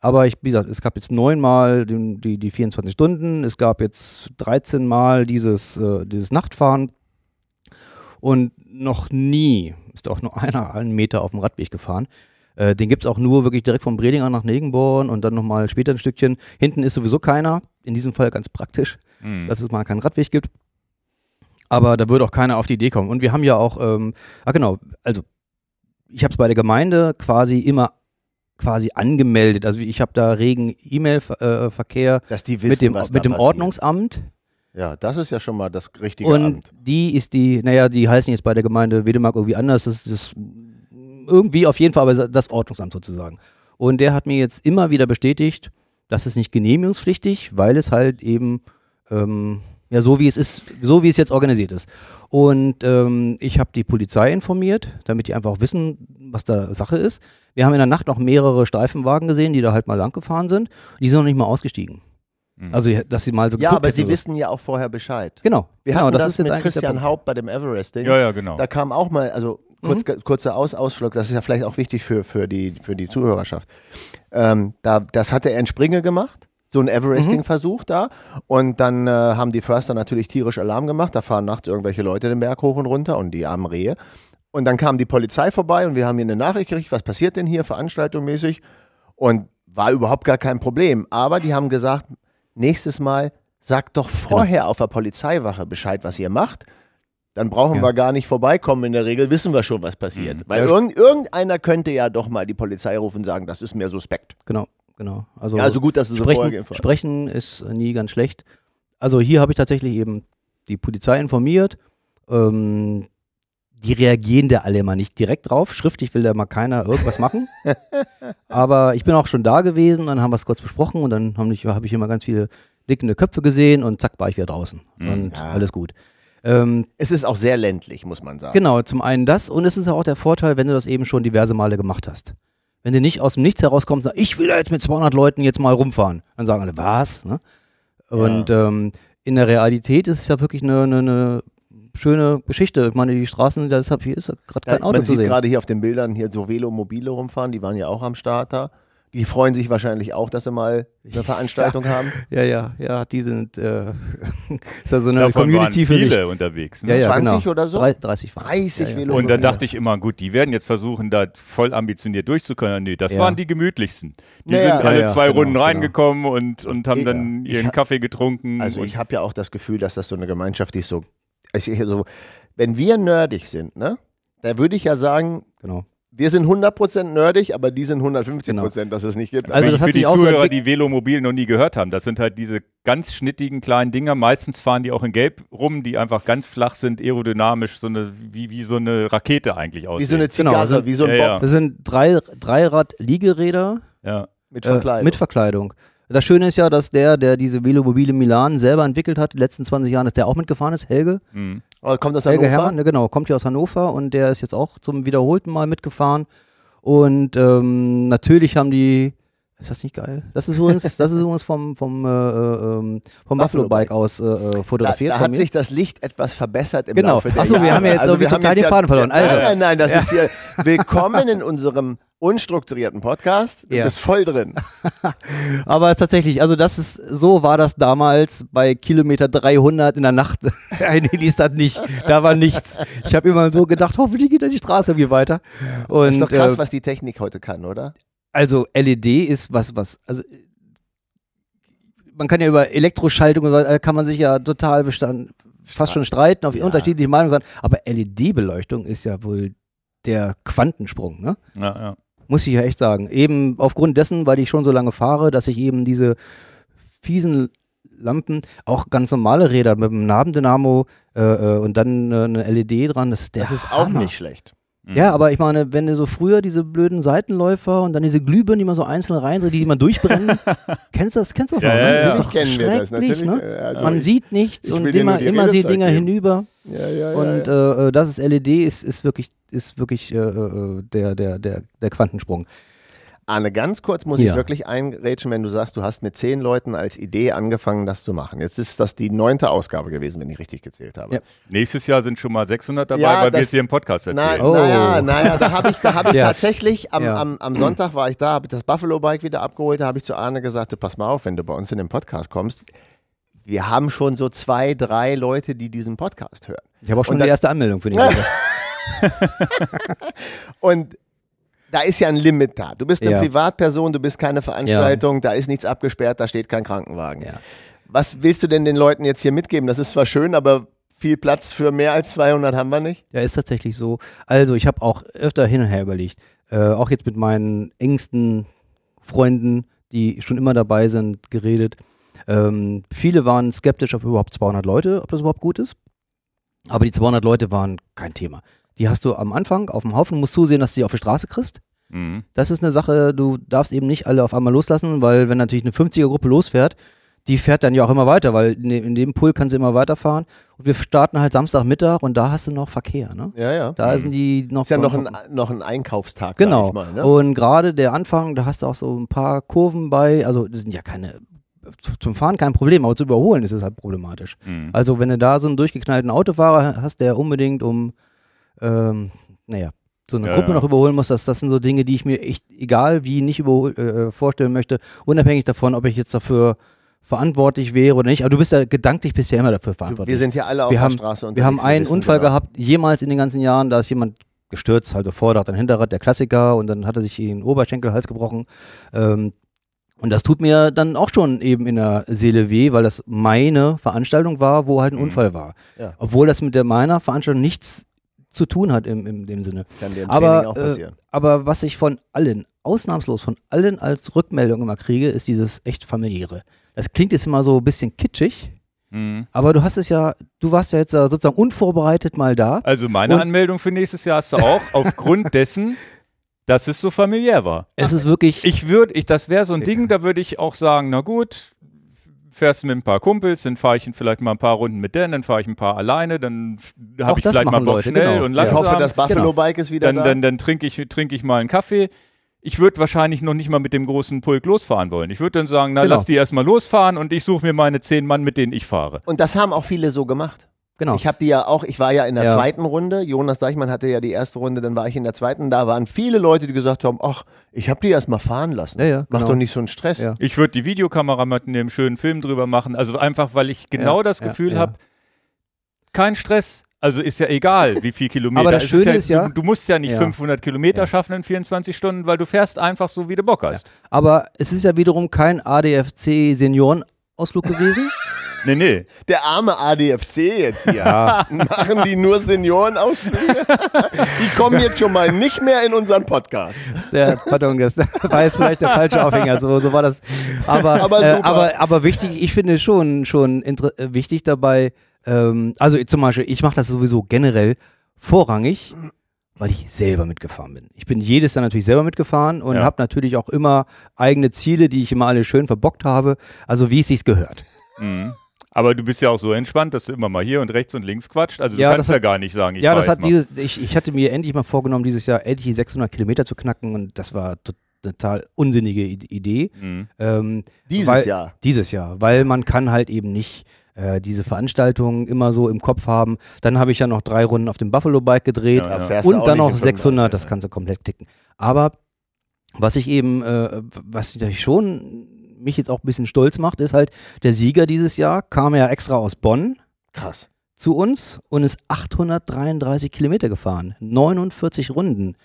aber ich, wie gesagt, es gab jetzt neunmal die, die, die 24 Stunden, es gab jetzt 13 Mal dieses, äh, dieses Nachtfahren und noch nie ist auch nur einer einen Meter auf dem Radweg gefahren. Äh, den gibt es auch nur wirklich direkt vom Bredinger nach Negenborn und dann nochmal später ein Stückchen. Hinten ist sowieso keiner, in diesem Fall ganz praktisch Mhm. dass es mal keinen Radweg gibt. Aber da würde auch keiner auf die Idee kommen. Und wir haben ja auch, ähm, ah genau, also ich habe es bei der Gemeinde quasi immer quasi angemeldet. Also ich habe da regen E-Mail-Verkehr wissen, mit dem, mit dem passiert. Ordnungsamt. Ja, das ist ja schon mal das richtige Und Amt. die ist die, naja, die heißen jetzt bei der Gemeinde Wedemark irgendwie anders. Das ist irgendwie auf jeden Fall aber das Ordnungsamt sozusagen. Und der hat mir jetzt immer wieder bestätigt, das ist nicht genehmigungspflichtig, weil es halt eben ähm, ja so wie es ist, so wie es jetzt organisiert ist. Und ähm, ich habe die Polizei informiert, damit die einfach auch wissen, was da Sache ist. Wir haben in der Nacht noch mehrere Streifenwagen gesehen, die da halt mal lang gefahren sind. Die sind noch nicht mal ausgestiegen. Mhm. Also, dass sie mal so Ja, aber hätten, sie so. wissen ja auch vorher Bescheid. Genau, Wir genau, hatten das das, ist jetzt mit Christian. Haupt bei dem Everest-Ding. Ja, ja, genau. Da kam auch mal, also kurz, Mhm. kurzer Aus, Ausflug, das ist ja vielleicht auch wichtig für, für, die, für die Zuhörerschaft. Ähm, da, das hatte er in Springe gemacht, so ein Everesting-Versuch da. Und dann äh, haben die Förster natürlich tierisch Alarm gemacht. Da fahren nachts irgendwelche Leute den Berg hoch und runter und die armen Rehe. Und dann kam die Polizei vorbei und wir haben hier eine Nachricht gekriegt, was passiert denn hier, veranstaltungsmäßig. Und war überhaupt gar kein Problem. Aber die haben gesagt, nächstes Mal sagt doch vorher auf der Polizeiwache Bescheid, was ihr macht. Dann brauchen Ja. wir gar nicht vorbeikommen. In der Regel wissen wir schon, was passiert. Mhm. Weil irgend, irgendeiner könnte ja doch mal die Polizei rufen und sagen, das ist mir suspekt. Genau, genau. Also, Ja, also gut, dass so sprechen, vorgehen sprechen ist nie ganz schlecht. Also hier habe ich tatsächlich eben die Polizei informiert. Ähm, die reagieren da alle immer nicht direkt drauf. Schriftlich will da mal keiner irgendwas machen. Aber ich bin auch schon da gewesen, dann haben wir es kurz besprochen und dann habe ich, hab ich immer ganz viele nickende Köpfe gesehen und zack, war ich wieder draußen. Mhm. Und Ja. alles gut. Ähm, Es ist auch sehr ländlich, muss man sagen. Genau, zum einen das und es ist auch der Vorteil, wenn du das eben schon diverse Male gemacht hast. Wenn du nicht aus dem Nichts herauskommst, und sagst, ich will da jetzt mit 200 Leuten jetzt mal rumfahren, dann sagen alle, was? Ne? Und ähm, in der Realität ist es ja wirklich eine, eine, eine schöne Geschichte. Ich meine, die Straßen, deshalb hier ist ja gerade Ja, kein Auto man zu sieht sehen. gerade hier auf den Bildern hier so Velomobile rumfahren, die waren ja auch am Start da. Die freuen sich wahrscheinlich auch, dass sie mal eine Veranstaltung haben. Ja, ja, ja, die sind, äh, ist ja so eine Davon Community waren für sich. viele unterwegs. Ne? Ja, ja, 20 genau. oder so? Drei- 30 waren. 30 ja, ja. Velo- Und dann Ja. dachte ich immer, gut, die werden jetzt versuchen, da voll ambitioniert durchzukommen. Nee, das Ja. waren die gemütlichsten. Die Naja. sind alle Ja, ja, zwei genau, Runden genau. reingekommen und, und haben Ja. dann ihren Kaffee getrunken. Also ich habe ja auch das Gefühl, dass das so eine Gemeinschaft ist, so, also so wenn wir nerdig sind, ne, da würde ich ja sagen, Genau. wir sind 100% nerdig, aber die sind 150%, dass es nicht gibt. Also für, das hat für die sich auch so Zuhörer, entwick- die Velomobil noch nie gehört haben, das sind halt diese ganz schnittigen kleinen Dinger. Meistens fahren die auch in Gelb rum, die einfach ganz flach sind, aerodynamisch, so eine, wie, wie so eine Rakete eigentlich aussehen. wie so eine Genau, Zigarre, also- wie so ein Ja, Bob ja. Das sind drei, Dreirad-Liegeräder ja. mit Äh, Verkleidung. mit Verkleidung. Das Schöne ist ja, dass der, der diese Velomobile Milan selber entwickelt hat, die letzten 20 Jahren, dass der auch mitgefahren ist, Helge. Mhm. Aber kommt das Helge Hannover? Herrmann, ne, genau, kommt hier aus Hannover und der ist jetzt auch zum wiederholten Mal mitgefahren. Und ähm, natürlich haben die, ist das nicht geil? Das ist übrigens, das ist übrigens vom, vom, äh, äh, ähm, vom Buffalo Bike aus äh, äh, Da, fotografiert. da von hat sich das Licht etwas verbessert im Genau. Laufe der Ach so, wir Jahre. haben ja jetzt irgendwie wir haben total den Faden verloren. Nein, Also. nein, nein, das ist hier willkommen in unserem unstrukturierten Podcast. Du Ja. bist voll drin. Aber es ist tatsächlich, also das ist, so war das damals bei Kilometer 300 in der Nacht. Ein Heli ist das nicht. Da war nichts. Ich habe immer so gedacht, hoffentlich geht da die Straße irgendwie weiter. Und, Das ist doch krass, äh, was die Technik heute kann, oder? Also LED ist was, was, also man kann ja über Elektroschaltung und so, kann man sich ja total bestand, fast schon streiten, auf Ja. unterschiedliche Meinungen sein, aber LED-Beleuchtung ist ja wohl der Quantensprung, ne? Ja, ja. Muss ich ja echt sagen. Eben aufgrund dessen, weil ich schon so lange fahre, dass ich eben diese fiesen Lampen, auch ganz normale Räder mit einem Nabendynamo äh, äh, und dann äh, eine LED dran, das ist der Das ist auch Hammer. nicht schlecht. Mhm. Ja, aber ich meine, wenn du so früher diese blöden Seitenläufer und dann diese Glühbirnen, die man so einzeln reindreht, die man durchbrennen, kennst du das? Kennst du doch Ja, noch, ja, ne? ja. Das ist doch Kennen wir das schrecklich, natürlich. ne? Äh, also man ich- sieht nichts ich und immer, immer die Dinger geben. hinüber. Ja, ja, Und ja. äh, äh, das ist LED ist, ist wirklich, ist wirklich äh, äh, der, der, der, der Quantensprung. Arne, ganz kurz muss ich Ja. wirklich einrätschen, wenn du sagst, du hast mit zehn Leuten als Idee angefangen, das zu machen. Jetzt ist das die neunte Ausgabe gewesen, wenn ich richtig gezählt habe. Ja. Nächstes Jahr sind schon mal 600 dabei, Ja, weil wir es hier im Podcast Na, erzählen. Oh. Naja, naja, da habe ich, da hab ich Ja. tatsächlich, am, Ja. am, am Sonntag war ich da, habe ich das Buffalo-Bike wieder abgeholt, da habe ich zu Arne gesagt, du pass mal auf, wenn du bei uns in den Podcast kommst, wir haben schon so zwei, drei Leute, die diesen Podcast hören. Ich habe auch schon Und die erste Anmeldung für den. Und da ist ja ein Limit da. Du bist eine Ja. Privatperson, du bist keine Veranstaltung, da ist nichts abgesperrt, da steht kein Krankenwagen. Ja. Was willst du denn den Leuten jetzt hier mitgeben? Das ist zwar schön, aber viel Platz für mehr als 200 haben wir nicht. Ja, ist tatsächlich so. Also ich habe auch öfter hin und her überlegt. Äh, auch jetzt mit meinen engsten Freunden, die schon immer dabei sind, geredet. Ähm, viele waren skeptisch, ob überhaupt 200 Leute, ob das überhaupt gut ist. Aber die 200 Leute waren kein Thema. Die hast du am Anfang auf dem Haufen, musst zusehen, dass du die auf die Straße kriegst. Mhm. Das ist eine Sache, du darfst eben nicht alle auf einmal loslassen, weil wenn natürlich eine 50er-Gruppe losfährt, die fährt dann ja auch immer weiter, weil in dem, Pool kann sie immer weiterfahren. Und wir starten halt Samstagmittag und da hast du noch Verkehr, ne? Ja, ja. Da sind die noch. Ist ja noch ein, noch ein Einkaufstag, Genau. sag ich mal. Ne? Und gerade der Anfang, da hast du auch so ein paar Kurven bei, also das sind ja keine, zu- zum Fahren kein Problem, aber zu überholen ist es halt problematisch. Mhm. Also wenn du da so einen durchgeknallten Autofahrer hast, der unbedingt um, ähm, naja, so eine Ja, Gruppe ja. noch überholen muss, das, das sind so Dinge, die ich mir echt, egal wie, nicht überhol, äh, vorstellen möchte, unabhängig davon, ob ich jetzt dafür verantwortlich wäre oder nicht. Aber du bist ja gedanklich bist ja immer dafür verantwortlich. Wir sind ja alle auf wir der haben, Straße unterwegs. wir haben einen wissen Unfall genau. gehabt, jemals in den ganzen Jahren, da ist jemand gestürzt, also Vorderrad, dann Hinterrad, der Klassiker und dann hat er sich den Oberschenkelhals gebrochen. Ähm, und das tut mir dann auch schon eben in der Seele weh, weil das meine Veranstaltung war, wo halt ein Mhm. Unfall war. Ja. Obwohl das mit der meiner Veranstaltung nichts zu tun hat im, im dem Sinne. Kann dir im Aber, Training auch äh, passieren. Aber was ich von allen, ausnahmslos von allen als Rückmeldung immer kriege, ist dieses echt familiäre. Das klingt jetzt immer so ein bisschen kitschig, Mhm. aber du hast es ja, du warst ja jetzt äh, sozusagen unvorbereitet mal da. Also meine Und- Anmeldung für nächstes Jahr hast du auch aufgrund dessen, dass es so familiär war. Es ist wirklich, Ich würde, ich, das wäre so ein Ding, da würde ich auch sagen, na gut, fährst du mit ein paar Kumpels, dann fahre ich vielleicht mal ein paar Runden mit denen, dann fahre ich ein paar alleine, dann habe ich vielleicht mal Bock Leute, schnell genau. und Ja. Ich hoffe, langsam. das Buffalo Bike ist wieder dann, da. dann, dann trinke ich, trinke ich mal einen Kaffee. Ich würde wahrscheinlich noch nicht mal mit dem großen Pulk losfahren wollen. Ich würde dann sagen, na Genau. lass die erstmal losfahren und ich suche mir meine zehn Mann, mit denen ich fahre. Und das haben auch viele so gemacht. Genau. Ich habe die ja auch, ich war ja in der Ja. zweiten Runde. Jonas Deichmann hatte ja die erste Runde, dann war ich in der zweiten. Da waren viele Leute, die gesagt haben, ach, ich habe die erst mal fahren lassen. Ja, ja, Mach genau. doch nicht so einen Stress. Ja. Ich würde die Videokamera mit einem schönen Film drüber machen. Also einfach, weil ich genau Ja, das ja, Gefühl ja. habe, kein Stress. Also ist ja egal, wie viel Kilometer. Aber das Es Schöne ist ja- du, du musst ja nicht Ja. 500 Kilometer schaffen in 24 Stunden, weil du fährst einfach so, wie du Bock hast. Aber es ist ja wiederum kein ADFC Seniorenausflug gewesen. Nee, nee. Der arme ADFC jetzt hier. Machen die nur Seniorenausflüge? die kommen jetzt schon mal nicht mehr in unseren Podcast. Der, pardon, das war jetzt vielleicht der falsche Aufhänger, so, so war das. Aber, Aber äh, aber, aber wichtig, ich finde schon, schon äh, wichtig dabei, ähm, also zum Beispiel, ich mache das sowieso generell vorrangig, weil ich selber mitgefahren bin. Ich bin jedes Jahr natürlich selber mitgefahren und Ja. habe natürlich auch immer eigene Ziele, die ich immer alle schön verbockt habe, also wie es sich gehört. Mhm. Aber du bist ja auch so entspannt, dass du immer mal hier und rechts und links quatscht. Also du Ja, kannst das ja hat- gar nicht sagen, ich ja, das hat mal. dieses, ich, ich hatte mir endlich mal vorgenommen, dieses Jahr endlich die 600 Kilometer zu knacken und das war to- total unsinnige Idee. Mhm. Ähm, Dieses weil, Jahr. Dieses Jahr, weil man kann halt eben nicht äh, diese Veranstaltungen immer so im Kopf haben. Dann habe ich ja noch drei Runden auf dem Buffalo Bike gedreht Ja, du und dann noch in 600, das 85, kannst du komplett ticken. Aber was ich eben, äh, was ich schon mich jetzt auch ein bisschen stolz macht, ist halt, der Sieger dieses Jahr kam ja extra aus Bonn Krass. zu uns und ist 833 Kilometer gefahren. 49 Runden.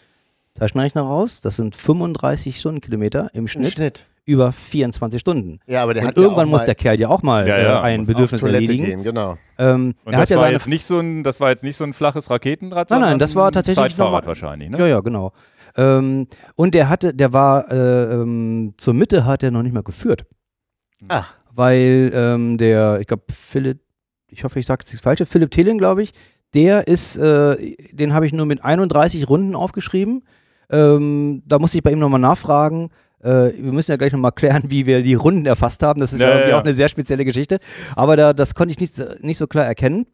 Taschenrechner raus, das sind 35 Stundenkilometer im Im Schnitt, Schnitt. über 24 Stunden. Ja, aber der und hat ja irgendwann auch muss der Kerl ja auch mal Ja, ja, äh, ein muss Bedürfnis erledigen. gehen, genau. Ähm, Und er das ja war jetzt nicht so ein, das war jetzt nicht so ein flaches Raketenrad, Nein, nein, sondern das war ein tatsächlich Zeitfahrrad normal. wahrscheinlich, ne? Ja, ja, genau. Ähm, und der hatte, der war äh, ähm, zur Mitte hat er noch nicht mal geführt. Ach. Weil ähm, der, ich glaube, Philipp, ich hoffe, ich sage jetzt das Falsche, Philipp Thelen, glaube ich, der ist, äh, den habe ich nur mit 31 Runden aufgeschrieben. Ähm, da musste ich bei ihm nochmal nachfragen. Äh, wir müssen ja gleich nochmal klären, wie wir die Runden erfasst haben. Das ist ja, Ja, ja. auch eine sehr spezielle Geschichte. Aber da, das konnte ich nicht, nicht so klar erkennen.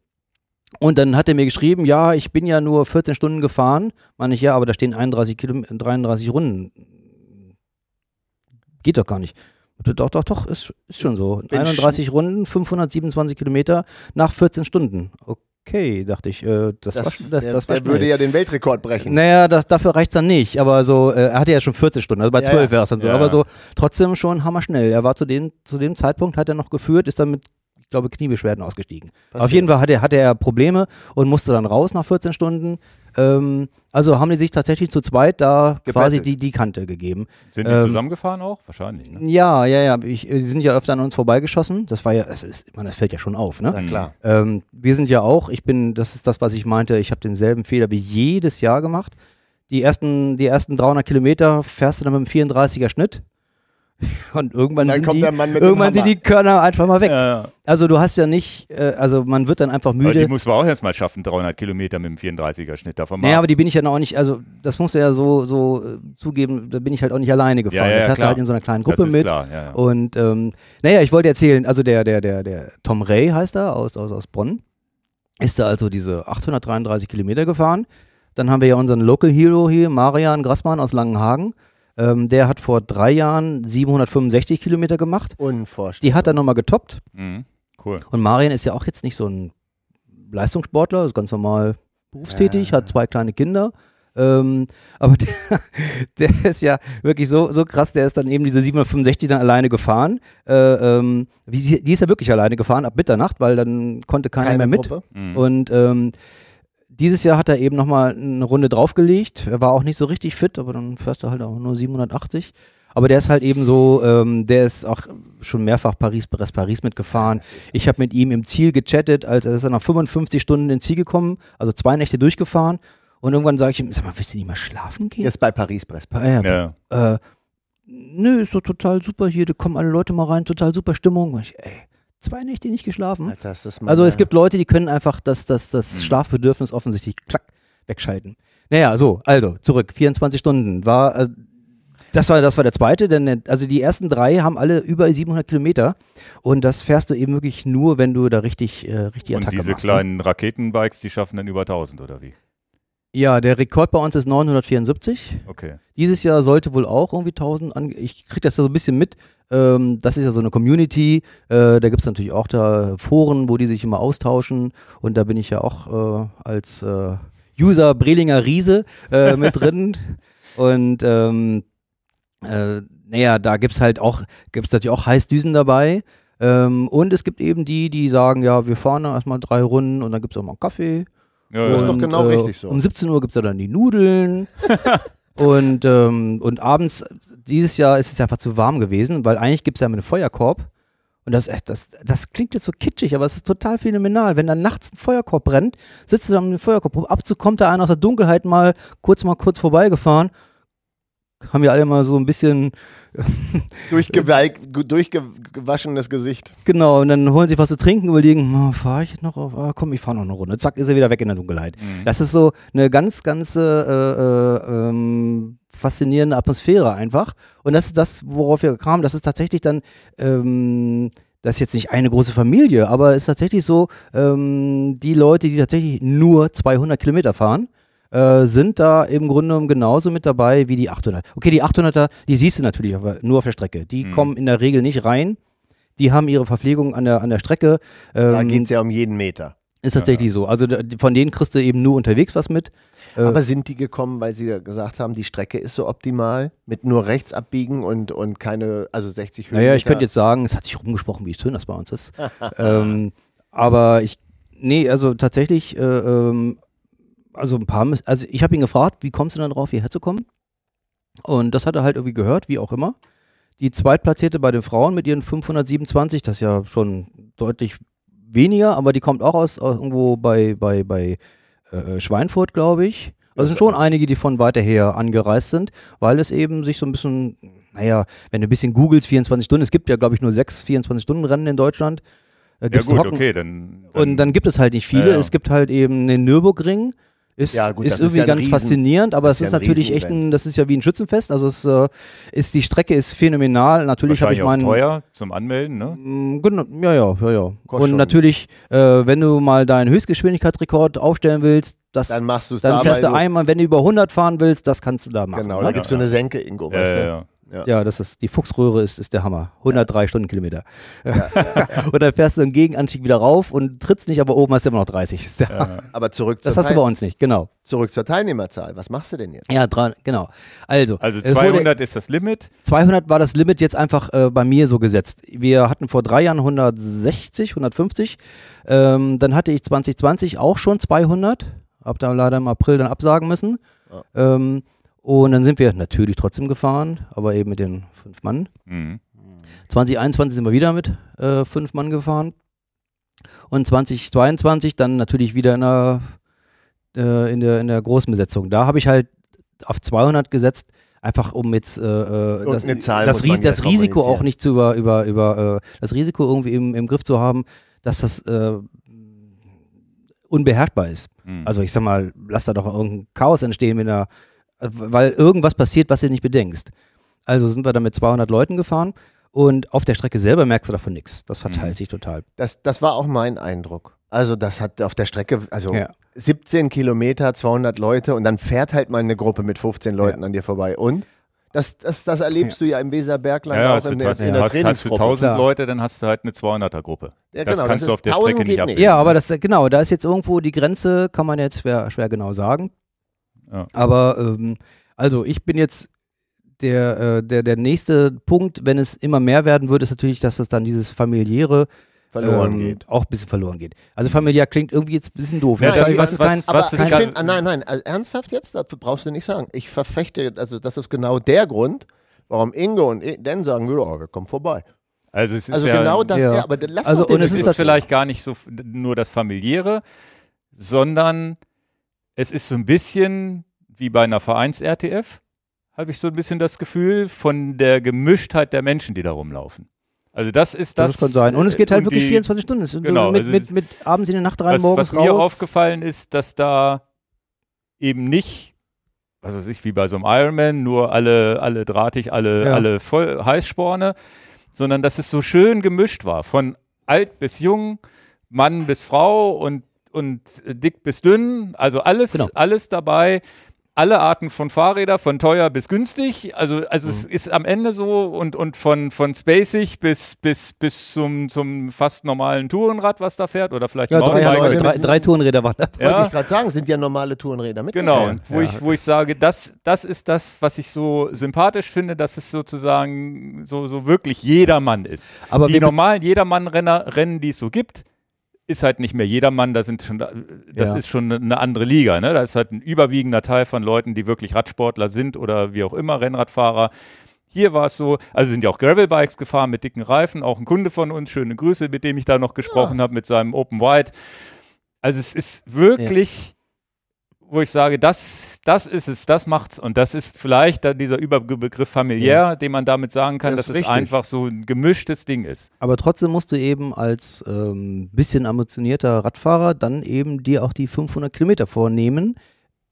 Und dann hat er mir geschrieben, ja, ich bin ja nur 14 Stunden gefahren. Meine ich, ja, aber da stehen 31 Kilometer, 33 Runden. Geht doch gar nicht. Doch, doch, doch, ist, ist schon so. Bin 31 Runden, 527 Kilometer nach 14 Stunden. Okay, dachte ich. Äh, das, Das, war, das, der, das war der würde schnell. ja den Weltrekord brechen. Naja, das, dafür reicht's dann nicht. Aber so, äh, er hatte ja schon 14 Stunden, also bei Ja, 12 ja. wäre es dann so. Ja. Aber so trotzdem schon hammerschnell. Er war zu dem, zu dem Zeitpunkt, hat er noch geführt, ist dann mit, ich glaube, Kniebeschwerden ausgestiegen. Auf jeden Fall hatte, hatte er Probleme und musste dann raus nach 14 Stunden. Ähm, also haben die sich tatsächlich zu zweit da quasi Gebettelt. die, die Kante gegeben. Sind die Ähm, zusammengefahren auch? Wahrscheinlich, ne? Ja, ja, ja. Ich, die sind ja öfter an uns vorbeigeschossen. Das war ja, das ist, meine, das fällt ja schon auf, ne? Na klar. Ähm, wir sind ja auch, ich bin, das ist das, was ich meinte, ich habe denselben Fehler wie jedes Jahr gemacht. Die ersten, die ersten 300 Kilometer fährst du dann mit dem 34er Schnitt. Und irgendwann, Dann sind, kommt die, der Mann mit dem irgendwann sind die Körner einfach mal weg. Ja, ja. Also du hast ja nicht, äh, also man wird dann einfach Aber die müde. muss man auch erst mal schaffen, 300 Kilometer mit dem 34er Schnitt davon mal. Naja, aber die bin ich ja noch auch nicht, also das musst du ja so, so äh, zugeben, da bin ich halt auch nicht alleine gefahren. Ja, ja, da fährst du halt in so einer kleinen das Gruppe ist mit. klar. Ja, ja. Und ähm, naja, ich wollte erzählen, also der, der, der, der Tom Ray heißt er aus, aus, aus Bonn, ist da also diese 833 Kilometer gefahren. Dann haben wir ja unseren Local Hero hier, Marian Grassmann aus Langenhagen. Ähm, der hat vor drei Jahren 765 Kilometer gemacht. Unvorstellbar. Die hat er nochmal getoppt. Mhm. Cool. Und Marian ist ja auch jetzt nicht so ein Leistungssportler, ist ganz normal berufstätig, Ja. hat zwei kleine Kinder. Ähm, aber der, der ist ja wirklich so, so krass, der ist dann eben diese 765 dann alleine gefahren. Äh, ähm, wie, die ist ja wirklich alleine gefahren ab Mitternacht, weil dann konnte keiner Keine mehr mit. Mhm. Und ähm, dieses Jahr hat er eben nochmal eine Runde draufgelegt. Er war auch nicht so richtig fit, aber dann fährst du halt auch nur 780. Aber der ist halt eben so, ähm, der ist auch schon mehrfach Paris, Paris, Paris mitgefahren. Ich habe mit ihm im Ziel gechattet, als er ist er nach 55 Stunden ins Ziel gekommen, also zwei Nächte durchgefahren. Und irgendwann sage ich ihm, sag mal, willst du nicht mal schlafen gehen? Jetzt bei Paris-Brest. Ah, ja, Ja. äh, nö, ist doch total super hier, da kommen alle Leute mal rein, total super Stimmung. Und ich, ey, zwei Nächte nicht geschlafen. Alter, das ist Also es gibt Leute, die können einfach das, das, das Mhm. Schlafbedürfnis offensichtlich klack wegschalten. Naja, so, also zurück, 24 Stunden war, äh, das war, das war der zweite, denn äh, also die ersten drei haben alle über 700 Kilometer und das fährst du eben wirklich nur, wenn du da richtig, äh, richtig Und Attacke diese machst. Ne? kleinen Raketenbikes, die schaffen dann über 1000 oder wie? Ja, der Rekord bei uns ist 974. Okay. Dieses Jahr sollte wohl auch irgendwie 1000 an. Ich krieg das ja so ein bisschen mit. Ähm, das ist ja so eine Community. Äh, da gibt's natürlich auch da Foren, wo die sich immer austauschen. Und da bin ich ja auch äh, als äh, User Brelinger Riese äh, mit drin. Und ähm, äh, naja, da gibt's halt auch, gibt's natürlich auch Heißdüsen dabei. Ähm, und es gibt eben die, die sagen, ja, wir fahren erstmal drei Runden und dann gibt's auch mal einen Kaffee. Ja, Das ist ja. doch genau äh, richtig so. Um 17 Uhr gibt's da dann die Nudeln. und, ähm, und abends, dieses Jahr ist es einfach zu warm gewesen, weil eigentlich gibt's ja immer einen Feuerkorb. Und das, echt- das, das klingt jetzt so kitschig, aber es ist total phänomenal. Wenn dann nachts ein Feuerkorb brennt, sitzt du dann mit dem Feuerkorb. Ab und zu kommt da einer aus der Dunkelheit mal kurz mal kurz vorbeigefahren. Haben wir alle mal so ein bisschen, durchgewaschenes Gesicht. genau, und dann holen sie was zu trinken, überlegen, oh, fahre ich noch auf, ah, komm, ich fahre noch eine Runde. Zack, ist er wieder weg in der Dunkelheit. Mhm. Das ist so eine ganz, ganz äh, äh, ähm, faszinierende Atmosphäre einfach. Und das ist das, worauf wir kamen. Das ist tatsächlich dann, ähm, das ist jetzt nicht eine große Familie, aber es ist tatsächlich so, ähm, die Leute, die tatsächlich nur 200 Kilometer fahren, äh, sind da im Grunde genommen genauso mit dabei wie die 800. Okay, die 800er, die siehst du natürlich aber nur auf der Strecke. Die Mhm. kommen in der Regel nicht rein. Die haben ihre Verpflegung an der, an der Strecke. Da Ähm, geht's ja um jeden Meter. ist tatsächlich so. Also von denen kriegst du eben nur unterwegs was mit. Äh, Aber sind die gekommen, weil sie gesagt haben, die Strecke ist so optimal, mit nur rechts abbiegen und, und keine, also 60 Höhenmeter? Naja, ich könnte jetzt sagen, es hat sich rumgesprochen, wie schön das bei uns ist. ähm, aber ich, nee, also tatsächlich, äh, ähm, also ein paar, also ich habe ihn gefragt, wie kommst du dann drauf, hierher zu kommen? Und das hat er halt irgendwie gehört, wie auch immer. Die Zweitplatzierte bei den Frauen mit ihren 527, das ist ja schon deutlich weniger, aber die kommt auch aus, aus irgendwo bei, bei, bei äh, Schweinfurt, glaube ich. Also es sind schon einige, die von weiter her angereist sind, weil es eben sich so ein bisschen, naja, wenn du ein bisschen googelst, 24 Stunden, es gibt ja, glaube ich, nur sechs 24-Stunden-Rennen in Deutschland. Äh, Ja gut, okay, dann, Und dann gibt es halt nicht viele. Ja, ja. Es gibt halt eben den Nürburgring. Ist, Ja, gut, ist das ist irgendwie ja ganz Riesen- faszinierend, aber es ist ist ja natürlich echt ein, das ist ja wie ein Schützenfest. Also es äh, ist, die Strecke ist phänomenal. Natürlich habe ich meinen. teuer zum Anmelden, ne? Genau, ja, ja, ja, ja. Kostet Und natürlich, äh, wenn du mal deinen Höchstgeschwindigkeitsrekord aufstellen willst, das, Dann dann, machst du es da, fährst du einmal, wenn du über 100 fahren willst, das kannst du da machen. Genau, ne? da gibt's so eine Senke, Ingo, Ja, weißt ja, du? Ja. Ja, das ist, die Fuchsröhre ist, ist der Hammer. 103 Stundenkilometer. und dann fährst du einen Gegenanstieg wieder rauf und trittst nicht, aber oben hast du immer noch 30. Ist der Hammer. Aber zurück zur, Das hast du bei uns nicht, genau. zurück zur Teilnehmerzahl. Was machst du denn jetzt? Ja, dran, genau. Also, Also es wurde- 200 ist das Limit. 200 war das Limit jetzt einfach äh, bei mir so gesetzt. Wir hatten vor drei Jahren 160, 150. Ähm, dann hatte ich 2020 auch schon 200. Hab da leider im April dann absagen müssen. Ähm, und dann sind wir natürlich trotzdem gefahren, aber eben mit den fünf Mann. Mhm. 2021 sind wir wieder mit äh, fünf Mann gefahren. Und 2022 dann natürlich wieder in der, äh, in der, in der großen Besetzung. Da habe ich halt auf 200 gesetzt, einfach um jetzt äh, äh, das, das, Ries das Risiko auch nicht zu über, über, über äh, das Risiko irgendwie im, im Griff zu haben, dass das äh, unbeherrschbar ist. Mhm. Also ich sag mal, lass da doch irgendein Chaos entstehen, da, äh, weil irgendwas passiert, was du nicht bedenkst. Also sind wir da mit 200 Leuten gefahren und auf der Strecke selber merkst du davon nichts. Das verteilt Mhm. sich total. Das, das war auch mein Eindruck. Also das hat auf der Strecke, also Ja. 17 Kilometer, 200 Leute und dann fährt halt mal eine Gruppe mit 15 Leuten an dir vorbei. Und? Das, das, das erlebst du ja im Weserbergland ja, auch hast du, in der, hast, in der hast, hast du Trainingsgruppe. 1000 Klar. Leute, dann hast du halt eine 200er-Gruppe. Ja, das genau, kannst das du ist auf der 1000 Strecke nicht. abbilden. Ja, aber das, genau, da ist jetzt irgendwo die Grenze, kann man jetzt schwer, schwer genau sagen. Ja. Aber ähm, also ich bin jetzt der, äh, der, der nächste Punkt, wenn es immer mehr werden würde, ist natürlich, dass das dann dieses familiäre Verloren ähm, geht. auch ein bisschen verloren geht. Also familiär klingt irgendwie jetzt ein bisschen doof. Ja, ne? das- Ich was- weiß, was- kein, Aber was ist ich gar- find, ah, nein, nein, also ernsthaft jetzt? Das brauchst du nicht sagen. Ich verfechte, also das ist genau der Grund, warum Ingo und Dan sagen, ja, wir kommen vorbei. Also es ist Also ja, genau das, ja. ja. aber lass Also, und es ist vielleicht gar nicht so nur das familiäre, sondern es ist so ein bisschen wie bei einer Vereins-RTF, habe ich so ein bisschen das Gefühl, von der Gemischtheit der Menschen, die da rumlaufen. Also das ist das. das kann sein. Und es geht halt und wirklich die- 24 Stunden. Es Genau, mit, also mit, mit abends in die Nacht rein, was, morgens was mir raus. aufgefallen ist, dass da eben nicht, was weiß ich, wie bei so einem Ironman, nur alle, alle drahtig, alle, Ja. alle voll Heißsporne, sondern dass es so schön gemischt war. Von alt bis jung, Mann bis Frau und, und dick bis dünn, also alles, Genau. alles dabei. Alle Arten von Fahrräder, von teuer bis günstig. Also, also Mhm. es ist am Ende so und, und von, von spacig bis, bis, bis zum, zum fast normalen Tourenrad, was da fährt, oder vielleicht ja, drei, drei, mit- drei Tourenräder waren. Wollte Ja. ich gerade sagen, sind ja normale Tourenräder mit. Genau, Ja, und wo, ja. Ich, wo ich sage, das, das ist das, was ich so sympathisch finde, dass es sozusagen so, so wirklich jedermann ist. Aber die normalen Jedermann-Renner, Rennen, die es so gibt, ist halt nicht mehr jedermann, da sind schon, das Ja. ist schon eine andere Liga, ne? Da ist halt ein überwiegender Teil von Leuten, die wirklich Radsportler sind oder wie auch immer Rennradfahrer. Hier war es so, also sind ja auch Gravelbikes gefahren mit dicken Reifen, auch ein Kunde von uns, schöne Grüße, mit dem ich da noch gesprochen habe, mit seinem Open Wide. Also es ist wirklich, wo ich sage, das, das ist es, das macht's. Und das ist vielleicht dieser Überbegriff familiär, den man damit sagen kann, Das dass es einfach so ein gemischtes Ding ist. Aber trotzdem musst du eben als ähm, bisschen ambitionierter Radfahrer dann eben dir auch die 500 Kilometer vornehmen.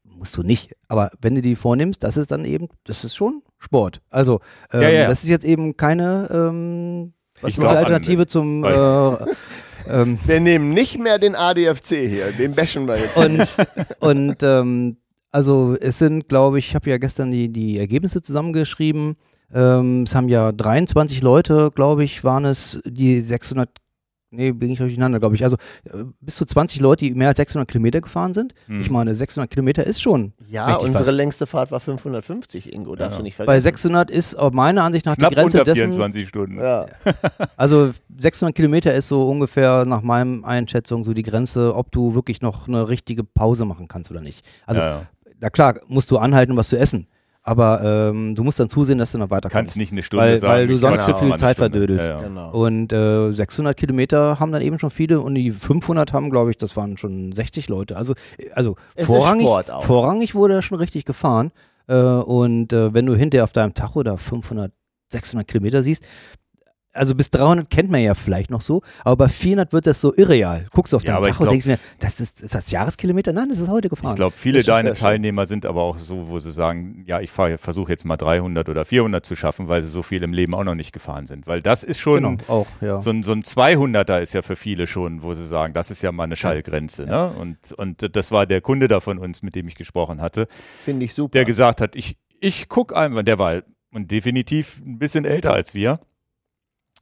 Musst du nicht. Aber wenn du die vornimmst, das ist dann eben, das ist schon Sport. Also, ähm, Ja, ja. das ist jetzt eben keine ähm, was Ich ist die Alternative zum äh, ähm, Wir nehmen nicht mehr den ADFC hier, den bashen wir jetzt. und, und ähm, also es sind, glaube ich, ich habe ja gestern die, die Ergebnisse zusammengeschrieben. Ähm, es haben ja 23 Leute, glaube ich, waren es, die 600, nee, bin ich durcheinander, glaube ich. Also äh, bis zu 20 Leute, die mehr als 600 Kilometer gefahren sind. Hm. Ich meine, 600 Kilometer ist schon. ja, unsere was. längste Fahrt war 550, Ingo, darfst Ja. du nicht Bei vergessen. 600 ist auch meiner Ansicht nach Knapp die Grenze unter dessen. 24 Stunden. Ja. Also 600 Kilometer ist so ungefähr nach meinem Einschätzung so die Grenze, ob du wirklich noch eine richtige Pause machen kannst oder nicht. Also ja, ja. na klar, musst du anhalten, um was zu essen. Aber ähm, du musst dann zusehen, dass du noch weiter kannst nicht eine Stunde Weil- sagen. weil du sonst zu auch viel Zeit verdödelst. Ja, ja. Genau. Und äh, 600 Kilometer haben dann eben schon viele und die 500 haben, glaube ich, das waren schon 60 Leute. Also, äh, also Es vorrangig, vorrangig wurde da schon richtig gefahren. Äh, und äh, wenn du hinterher auf deinem Tacho da 500, 600 Kilometer siehst, also bis 300 kennt man ja vielleicht noch so, aber bei 400 wird das so irreal. Guckst du auf Ja, dein aber ich Tacho und denkst mir, das ist, ist das Jahreskilometer? Nein, das ist heute gefahren. Ich glaube, viele schön. Teilnehmer sind aber auch so, wo sie sagen, ja, ich versuche jetzt mal 300 oder 400 zu schaffen, weil sie so viel im Leben auch noch nicht gefahren sind. Weil das ist schon, genau, auch, ja. so, ein, so ein 200er ist ja für viele schon, wo sie sagen, das ist ja mal eine Schallgrenze. Ne? Und, und das war der Kunde da von uns, mit dem ich gesprochen hatte, Finde ich super. der gesagt hat, ich, ich gucke einfach, der war und definitiv ein bisschen älter als wir.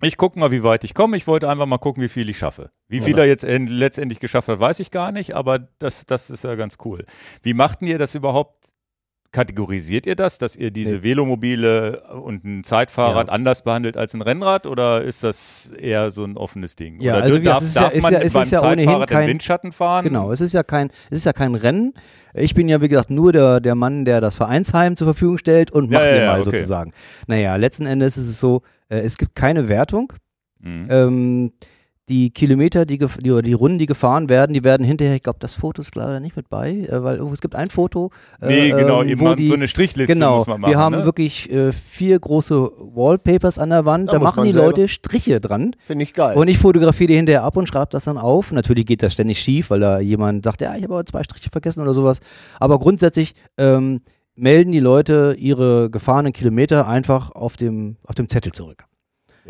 Ich gucke mal, wie weit ich komme. Ich wollte einfach mal gucken, wie viel ich schaffe. Wie viel Ja. er jetzt end- letztendlich geschafft hat, weiß ich gar nicht, aber das, das ist ja ganz cool. Wie machten ihr das überhaupt? Kategorisiert ihr das, dass ihr diese Velomobile und ein Zeitfahrrad Ja. anders behandelt als ein Rennrad oder ist das eher so ein offenes Ding? Ja, oder also darf, es ist ja- darf ist man ja- beim ist ja ohnehin Zeitfahrrad kein- Windschatten fahren? Genau, es ist ja kein, es ist ja kein Rennen. Ich bin ja, wie gesagt, nur der, der Mann, der das Vereinsheim zur Verfügung stellt und macht ja, den mal okay. sozusagen. Naja, letzten Endes ist es so, äh, es gibt keine Wertung. Mhm. Ähm, die Kilometer, die, die, oder die Runden, die gefahren werden, die werden hinterher, ich glaube, das Foto ist leider nicht mit bei, äh, weil irgendwo, es gibt ein Foto, äh, nee, genau, ähm, wo die, so eine Strichliste Genau, muss man machen. wir haben ne? wirklich äh, vier große Wallpapers an der Wand, Da da, machen die selber- Leute Striche dran Finde ich geil. und ich fotografiere die hinterher ab und schreibe das dann auf. Natürlich geht das ständig schief, weil da jemand sagt, ja, ich habe aber zwei Striche vergessen oder sowas. Aber grundsätzlich ähm, melden die Leute ihre gefahrenen Kilometer einfach auf dem, auf dem Zettel zurück.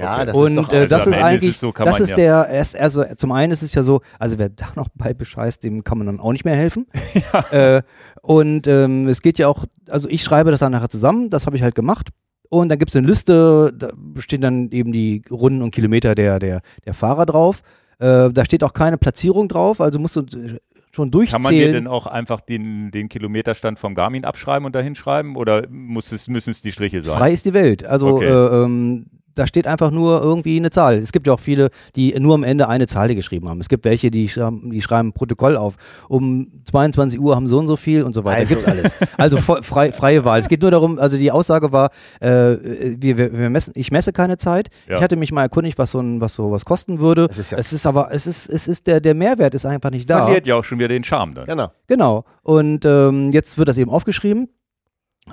Ja, das und ist äh, also das ist ist eigentlich, es so, das man ist ja- der, erst, also zum einen ist es ja so, also wer da noch bei bescheißt, dem kann man dann auch nicht mehr helfen. äh, und ähm, es geht ja auch, also ich schreibe das dann nachher zusammen, das habe ich halt gemacht. Und dann gibt es eine Liste, da stehen dann eben die Runden und Kilometer der, der, der Fahrer drauf. Äh, da steht auch keine Platzierung drauf, also musst du äh, schon durchzählen. Kann man dir denn auch einfach den, den Kilometerstand vom Garmin abschreiben und dahin schreiben oder muss es, müssen es die Striche sein? Frei ist die Welt. Also Okay. äh, ähm, da steht einfach nur irgendwie eine Zahl. Es gibt ja auch viele, die nur am Ende eine Zahl geschrieben haben. Es gibt welche, die schreiben, die schreiben Protokoll auf. Um 22 Uhr haben so und so viel und so weiter. Also- Gibt's alles. Also frei, freie Wahl. Es geht nur darum, also die Aussage war, äh, wir, wir, wir messen, ich messe keine Zeit. Ja. Ich hatte mich mal erkundigt, was so ein, was so was kosten würde. Ist ja- es ist aber, es ist, es ist der, der Mehrwert ist einfach nicht da. Verliert ja auch schon wieder den Charme dann. Genau. Genau. Und ähm, jetzt wird das eben aufgeschrieben.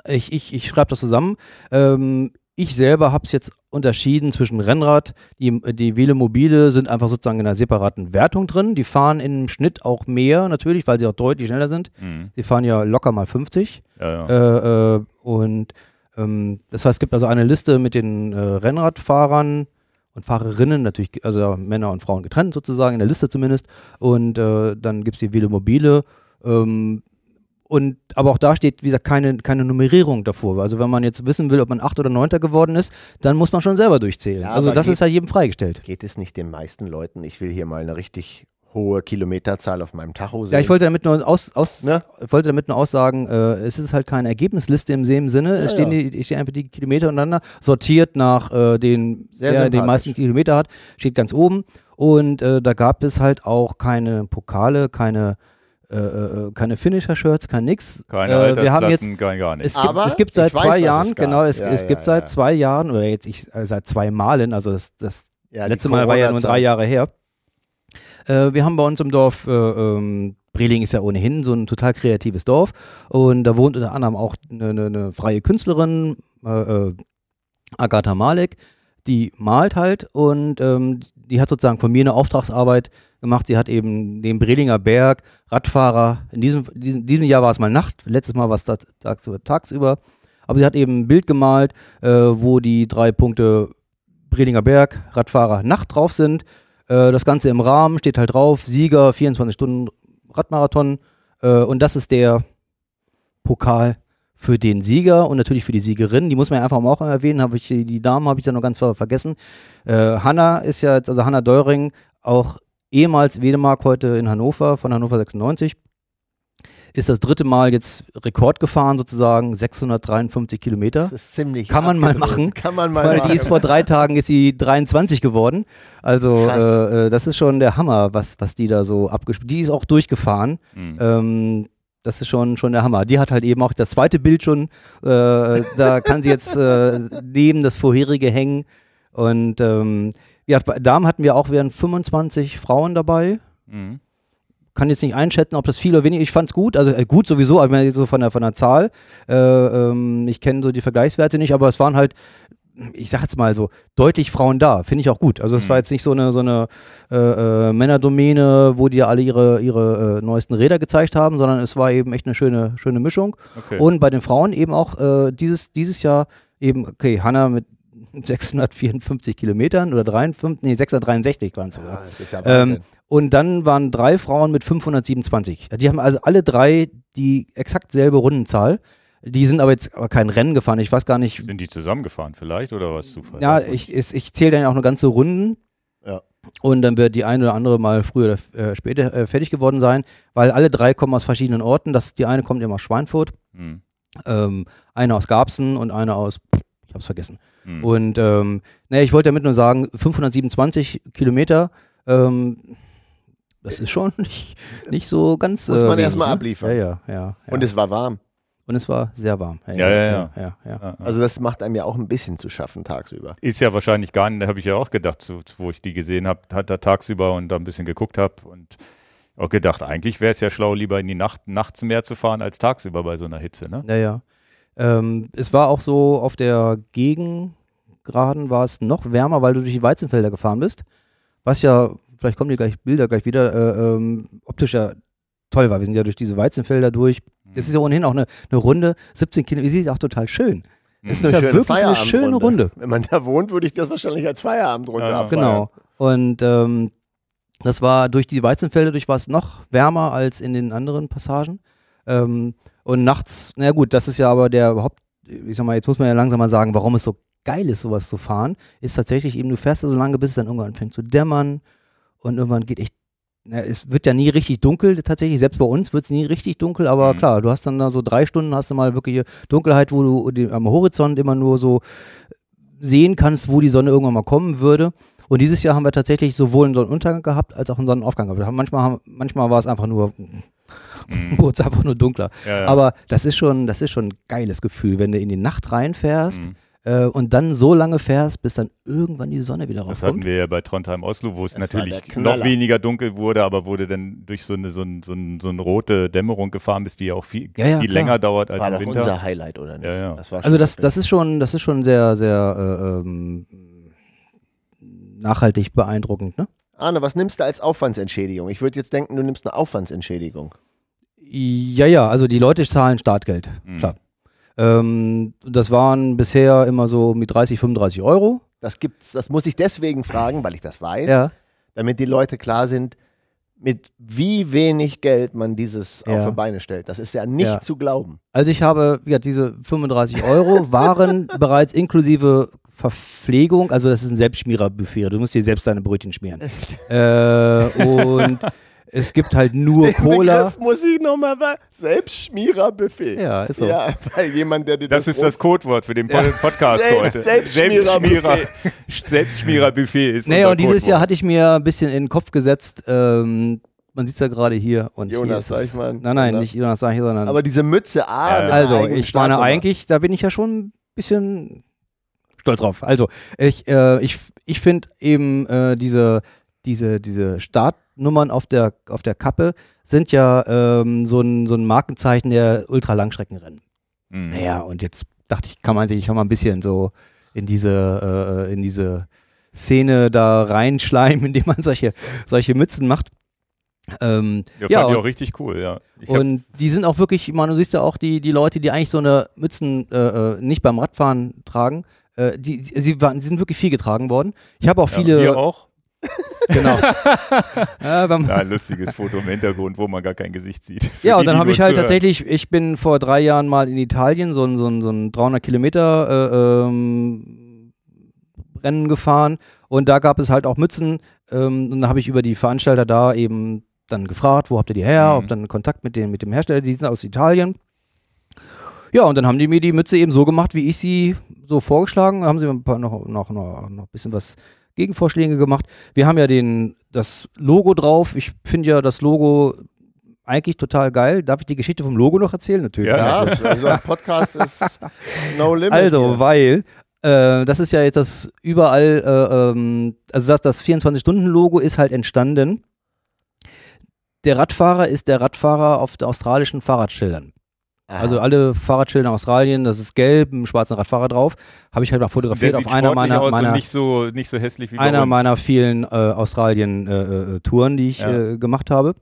Ich, ich, ich schreibe das zusammen. Ähm, ich selber habe es jetzt unterschieden zwischen Rennrad, die, die Velomobile sind einfach sozusagen in einer separaten Wertung drin. Die fahren im Schnitt auch mehr natürlich, weil sie auch deutlich schneller sind. Mhm. Die fahren ja locker mal 50. Ja, ja. Äh, äh, und ähm, das heißt, es gibt also eine Liste mit den äh, Rennradfahrern und Fahrerinnen, natürlich, also Männer und Frauen getrennt sozusagen, in der Liste zumindest. Und äh, dann gibt es die Velomobile. Ähm, und aber auch da steht, wie gesagt, keine, keine Nummerierung davor. Also wenn man jetzt wissen will, ob man Acht oder Neunter geworden ist, dann muss man schon selber durchzählen. Ja, also das geht- ist ja jedem freigestellt. Geht es nicht den meisten Leuten? Ich will hier mal eine richtig hohe Kilometerzahl auf meinem Tacho sehen. Ja, ich wollte damit nur aus, aus Ne? wollte damit nur aussagen, äh, es ist halt keine Ergebnisliste im dem Sinne. es Ja, stehen, ja. Die, es stehen einfach die Kilometer untereinander, sortiert nach äh, den, Sehr der den meisten Kilometer hat, steht ganz oben. Und äh, da gab es halt auch keine Pokale, keine äh, äh, keine Finisher-Shirts, kein nix. Keine äh, wir haben jetzt kein gar nichts. es gibt, Aber es gibt seit weiß, zwei Jahren, es genau, es, Ja, es ja, gibt ja. seit zwei Jahren, oder jetzt ich äh, seit zwei Malen, also das, das letzte Mal war ja nur drei Jahre her. Äh, wir haben bei uns im Dorf, äh, ähm, Breling ist ja ohnehin so ein total kreatives Dorf und da wohnt unter anderem auch eine, eine, eine freie Künstlerin, äh, äh, Agatha Malek, die malt halt und ähm, die hat sozusagen von mir eine Auftragsarbeit gemacht. Sie hat eben den Brelinger Berg, Radfahrer, in diesem, diesem, diesem Jahr war es mal Nacht, letztes Mal war es tagsüber, tagsüber, aber sie hat eben ein Bild gemalt, äh, wo die drei Punkte Brelinger Berg, Radfahrer, Nacht drauf sind. Äh, das Ganze im Rahmen steht halt drauf, Sieger, 24 Stunden Radmarathon äh, und das ist der Pokal für den Sieger und natürlich für die Siegerin. Die muss man ja einfach mal auch erwähnen. Habe ich die Damen habe ich da noch ganz ver vergessen. Äh, Hanna ist ja jetzt also Hanna Deuring auch ehemals Wedemark heute in Hannover von Hannover 96. Ist das dritte Mal jetzt Rekord gefahren sozusagen 653 Kilometer. Das ist ziemlich Kann man mal machen, Kann man mal Weil machen. die ist vor drei Tagen ist sie 23 geworden. Also äh, äh, das ist schon der Hammer, was, was die da so abgespielt. Die ist auch durchgefahren. Mhm. Ähm, das ist schon, schon der Hammer. Die hat halt eben auch das zweite Bild schon, äh, da kann sie jetzt äh, neben das vorherige hängen. Und ähm, ja, bei Damen hatten wir auch, wären 25 Frauen dabei. Mhm. Kann jetzt nicht einschätzen, ob das viel oder wenig. Ich fand's gut, also äh, gut sowieso, aber so von der von der Zahl. Äh, ähm, ich kenne so die Vergleichswerte nicht, aber es waren halt, ich sag jetzt mal so, deutlich Frauen da. Finde ich auch gut. Also es Mhm. war jetzt nicht so eine so eine äh, äh, Männerdomäne, wo die alle ihre ihre äh, neuesten Räder gezeigt haben, sondern es war eben echt eine schöne schöne Mischung. Okay. Und bei den Frauen eben auch äh, dieses, dieses Jahr eben, okay, Hanna mit 654 Kilometern oder 53, nee, 663 waren es sogar. Ja, ja. Ähm, und dann waren drei Frauen mit 527. Die haben also alle drei die exakt selbe Rundenzahl. Die sind aber jetzt aber kein Rennen gefahren. Ich weiß gar nicht. Sind die zusammengefahren vielleicht oder was Zufall? Ja, ich, ich, ich zähle dann auch eine ganze Runden. Ja. Und dann wird die eine oder andere mal früher oder äh, später äh, fertig geworden sein, weil alle drei kommen aus verschiedenen Orten. Das, die eine kommt immer aus Schweinfurt, Mhm. ähm, eine aus Garbsen und eine aus, ich hab's vergessen. Mhm. Und ähm, naja, ich wollte damit nur sagen, 527 Kilometer, ähm, das ist schon nicht, nicht so ganz. Muss äh, man wenig, erst mal ne? abliefern. Ja, ja, ja. ja. Und es war warm. Und es war sehr warm. Ja, ja, ja. ja, ja, ja. Ja, ja. Also das macht einem ja auch ein bisschen zu schaffen tagsüber. ist ja wahrscheinlich gar nicht, da habe ich ja auch gedacht, so, wo ich die gesehen habe, hat da tagsüber und da ein bisschen geguckt habe und auch gedacht, eigentlich wäre es ja schlau, lieber in die Nacht, nachts mehr zu fahren als tagsüber bei so einer Hitze, ne? Ja, ja. Ähm, es war auch so, auf der Gegengraden war es noch wärmer, weil du durch die Weizenfelder gefahren bist. Was ja, vielleicht kommen die gleich Bilder gleich wieder, äh, ähm, optisch ja toll war. Wir sind ja durch diese Weizenfelder durch. Das ist ja ohnehin auch eine, eine Runde, 17 Kilometer, die ist auch total schön. Das ist ja wirklich eine schöne Runde. Wenn man da wohnt, würde ich das wahrscheinlich als Feierabendrunde Ja, ja. abfeiern. Genau. Und ähm, das war durch die Weizenfelder, durch war es noch wärmer als in den anderen Passagen. Ähm, und nachts, na gut, das ist ja aber der Haupt, ich sag mal, jetzt muss man ja langsam mal sagen, warum es so geil ist, sowas zu fahren, ist tatsächlich eben, du fährst da so lange, bis es dann irgendwann anfängt zu dämmern und irgendwann geht echt na, es wird ja nie richtig dunkel tatsächlich. Selbst bei uns wird es nie richtig dunkel, aber Mhm. klar, du hast dann da so drei Stunden, hast du mal wirkliche Dunkelheit, wo du die, am Horizont immer nur so sehen kannst, wo die Sonne irgendwann mal kommen würde. Und dieses Jahr haben wir tatsächlich sowohl einen Sonnenuntergang gehabt, als auch einen Sonnenaufgang gehabt. Manchmal, haben, manchmal war es einfach nur, Mhm. wurde es einfach nur dunkler. Ja, ja. Aber das ist schon, das ist schon ein geiles Gefühl, wenn du in die Nacht reinfährst Mhm. Äh, und dann so lange fährst, bis dann irgendwann die Sonne wieder Das hatten rauskommt. wir ja bei Trondheim Oslo, wo es Das war natürlich noch weniger dunkel wurde, aber wurde dann durch so eine, so, ein, so, ein, so eine rote Dämmerung gefahren, bis die ja auch viel, Ja, ja, viel klar. länger dauert als War im doch Winter. unser Highlight, oder nicht? Ja, ja. Das war Also das, das ist schon, das ist schon sehr, sehr äh, ähm, nachhaltig beeindruckend, ne? Arne, was nimmst du als Aufwandsentschädigung? Ich würde jetzt denken, du nimmst eine Aufwandsentschädigung. Ja, ja, also die Leute zahlen Startgeld, Mhm. klar. Ähm, das waren bisher immer so um die 30, 35 Euro. Das gibt's, das muss ich deswegen fragen, weil ich das weiß, Ja. damit die Leute klar sind, mit wie wenig Geld man dieses Ja. auf die Beine stellt. Das ist ja nicht Ja. zu glauben. Also ich habe, ja, diese 35 Euro waren bereits inklusive Verpflegung, also das ist ein Selbstschmiererbuffet, du musst dir selbst deine Brötchen schmieren. äh, und es gibt halt nur Cola. Begriff muss ich nochmal Selbstschmiererbuffet. Ja, ist so. Ja, weil jemand, der dir Das ist das Codewort für den Pod- Podcast Selbst- heute. Selbstschmierer- Selbstschmierer-Buffet ist Naja, und dieses Codewort. Jahr hatte ich mir ein bisschen in den Kopf gesetzt, ähm, man sieht es ja gerade hier. Und hier Jonas es- Seichmann. Nein, nein, Jonas. nicht Jonas Seichmann, sondern. Aber diese Mütze, ah, Ja, also, ich meine eigentlich, da bin ich ja schon ein bisschen stolz drauf. Also, ich, äh, ich, ich finde eben äh, diese, diese, diese Startnummern auf der, auf der Kappe sind ja ähm, so, ein, so ein Markenzeichen der Ultralangstreckenrennen. Mhm. Naja, und jetzt dachte ich, kann man sich schon mal ein bisschen so in diese, äh, in diese Szene da reinschleimen, indem man solche, solche Mützen macht. Ähm, Ja, ja, fand ich auch richtig cool, ja. Ich und die sind auch wirklich, man, du siehst ja auch die, die Leute, die eigentlich so eine Mützen äh, äh, nicht beim Radfahren tragen, äh, die, sie, waren, sie sind wirklich viel getragen worden. Ich habe auch ja, viele. Hier auch. Genau. ja, Ja, ein lustiges Foto im Hintergrund, wo man gar kein Gesicht sieht. Für ja, die, und dann habe ich halt zuhören. tatsächlich, ich bin vor drei Jahren mal in Italien so ein, so ein, so ein 300 Kilometer äh, ähm, Rennen gefahren und da gab es halt auch Mützen ähm, und da habe ich über die Veranstalter da eben dann gefragt, wo habt ihr die her, Mhm. hab dann Kontakt mit dem, mit dem Hersteller, die sind aus Italien. Ja, und dann haben die mir die Mütze eben so gemacht, wie ich sie so vorgeschlagen, haben sie mir ein paar noch, noch, noch, noch ein bisschen was Gegenvorschläge gemacht. Wir haben ja den, das Logo drauf. Ich finde ja das Logo eigentlich total geil. Darf ich die Geschichte vom Logo noch erzählen? Natürlich. Ja. Ja, also ein Podcast ist no limit. Also, hier. weil äh, das ist ja jetzt das überall, äh, ähm, also das, das 24-Stunden-Logo ist halt entstanden. Der Radfahrer ist der Radfahrer auf den australischen Fahrradschildern. Aha. Also alle Fahrradschilder in Australien, das ist gelb, ein schwarzen Radfahrer drauf. Habe ich halt mal fotografiert auf einer meiner, aus meiner, nicht so, nicht so hässlich wie einer meiner vielen äh, Australien-Touren, die ich Ja. äh, gemacht habe.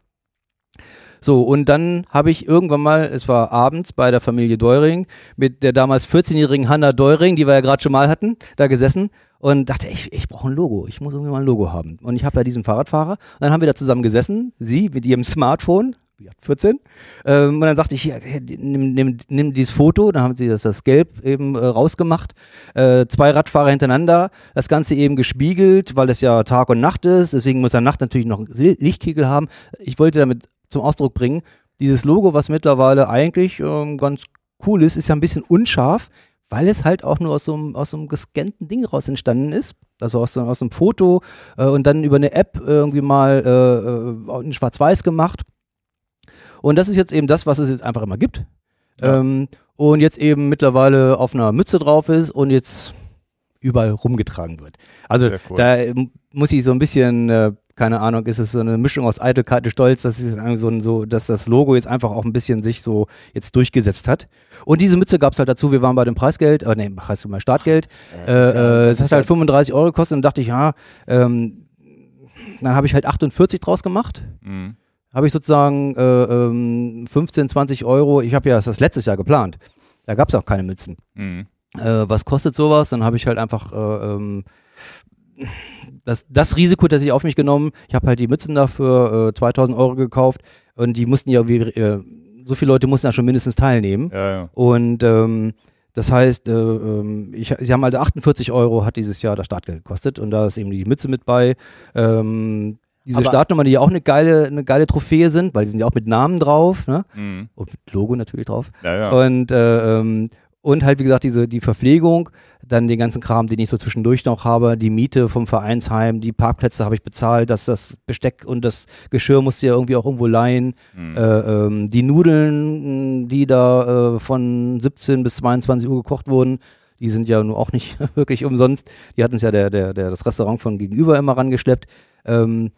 So, und dann habe ich irgendwann mal, es war abends bei der Familie Deuring, mit der damals 14-jährigen Hanna Deuring, die wir ja gerade schon mal hatten, da gesessen und dachte, ich, ich brauche ein Logo, ich muss irgendwie mal ein Logo haben. Und ich habe ja diesen Fahrradfahrer und dann haben wir da zusammen gesessen, sie mit ihrem Smartphone, wie gesagt, 14, ähm, und dann sagte ich, hier, nimm, nimm, nimm dieses Foto, dann haben sie das, das Gelb eben äh, rausgemacht, äh, zwei Radfahrer hintereinander, das Ganze eben gespiegelt, weil es ja Tag und Nacht ist, deswegen muss der Nacht natürlich noch einen Lichtkegel haben. Ich wollte damit zum Ausdruck bringen, dieses Logo, was mittlerweile eigentlich ähm, ganz cool ist, ist ja ein bisschen unscharf, weil es halt auch nur aus so einem, aus so einem gescannten Ding raus entstanden ist. Also aus, aus einem Foto äh, und dann über eine App irgendwie mal äh, äh, in Schwarz-Weiß gemacht. Und das ist jetzt eben das, was es jetzt einfach immer gibt. Ja. Ähm, und jetzt eben mittlerweile auf einer Mütze drauf ist und jetzt überall rumgetragen wird. Also cool. da muss ich so ein bisschen, äh, keine Ahnung, ist es so eine Mischung aus Eitelkeit und Stolz, dass, so, ein- so, dass das Logo jetzt einfach auch ein bisschen sich so jetzt durchgesetzt hat. Und diese Mütze gab es halt dazu, wir waren bei dem Preisgeld, äh, nee, heißt mal Startgeld. Äh, äh, es hat halt 35 Euro gekostet und dachte ich, ja, ähm, dann habe ich halt 48 draus gemacht. Mhm. Habe ich sozusagen äh, ähm, 15, 20 Euro, ich habe ja das letztes Jahr geplant. Da gab es auch keine Mützen. Mhm. Äh, was kostet sowas? Dann habe ich halt einfach äh, ähm, das, das Risiko tatsächlich auf mich genommen. Ich habe halt die Mützen dafür äh, 2000 Euro gekauft und die mussten ja, wie, äh, so viele Leute mussten ja schon mindestens teilnehmen. Ja, ja. Und ähm, das heißt, äh, ähm, ich, sie haben halt 48 Euro hat dieses Jahr das Startgeld gekostet und da ist eben die Mütze mit bei. Ähm, diese Aber- Startnummern, die ja auch eine geile, eine geile Trophäe sind, weil die sind ja auch mit Namen drauf, ne? Mhm. Und mit Logo natürlich drauf. Ja, ja. Und, äh, ähm, und halt, wie gesagt, diese, die Verpflegung, dann den ganzen Kram, den ich so zwischendurch noch habe, die Miete vom Vereinsheim, die Parkplätze habe ich bezahlt, dass das Besteck und das Geschirr musste ja irgendwie auch irgendwo leihen. Mhm. Äh, ähm, die Nudeln, die da äh, von 17 bis 22 Uhr gekocht wurden, die sind ja nun auch nicht wirklich umsonst. Die hatten es ja der, der, der, das Restaurant von gegenüber immer rangeschleppt. Ähm,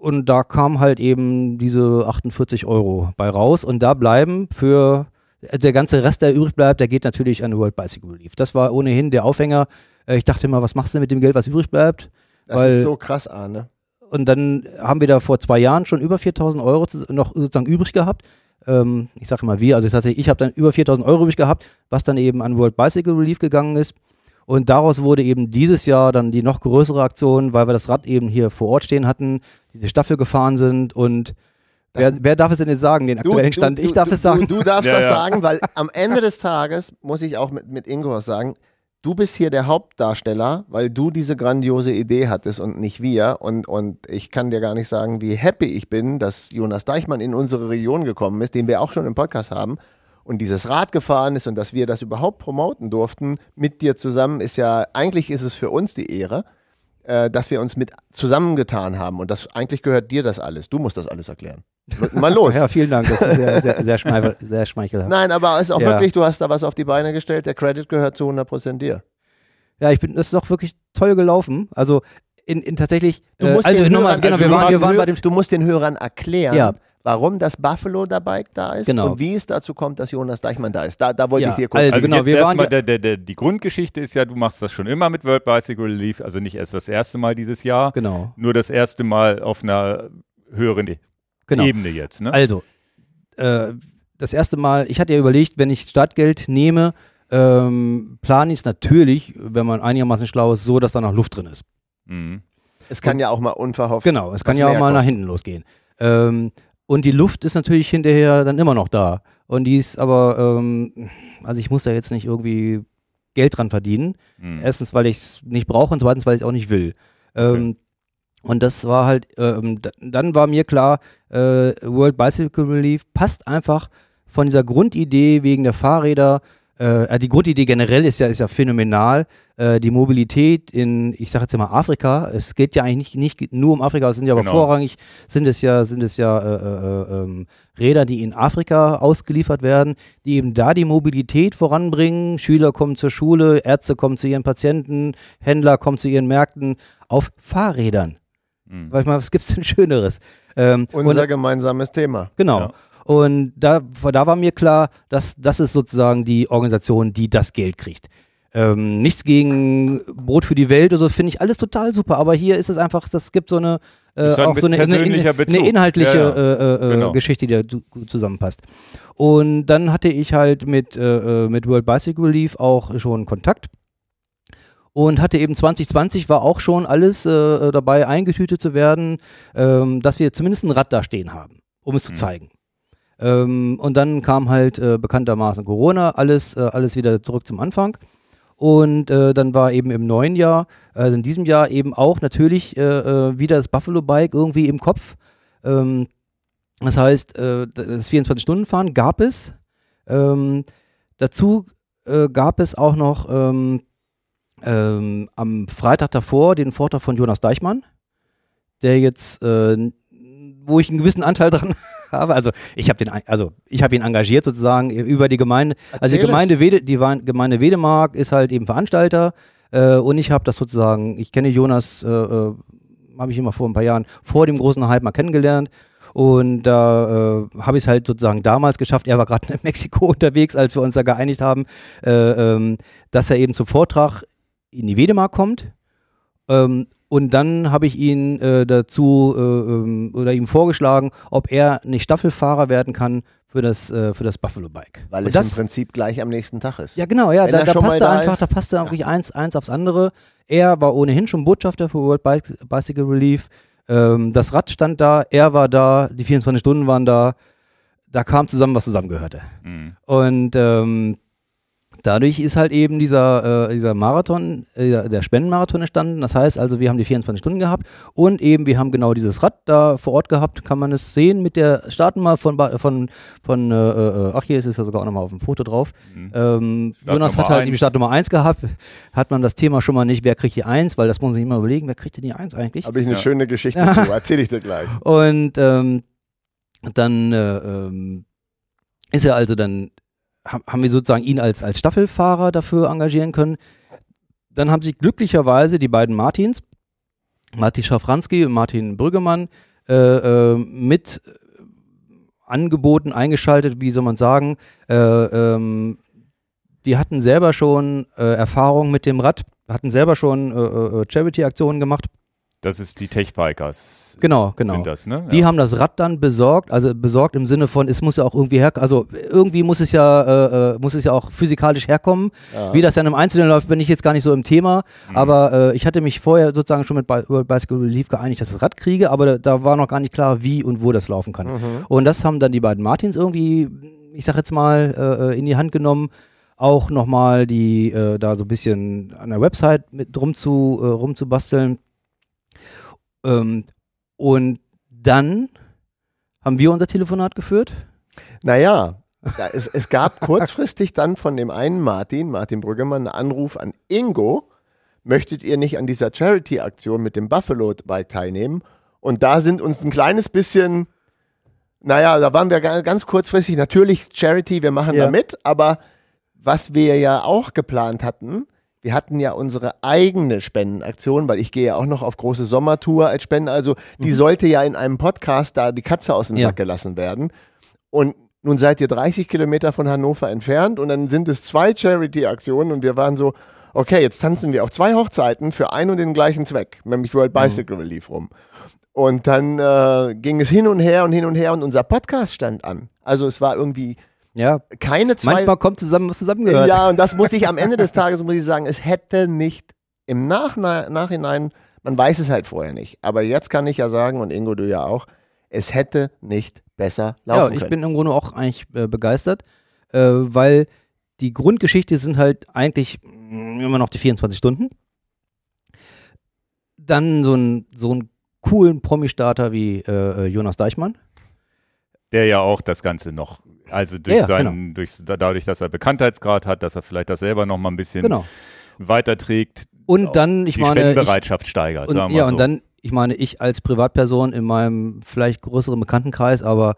und da kam halt eben diese 48 Euro bei raus. Und da bleiben für der ganze Rest, der übrig bleibt, der geht natürlich an World Bicycle Relief. Das war ohnehin der Aufhänger. Äh, Ich dachte immer, was machst du mit dem Geld, was übrig bleibt? Das Weil- ist so krass, Arne. Und dann haben wir da vor zwei Jahren schon über 4000 Euro noch sozusagen übrig gehabt. Ähm, ich sage immer wir, also tatsächlich, ich habe dann über 4000 Euro übrig gehabt, was dann eben an World Bicycle Relief gegangen ist. Und daraus wurde eben dieses Jahr dann die noch größere Aktion, weil wir das Rad eben hier vor Ort stehen hatten, diese Staffel gefahren sind und wer, wer darf es denn jetzt sagen, den aktuellen Stand? ich darf du, es sagen. Du, du darfst Ja, das ja. sagen, weil am Ende des Tages muss ich auch mit, mit Ingo was sagen. Du bist hier der Hauptdarsteller, weil du diese grandiose Idee hattest und nicht wir. Und, und ich kann dir gar nicht sagen, wie happy ich bin, dass Jonas Deichmann in unsere Region gekommen ist, den wir auch schon im Podcast haben. Und dieses Rad gefahren ist und dass wir das überhaupt promoten durften mit dir zusammen, ist ja, eigentlich ist es für uns die Ehre, äh, dass wir uns mit zusammengetan haben. Und das eigentlich gehört dir das alles. Du musst das alles erklären. Mal los. Ja, vielen Dank, das ist sehr, sehr, sehr, schmeichel, sehr schmeichelhaft. Nein, aber es ist auch Ja. wirklich, du hast da was auf die Beine gestellt. Der Credit gehört zu 100% dir. Ja, ich bin, das ist doch wirklich toll gelaufen. Also in, in tatsächlich, Du äh, musst, also den, nochmal, Hörern, genau, also wir waren, wir waren bei dem, du musst den Hörern erklären, Ja. Warum das Buffalo dabei da ist Genau. und wie es dazu kommt, dass Jonas Deichmann da ist. Da, da wollte Ja, ich dir kurz. also Also genau, wir waren erstmal, der, der, der, die Grundgeschichte ist ja, du machst das schon immer mit World Bicycle Relief, also nicht erst das erste Mal dieses Jahr, genau, nur das erste Mal auf einer höheren E- genau. Ebene jetzt. Ne? Also, äh, das erste Mal, ich hatte ja überlegt, wenn ich Startgeld nehme, ähm, plane ich es natürlich, wenn man einigermaßen schlau ist, so, dass da noch Luft drin ist. Mhm. es kann ja auch mal unverhofft. Genau, es kann ja auch mal nach kosten. hinten losgehen. Ähm, und die Luft ist natürlich hinterher dann immer noch da. Und die ist aber, ähm, also ich muss da jetzt nicht irgendwie Geld dran verdienen. Mhm. Erstens, weil ich es nicht brauche und zweitens, weil ich auch nicht will. Ähm, Und das war halt, ähm, dann war mir klar, äh, World Bicycle Relief passt einfach von dieser Grundidee wegen der Fahrräder. Äh, die Grundidee generell ist ja, ist ja phänomenal. Äh, die Mobilität in, ich sage jetzt immer Afrika, es geht ja eigentlich nicht, nicht nur um Afrika, es sind ja aber Genau. vorrangig, sind es ja, sind es ja äh, äh, ähm, Räder, die in Afrika ausgeliefert werden, die eben da die Mobilität voranbringen. Schüler kommen zur Schule, Ärzte kommen zu ihren Patienten, Händler kommen zu ihren Märkten auf Fahrrädern. Mhm. Weil ich mal, was gibt's denn Schöneres? Ähm, Unser und, gemeinsames Thema. genau. Ja. Und da, da war mir klar, dass das ist sozusagen die Organisation, die das Geld kriegt. Ähm, nichts gegen Brot für die Welt oder so, finde ich alles total super. Aber hier ist es einfach, das gibt so eine, äh, ein auch so eine, eine, eine, inhaltliche Ja, ja. Äh, äh, Genau. Geschichte, die da gut zusammenpasst. Und dann hatte ich halt mit, äh, äh, mit World Bicycle Relief auch schon Kontakt. Und hatte eben 2020 war auch schon alles äh, dabei eingetütet zu werden, ähm, dass wir zumindest ein Rad da stehen haben, um es zu Mhm. zeigen. Ähm, und dann kam halt äh, bekanntermaßen Corona, alles, äh, alles wieder zurück zum Anfang. Und äh, dann war eben im neuen Jahr, also in diesem Jahr eben auch natürlich äh, äh, wieder das Buffalo Bike irgendwie im Kopf. Ähm, das heißt, äh, das 24-Stunden-Fahren gab es. Ähm, dazu gab es auch noch ähm, ähm, am Freitag davor den Vortrag von Jonas Deichmann, der jetzt, wo ich einen gewissen Anteil dran habe. Also ich habe den, also ich habe ihn engagiert sozusagen über die Gemeinde. Also die Erzähl Gemeinde, Wede, die Gemeinde Wedemark ist halt eben Veranstalter äh, und ich habe das sozusagen, ich kenne Jonas, äh, äh, habe ich immer vor ein paar Jahren vor dem großen Hype mal kennengelernt und da äh, habe ich es halt sozusagen damals geschafft. Er war gerade in Mexiko unterwegs, als wir uns da geeinigt haben, äh, ähm, dass er eben zum Vortrag in die Wedemark kommt. Ähm, und dann habe ich ihn äh, dazu äh, ähm, oder ihm vorgeschlagen, ob er nicht Staffelfahrer werden kann für das, äh, für das Buffalo Bike. Weil Und es das, im Prinzip gleich am nächsten Tag ist. ja, genau, ja, Wenn da, er da passte da einfach, ist. da passte wirklich eins, eins aufs andere. Er war ohnehin schon Botschafter für World Bike- Bicycle Relief. Ähm, das Rad stand da, er war da, die 24 Stunden waren da. Da kam zusammen, was zusammengehörte. Mhm. Und ähm, dadurch ist halt eben dieser, äh, dieser Marathon, äh, der Spendenmarathon entstanden. Das heißt also, wir haben die 24 Stunden gehabt und eben wir haben genau dieses Rad da vor Ort gehabt. Kann man es sehen mit der, starten mal von, von, von äh, äh, ach hier ist es ja sogar auch nochmal auf dem Foto drauf. Mhm. Ähm, Jonas hat halt eins. die Startnummer 1 gehabt. Hat man das Thema schon mal nicht, wer kriegt die 1, weil das muss man sich immer überlegen, wer kriegt denn die 1 eigentlich? Habe ich eine ja. schöne Geschichte zu, erzähle ich dir gleich. Und ähm, dann äh, ähm, ist er also dann haben wir sozusagen ihn als, als Staffelfahrer dafür engagieren können. Dann haben sich glücklicherweise die beiden Martins, Martin Schafranski und Martin Brüggemann, äh, äh, mit angeboten, eingeschaltet, wie soll man sagen. Äh, ähm, die hatten selber schon äh, Erfahrung mit dem Rad, hatten selber schon äh, äh, Charity-Aktionen gemacht das ist die Tech-Bikers. Genau, genau. Sind das, ne? Die ja. haben das Rad dann besorgt, also besorgt im Sinne von, es muss ja auch irgendwie her, also irgendwie muss es ja, äh, äh, muss es ja auch physikalisch herkommen. Ja. Wie das dann im Einzelnen läuft, bin ich jetzt gar nicht so im Thema. Mhm. Aber äh, ich hatte mich vorher sozusagen schon mit Bicycle Relief geeinigt, dass ich das Rad kriege, aber da, da, war noch gar nicht klar, wie und wo das laufen kann. Mhm. Und das haben dann die beiden Martins irgendwie, ich sag jetzt mal, äh, äh in die Hand genommen auch nochmal die äh, da so ein bisschen an der Website mit rum zu, äh, rumzubasteln. Ähm, und dann haben wir unser Telefonat geführt. Naja, es, es gab kurzfristig dann von dem einen Martin, Martin Brüggemann, einen Anruf an Ingo. Möchtet ihr nicht an dieser Charity-Aktion mit dem Buffalo Bike teilnehmen? Und da sind uns ein kleines bisschen, naja, da waren wir ganz kurzfristig, natürlich Charity, wir machen ja. da mit, aber was wir ja auch geplant hatten, wir hatten ja unsere eigene Spendenaktion, weil ich gehe ja auch noch auf große Sommertour als Spender. Also die mhm. sollte ja in einem Podcast da die Katze aus dem ja. Sack gelassen werden. Und nun seid ihr 30 Kilometer von Hannover entfernt und dann sind es zwei Charity-Aktionen und wir waren so, okay, jetzt tanzen wir auf zwei Hochzeiten für einen und den gleichen Zweck, nämlich World mhm. Bicycle mhm. Relief rum. Und dann äh, ging es hin und her und hin und her und unser Podcast stand an. Also es war irgendwie ja. Keine zwei. Manchmal kommt zusammen, was zusammengehört. Ja, und das muss ich am Ende des Tages, muss ich sagen, es hätte nicht im Nach Nachhinein, man weiß es halt vorher nicht. Aber jetzt kann ich ja sagen, und Ingo, du ja auch, es hätte nicht besser laufen können. Ja, ich können. bin im Grunde auch eigentlich äh, begeistert, äh, weil die Grundgeschichte sind halt eigentlich mm, immer noch die 24 Stunden. Dann so ein, so einen coolen Promi-Starter wie äh, äh, Jonas Deichmann. Der ja auch das Ganze noch also durch ja, seinen, genau. durch, dadurch, dass er Bekanntheitsgrad hat, dass er vielleicht das selber noch mal ein bisschen genau. weiterträgt. Und dann, ich die meine. Spendenbereitschaft ich, steigert, und, sagen wir Ja, so. und dann, ich meine, ich als Privatperson in meinem vielleicht größeren Bekanntenkreis, aber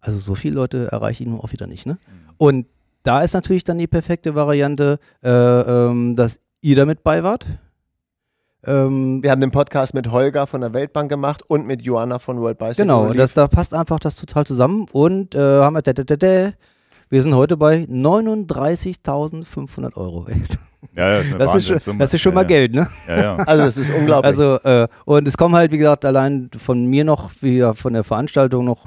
also so viele Leute erreiche ich nun auch wieder nicht, ne? Mhm. Und da ist natürlich dann die perfekte Variante, äh, ähm, dass ihr damit bei wart. Ähm, wir haben den Podcast mit Holger von der Weltbank gemacht und mit Joanna von World Bicycle. Genau, das, da passt einfach das total zusammen und äh, haben wir, da, da, da, wir sind heute bei 39.500 Euro. Ja, das ist, das ist, schon, das ist schon mal Geld, ne? Ja, ja. Also das ist unglaublich. Also äh, und es kommen halt, wie gesagt, allein von mir noch, wie von der Veranstaltung noch,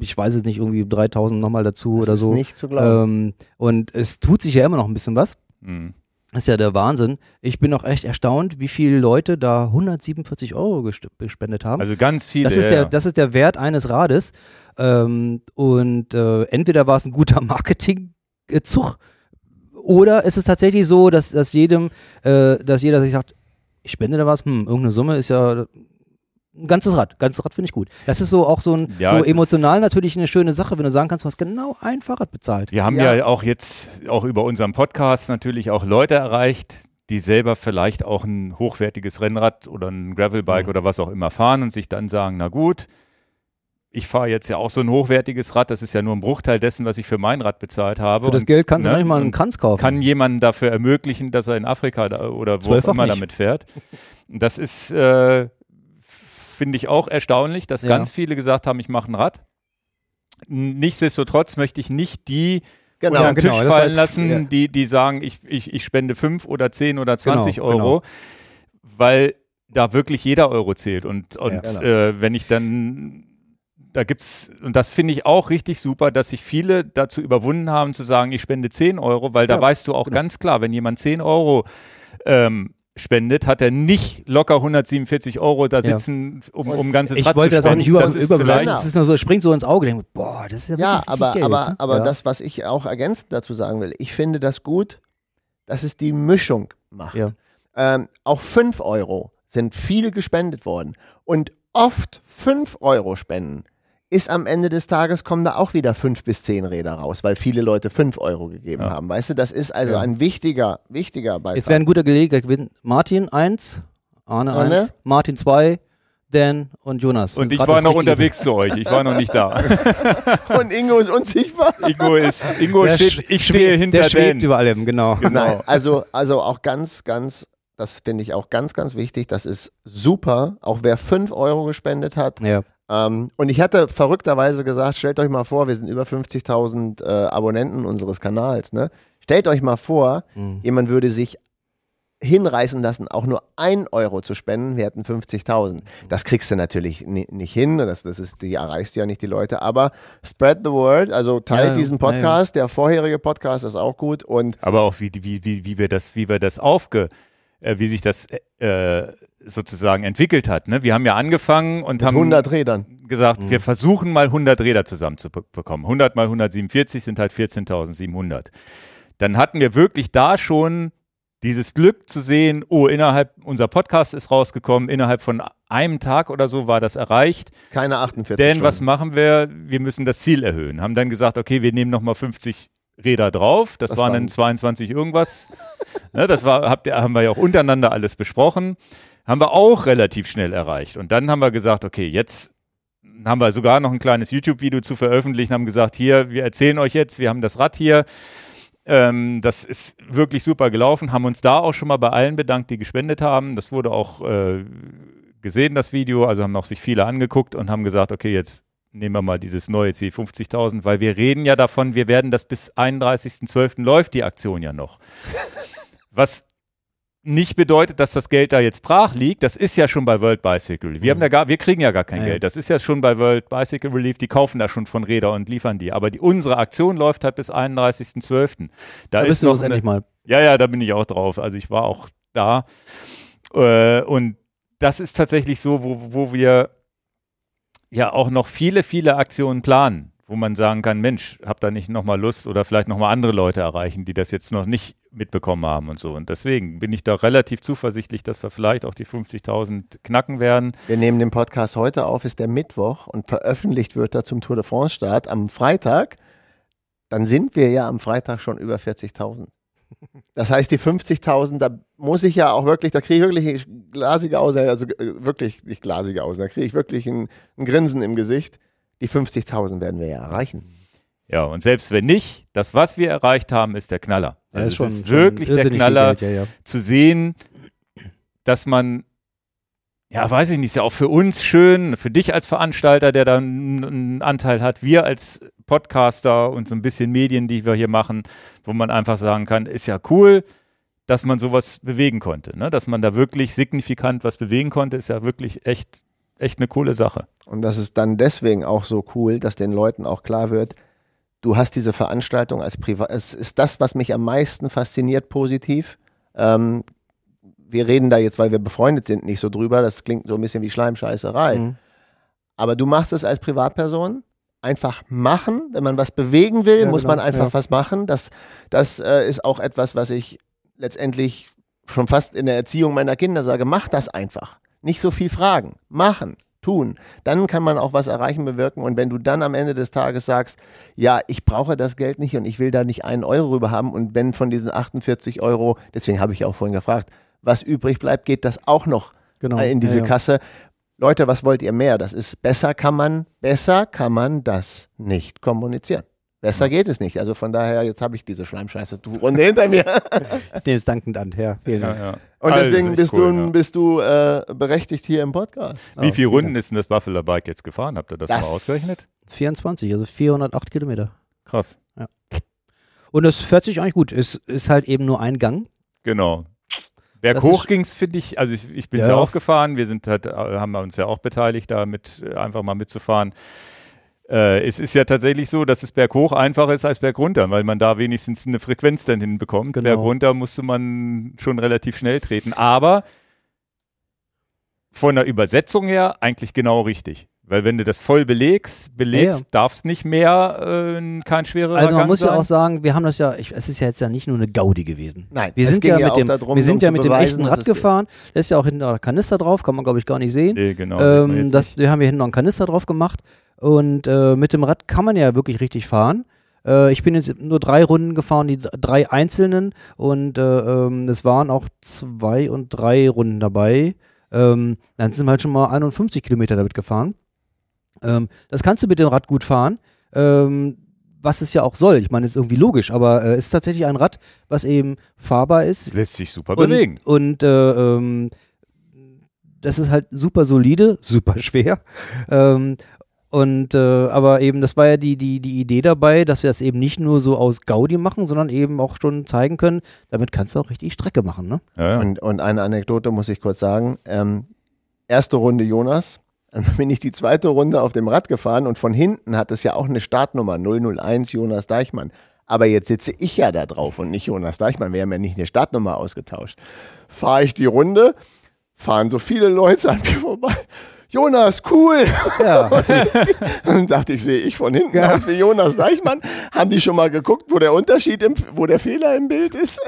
ich weiß es nicht, irgendwie 3.000 nochmal dazu das oder so. Ist nicht zu glauben. Ähm, und es tut sich ja immer noch ein bisschen was. Mhm. Das ist ja der Wahnsinn. Ich bin auch echt erstaunt, wie viele Leute da 147 Euro gespendet haben. Also ganz viele. Das ist, der, das ist der Wert eines Rades. Ähm, und äh, entweder war es ein guter Marketingzug oder ist es tatsächlich so, dass, dass jedem, äh, dass jeder sich sagt, ich spende da was, hm, irgendeine Summe ist ja ein ganzes Rad. Ganzes Rad finde ich gut. Das ist so auch so, ein, ja, so emotional natürlich eine schöne Sache, wenn du sagen kannst, du hast genau ein Fahrrad bezahlt. Wir haben ja. ja auch jetzt, auch über unseren Podcast natürlich auch Leute erreicht, die selber vielleicht auch ein hochwertiges Rennrad oder ein Gravelbike ja. oder was auch immer fahren und sich dann sagen, na gut, ich fahre jetzt ja auch so ein hochwertiges Rad, das ist ja nur ein Bruchteil dessen, was ich für mein Rad bezahlt habe. Für das Geld kannst ne, du manchmal einen Kranz kaufen. Kann jemanden dafür ermöglichen, dass er in Afrika da, oder wo auch immer nicht. damit fährt. Das ist, äh, finde ich auch erstaunlich, dass ja. ganz viele gesagt haben, ich mache ein Rad. Nichtsdestotrotz möchte ich nicht die genau, unter den genau, Tisch fallen lassen, ja. die, die sagen, ich, ich, ich spende 5 oder 10 oder 20 genau, Euro, genau. weil da wirklich jeder Euro zählt. Und, und ja, genau. äh, wenn ich dann, da gibt's, und das finde ich auch richtig super, dass sich viele dazu überwunden haben zu sagen, ich spende 10 Euro, weil da weißt du auch genau. ganz klar, wenn jemand 10 Euro ähm, spendet, hat er nicht locker 147 Euro da sitzen, ja. um, um ein ganzes ich Rad wollte zu das auch nicht über, das ist Das ist nur so, springt so ins Auge. Denke, boah, das ist ja Ja, aber, Geld, aber, ne? aber ja. das, was ich auch ergänzend dazu sagen will, ich finde das gut, dass es die Mischung macht. Ja. Ähm, auch 5 Euro sind viel gespendet worden. Und oft 5 Euro spenden ist am Ende des Tages kommen da auch wieder 5 bis 10 Räder raus, weil viele Leute 5 Euro gegeben Ja. haben. Weißt du, das ist also Ja. ein wichtiger, wichtiger Beitrag. Jetzt wäre ein guter Gelegenheit gewesen. Martin 1, Arne Arne? 1, Martin 2, Dan und Jonas. Und ich war noch unterwegs zu euch. Ich war noch nicht da. Und Ingo ist unsichtbar. Ingo ist, Ingo Der steht, ich stehe hinter Der schwebt Dan. über allem, genau. Nein, also, also auch ganz, ganz, das finde ich auch ganz, ganz wichtig. Das ist super. Auch wer 5 Euro gespendet hat. Ja. Ähm, und ich hatte verrückterweise gesagt, stellt euch mal vor, wir sind über 50.000 äh, Abonnenten unseres Kanals. Ne? Stellt euch mal vor, Mhm. jemand würde sich hinreißen lassen, auch nur ein Euro zu spenden, wir hätten 50.000. Das kriegst du natürlich ni nicht hin, das, das ist, die erreichst du ja nicht die Leute, aber spread the word, also teilt Ja, diesen ja, ja. Podcast, der vorherige Podcast ist auch gut und Aber auch wie, wie, wie, wie wir das, wie wir das aufge, äh, wie sich das äh, sozusagen entwickelt hat. Ne? Wir haben ja angefangen und haben 100 Rädern. gesagt, Mhm. wir versuchen mal 100 Räder zusammenzubekommen. 100 mal 147 sind halt 14.700. Dann hatten wir wirklich da schon dieses Glück zu sehen, oh, innerhalb, unser Podcast ist rausgekommen, innerhalb von einem Tag oder so war das erreicht. Keine 48 Denn Stunden. was machen wir? Wir müssen das Ziel erhöhen. Haben dann gesagt, okay, wir nehmen nochmal 50 Räder drauf. Das, Das waren dann 22 irgendwas. ne, das war, habt ihr, haben wir ja auch untereinander alles besprochen. Haben wir auch relativ schnell erreicht. Und dann haben wir gesagt, okay, jetzt haben wir sogar noch ein kleines YouTube-Video zu veröffentlichen, haben gesagt, hier, wir erzählen euch jetzt, wir haben das Rad hier. Ähm, das ist wirklich super gelaufen, haben uns da auch schon mal bei allen bedankt, die gespendet haben. Das wurde auch äh, gesehen, das Video, also haben auch sich viele angeguckt und haben gesagt, okay, jetzt nehmen wir mal dieses neue Ziel 50.000, weil wir reden ja davon, wir werden das bis 31.12. läuft die Aktion ja noch. Was nicht bedeutet, dass das Geld da jetzt brach liegt. Das ist ja schon bei World Bicycle Relief. Wir, haben da gar, wir kriegen ja gar kein Ja, ja. Geld. Das ist ja schon bei World Bicycle Relief. Die kaufen da schon von Räder und liefern die. Aber die, unsere Aktion läuft halt bis 31.12. Da, Da ist bist du noch endlich mal. ja, ja, da bin ich auch drauf. Also ich war auch da. Äh, und das ist tatsächlich so, wo, wo wir ja auch noch viele, viele Aktionen planen, wo man sagen kann, Mensch, hab da nicht nochmal Lust oder vielleicht nochmal andere Leute erreichen, die das jetzt noch nicht mitbekommen haben und so. Und deswegen bin ich da relativ zuversichtlich, dass wir vielleicht auch die 50.000 knacken werden. Wir nehmen den Podcast heute auf, ist der Mittwoch und veröffentlicht wird er zum Tour de France Start am Freitag. Dann sind wir ja am Freitag schon über 40.000. Das heißt, die 50.000, da muss ich ja auch wirklich, da kriege ich wirklich glasige Augen, also äh, wirklich nicht glasige Augen, da kriege ich wirklich ein, ein Grinsen im Gesicht. Die 50.000 werden wir ja erreichen. Ja, und selbst wenn nicht, das, was wir erreicht haben, ist der Knaller. Ja, Also ist schon- es ist schon wirklich der Knaller. Geld, ja, ja. zu sehen, dass man, ja, weiß ich nicht, ist ja auch für uns schön, für dich als Veranstalter, der da einen Anteil hat, wir als Podcaster und so ein bisschen Medien, die wir hier machen, wo man einfach sagen kann, ist ja cool, dass man sowas bewegen konnte, ne? dass man da wirklich signifikant was bewegen konnte, ist ja wirklich echt, echt eine coole Sache. Und das ist dann deswegen auch so cool, dass den Leuten auch klar wird, du hast diese Veranstaltung als Privat. Es ist das, was mich am meisten fasziniert, positiv. Ähm, wir reden da jetzt, weil wir befreundet sind, nicht so drüber. Das klingt so ein bisschen wie Schleimscheißerei. Mhm. Aber du machst es als Privatperson. Einfach machen. Wenn man was bewegen will, Ja, muss genau, man einfach ja. was machen. Das, das äh, ist auch etwas, was ich letztendlich schon fast in der Erziehung meiner Kinder sage. Mach das einfach. Nicht so viel fragen. Machen. Tun. Dann kann man auch was erreichen, bewirken. Und wenn du dann am Ende des Tages sagst, ja, ich brauche das Geld nicht und ich will da nicht einen Euro rüber haben. Und wenn von diesen 48 Euro, deswegen habe ich auch vorhin gefragt, was übrig bleibt, geht das auch noch Genau. äh, in diese ja, ja. Kasse. Leute, was wollt ihr mehr? Das ist besser kann man, besser kann man das nicht kommunizieren. Besser geht es nicht. Also von daher, jetzt habe ich diese Schleimscheiße Runde hinter mir. Ich nehme es dankend an, ja. Vielen Dank. ja. Und Also, deswegen bist cool, du, ja. bist du äh, berechtigt hier im Podcast. Wie Oh, viele Runden ist denn das Buffalo Bike jetzt gefahren? Habt ihr das, Das- mal ausgerechnet? 24, also 408 Kilometer. Krass. Und es fährt sich eigentlich gut. Es ist halt eben nur ein Gang. Genau. Berghoch ging es, finde ich, also ich, ich bin ja. Ja. auch gefahren, wir sind halt, äh, haben wir uns ja auch beteiligt, da mit, äh, einfach mal mitzufahren. Äh, es ist ja tatsächlich so, dass es berghoch einfacher ist als bergunter, weil man da wenigstens eine Frequenz dann hinbekommt. Genau. Bergunter musste man schon relativ schnell treten, aber von der Übersetzung her eigentlich genau richtig. Weil wenn du das voll belegst, belegst, Ja, darf es nicht mehr äh, kein schwerer Also man Gang muss sein. ja auch sagen, wir haben das ja, ich, es ist ja jetzt ja nicht nur eine Gaudi gewesen. Nein, Wir es sind ging ja ja mit auch dem, darum, wir sind um ja mit dem beweisen, echten dass Rad gefahren. Da ist ja auch hinten noch ein Kanister drauf, kann man glaube ich gar nicht sehen. Nee, genau. Ähm, das, nicht. wir haben hier hinten noch einen Kanister drauf gemacht und äh, mit dem Rad kann man ja wirklich richtig fahren. Äh, ich bin jetzt nur drei Runden gefahren, die drei einzelnen und äh, ähm, es waren auch zwei und drei Runden dabei. Ähm, dann sind wir halt schon mal 51 Kilometer damit gefahren. Ähm, das kannst du mit dem Rad gut fahren. Ähm, was es ja auch soll. Ich meine, ist irgendwie logisch, aber äh, es ist tatsächlich ein Rad, was eben fahrbar ist, Es lässt sich super und, bewegen. Und äh, ähm, das ist halt super solide, super schwer. Ähm, und äh, aber eben, das war ja die, die, die Idee dabei, dass wir das eben nicht nur so aus Gaudi machen, sondern eben auch schon zeigen können, damit kannst du auch richtig Strecke machen, ne? Ja, ja. Und, und eine Anekdote muss ich kurz sagen. Ähm, erste Runde Jonas, dann bin ich die zweite Runde auf dem Rad gefahren und von hinten hat es ja auch eine Startnummer 001 Jonas Deichmann. Aber jetzt sitze ich ja da drauf und nicht Jonas Deichmann. Wir haben ja nicht eine Startnummer ausgetauscht. Fahre ich die Runde, fahren so viele Leute an mir vorbei. Jonas, cool. Ja, Dann dachte ich, sehe ich von hinten Ja. aus wie Jonas Deichmann. Haben die schon mal geguckt, wo der Unterschied, im, wo der Fehler im Bild ist?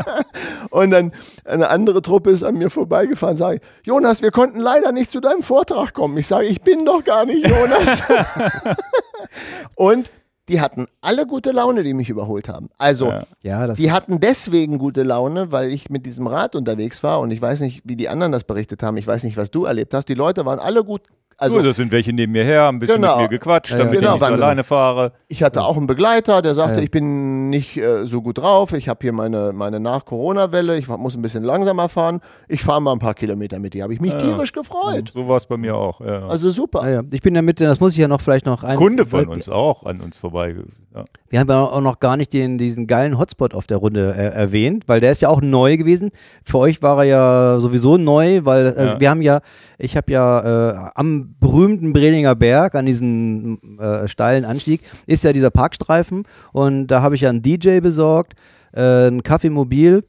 und dann eine andere Truppe ist an mir vorbeigefahren, sage ich, Jonas, wir konnten leider nicht zu deinem Vortrag kommen. Ich sage, ich bin doch gar nicht Jonas. und die hatten alle gute Laune, die mich überholt haben. Also, Ja. ja das die hatten deswegen gute Laune, weil ich mit diesem Rad unterwegs war und ich weiß nicht, wie die anderen das berichtet haben. Ich weiß nicht, was du erlebt hast. Die Leute waren alle gut. Also, Also, das sind welche neben mir her, haben ein bisschen Genau. mit mir gequatscht, Ja, ja, damit genau, ich nicht so alleine fahre. Ich hatte auch einen Begleiter, der sagte, Ja. ich bin nicht äh, so gut drauf, ich habe hier meine, meine Nach-Corona-Welle, ich muss ein bisschen langsamer fahren, ich fahre mal ein paar Kilometer mit dir. Habe ich mich Ja. tierisch gefreut. So war es bei mir auch. Ja. Also super. ja, ja. Ich bin damit, das muss ich ja noch vielleicht noch ein. Kunde von uns auch an uns vorbei. Ja. Wir haben ja auch noch gar nicht den, diesen geilen Hotspot auf der Runde äh, erwähnt, weil der ist ja auch neu gewesen. Für euch war er ja sowieso neu, weil also Ja. wir haben ja, ich habe ja äh, am berühmten Brelinger Berg, an diesem äh, steilen Anstieg, ist ja dieser Parkstreifen und da habe ich ja einen DJ besorgt, äh, ein Kaffeemobil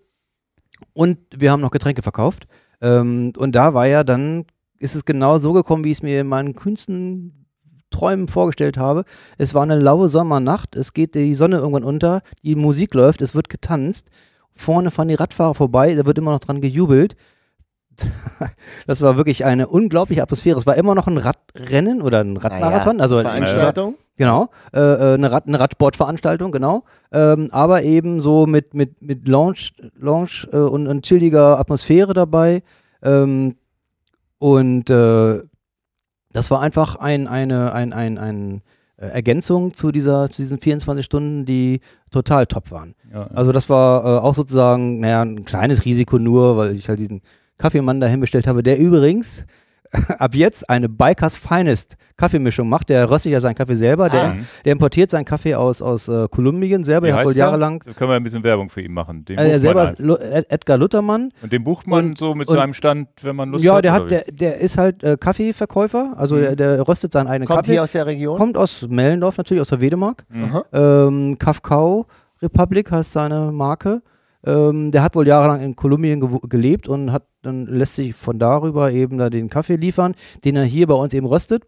und wir haben noch Getränke verkauft. Ähm, und da war ja dann, ist es genau so gekommen, wie ich es mir in meinen kühnsten Träumen vorgestellt habe. Es war eine laue Sommernacht, es geht die Sonne irgendwann unter, die Musik läuft, es wird getanzt. Vorne fahren die Radfahrer vorbei, da wird immer noch dran gejubelt. Das war wirklich eine unglaubliche Atmosphäre. Es war immer noch ein Radrennen oder ein Radmarathon, also Veranstaltung. Genau, äh, äh, eine, Rad, eine Radsportveranstaltung, genau. Ähm, aber eben so mit, mit, mit Lounge, Lounge äh, und, und chilliger Atmosphäre dabei. Ähm, und äh, das war einfach ein, eine ein, ein, ein, äh, Ergänzung zu, dieser, zu diesen 24 Stunden, die total top waren. Ja. Also das war äh, auch sozusagen, naja, ein kleines Risiko nur, weil ich halt diesen Kaffeemann dahin bestellt habe, der übrigens ab jetzt eine Bikers Finest Kaffeemischung macht. Der röstet ja seinen Kaffee selber. Der, Ah. der importiert seinen Kaffee aus, aus äh, Kolumbien selber. Wie Der hat wohl der? jahrelang. So können wir ein bisschen Werbung für ihn machen. Den Äh, er selber Ed- Edgar Luthermann. Und den bucht man Und- so mit und- seinem Stand, wenn man Lust ja, hat? der oder hat, der, der ist halt äh, Kaffeeverkäufer. Also Mhm. der, der röstet seinen eigenen Kommt Kaffee. hier aus der Region? Kommt aus Mellendorf natürlich, aus der Wedemark. Mhm. Ähm, Kafkau Republic heißt seine Marke. Ähm, der hat wohl jahrelang in Kolumbien gelebt und hat dann lässt sich von darüber eben da den Kaffee liefern, den er hier bei uns eben röstet.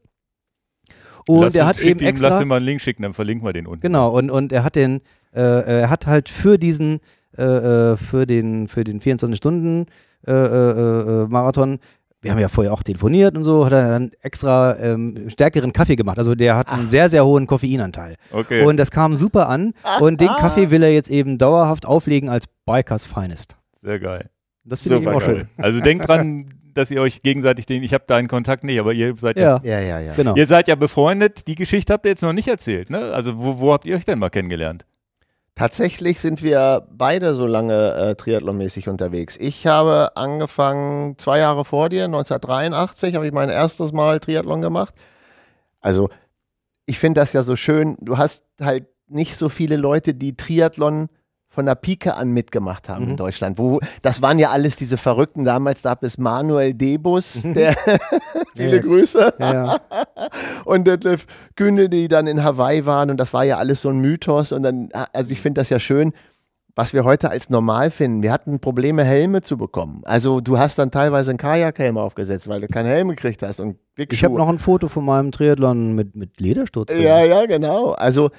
Und Lass er hat eben ihm, extra Lass ihm mal einen Link schicken, dann verlinken wir den unten. Genau, und, und er hat den, äh, er hat halt für diesen, äh, äh, für den, für den 24 Stunden äh, äh, äh, Marathon, wir haben ja vorher auch telefoniert und so, hat er dann extra ähm, stärkeren Kaffee gemacht. Also der hat einen sehr, sehr hohen Koffeinanteil. Okay. Und das kam super an. Und den Kaffee will er jetzt eben dauerhaft auflegen als Bikers Finest. Sehr geil. Das finde ich Super eben auch schön. Also denkt dran, dass ihr euch gegenseitig den, ich habe deinen Kontakt nicht, aber ihr seid ja, Ja, Ja, ja, ja. genau. ihr seid ja befreundet. Die Geschichte habt ihr jetzt noch nicht erzählt, ne? Also wo, wo habt ihr euch denn mal kennengelernt? Tatsächlich sind wir beide so lange äh, triathlonmäßig unterwegs. Ich habe angefangen zwei Jahre vor dir, 1983, habe ich mein erstes Mal Triathlon gemacht. Also ich finde das ja so schön. Du hast halt nicht so viele Leute, die Triathlon von der Pike an mitgemacht haben in Mhm. Deutschland. Wo, das waren ja alles diese Verrückten. Damals gab es Manuel Debus, der viele Ja. Grüße Ja, und Detlef Kühne, die dann in Hawaii waren und das war ja alles so ein Mythos und dann, also ich finde das ja schön, was wir heute als normal finden. Wir hatten Probleme, Helme zu bekommen. Also du hast dann teilweise einen Kajakhelm aufgesetzt, weil du keinen Helm gekriegt hast und Ich habe noch ein Foto von meinem Triathlon mit, mit Ledersturz. Ja, ja, genau. Also,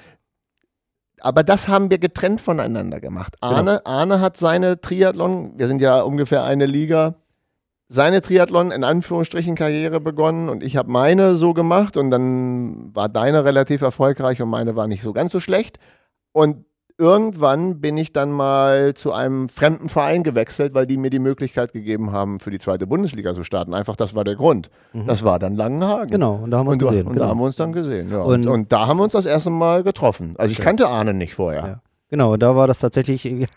aber das haben wir getrennt voneinander gemacht. Arne, Arne hat seine Triathlon, wir sind ja ungefähr eine Liga, seine Triathlon in Anführungsstrichen Karriere begonnen und ich habe meine so gemacht und dann war deine relativ erfolgreich und meine war nicht so ganz so schlecht. Und irgendwann bin ich dann mal zu einem fremden Verein gewechselt, weil die mir die Möglichkeit gegeben haben, für die zweite Bundesliga zu starten. Einfach, das war der Grund. Das war dann Langenhagen. Genau, und da haben wir uns Und, gesehen. und genau. da haben wir uns dann gesehen. Ja. Und- Und, da haben wir uns das erste Mal getroffen. Also ich Okay. kannte Arne nicht vorher. Ja. Genau, da war das tatsächlich.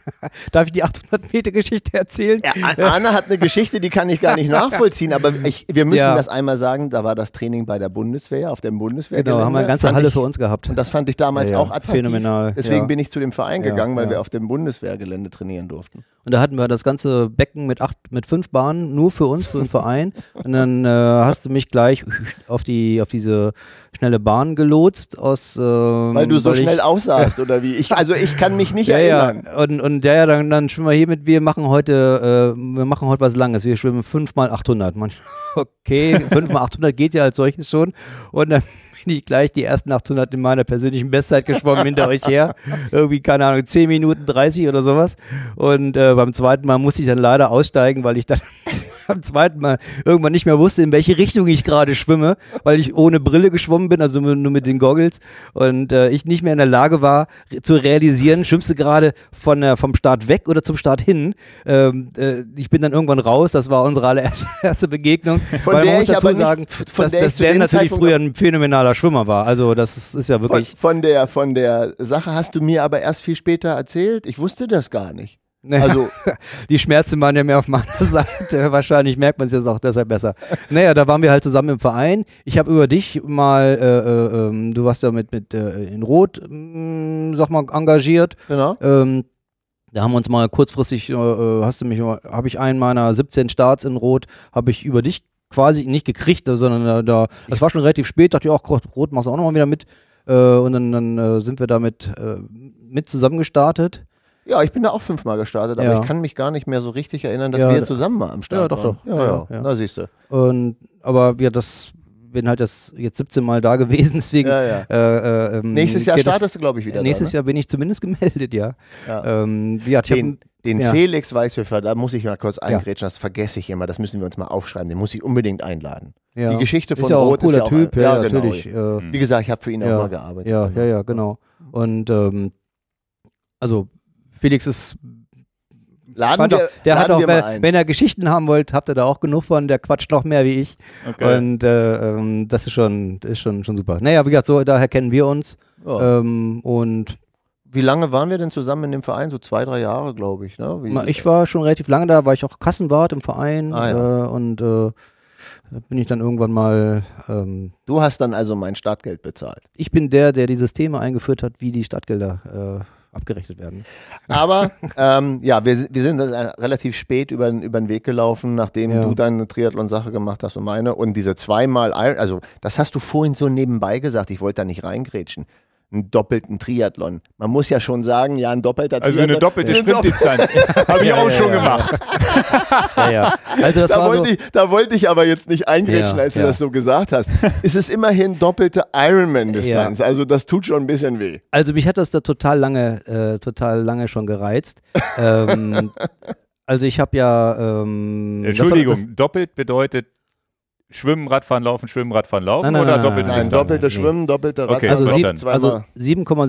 Darf ich die 800 Meter Geschichte erzählen? Ja, Arne hat eine Geschichte, die kann ich gar nicht nachvollziehen, aber ich, wir müssen Ja. das einmal sagen, da war das Training bei der Bundeswehr, auf dem Bundeswehr. Genau, haben wir eine ganze Halle für uns gehabt. Und das fand ich damals Ja, auch attraktiv. Phänomenal, Deswegen bin ich zu dem Verein gegangen, weil wir auf dem Bundeswehrgelände trainieren durften. Und da hatten wir das ganze Becken mit acht, mit fünf Bahnen, nur für uns, für den Verein. Und dann äh, hast du mich gleich auf die, auf diese schnelle Bahn gelotst aus. Ähm, Weil du so ich- schnell aussahst, oder wie? Ich, also ich kann mich nicht ja, erinnern. ja. Und, und ja, ja, dann, dann schwimmen wir hier mit, wir machen heute, äh, wir machen heute was Langes. Wir schwimmen 5 mal 800. Man, okay, 5 mal 800 geht ja als solches schon. Und dann bin ich gleich die ersten 800 in meiner persönlichen Bestzeit geschwommen hinter euch her. Irgendwie, keine Ahnung, 10 Minuten 30 oder sowas. Und äh, beim zweiten Mal musste ich dann leider aussteigen, weil ich dann am zweiten Mal irgendwann nicht mehr wusste, in welche Richtung ich gerade schwimme, weil ich ohne Brille geschwommen bin, also nur mit den Goggles und äh, ich nicht mehr in der Lage war zu realisieren, schwimmst du gerade von der, vom Start weg oder zum Start hin. Ähm, äh, ich bin dann irgendwann raus, das war unsere allererste erste Begegnung. Von weil der man muss ich dazu aber nicht- sagen, von dass, dass Dan natürlich Zeitpunkt früher ein phänomenaler Schwimmer war. Also das ist, ist ja Von, wirklich. von, der, von der Sache hast du mir aber erst viel später erzählt. Ich wusste das gar nicht. Also, die Schmerzen waren ja mehr auf meiner Seite. Wahrscheinlich merkt man es jetzt auch deshalb besser. Naja, da waren wir halt zusammen im Verein. Ich habe über dich mal, äh, äh, ähm, du warst ja mit, mit äh, in Rot, mh, sag mal, engagiert. genau. Ähm, da haben wir uns mal kurzfristig, äh, äh, hast du mich, habe ich einen meiner 17 Starts in Rot, habe ich über dich quasi nicht gekriegt, sondern äh, da, das war schon relativ spät, dachte ich auch, Rot machst du auch nochmal wieder mit. Äh, und dann, dann äh, sind wir damit äh, mit zusammen gestartet. Ja, ich bin da auch fünfmal gestartet, aber Ja. ich kann mich gar nicht mehr so richtig erinnern, dass Ja, wir zusammen mal am Start Ja, doch, waren. doch. Ja, Ja, ja, ja. Da siehst du. Und aber wir das bin halt das jetzt 17 Mal da gewesen, deswegen Ja, ja. Äh, äh, ähm, Nächstes Jahr startest du, glaube ich, wieder. Nächstes da, Jahr bin ich zumindest gemeldet, ja. Ja. Ähm, hab Den, den ja. Felix Weißhöfer, da muss ich mal kurz eingrätschen, das vergesse ich immer, das müssen wir uns mal aufschreiben, den muss ich unbedingt einladen. ja. Die Geschichte von ist ja auch ein Rot cooler ist ja auch Typ, ein- ja, ja, genau. natürlich. Äh, Wie gesagt, ich habe für ihn auch Ja. mal gearbeitet. ja, ja, ja, genau. Und ähm, also Felix ist Laden wir, auch, der laden hat auch, wir mal wenn, ein. wenn ihr Geschichten haben wollt, habt ihr da auch genug von, der quatscht noch mehr wie ich. Okay. Und äh, ähm, das ist schon, ist schon, schon super. Naja, wie gesagt, so daher kennen wir uns. Ja. Ähm, und Wie lange waren wir denn zusammen in dem Verein? So zwei, drei Jahre, glaube ich. Ne? Na, ich war schon relativ lange da, war ich auch Kassenwart im Verein Ah, ja. äh, und äh, da bin ich dann irgendwann mal, ähm, du hast dann also mein Startgeld bezahlt. ich bin der, der die Systeme eingeführt hat, wie die Stadtgelder äh, abgerechnet werden. Aber ähm, ja, wir, wir sind relativ spät über, den- über den Weg gelaufen, nachdem Ja. du deine Triathlon-Sache gemacht hast und meine. Und diese zweimal, also das hast du vorhin so nebenbei gesagt, ich wollte da nicht reingrätschen. Einen doppelten Triathlon. Man muss ja schon sagen, ja, ein doppelter Also Triathlon. eine doppelte Doppel- Sprintdistanz. Habe ich Ja, auch ja, schon ja. gemacht. Ja, ja. Also das Da war so, wollte, ich, da wollte ich aber jetzt nicht eingrätschen, Ja, als du ja. das so gesagt hast. es ist immerhin doppelte Ironman-Distanz. Also das tut schon ein bisschen weh. also mich hat das da total lange, äh, total lange schon gereizt. ähm, also ich habe ja, ähm, das war- Entschuldigung, doppelt bedeutet Schwimmen, Radfahren, Laufen, Schwimmen, Radfahren, Laufen Nein, nein, oder nein, doppelte nein, Distanz? doppelte Nee. Schwimmen, doppelte Okay, Radfahren, also, sieb, verstanden. zweimal. also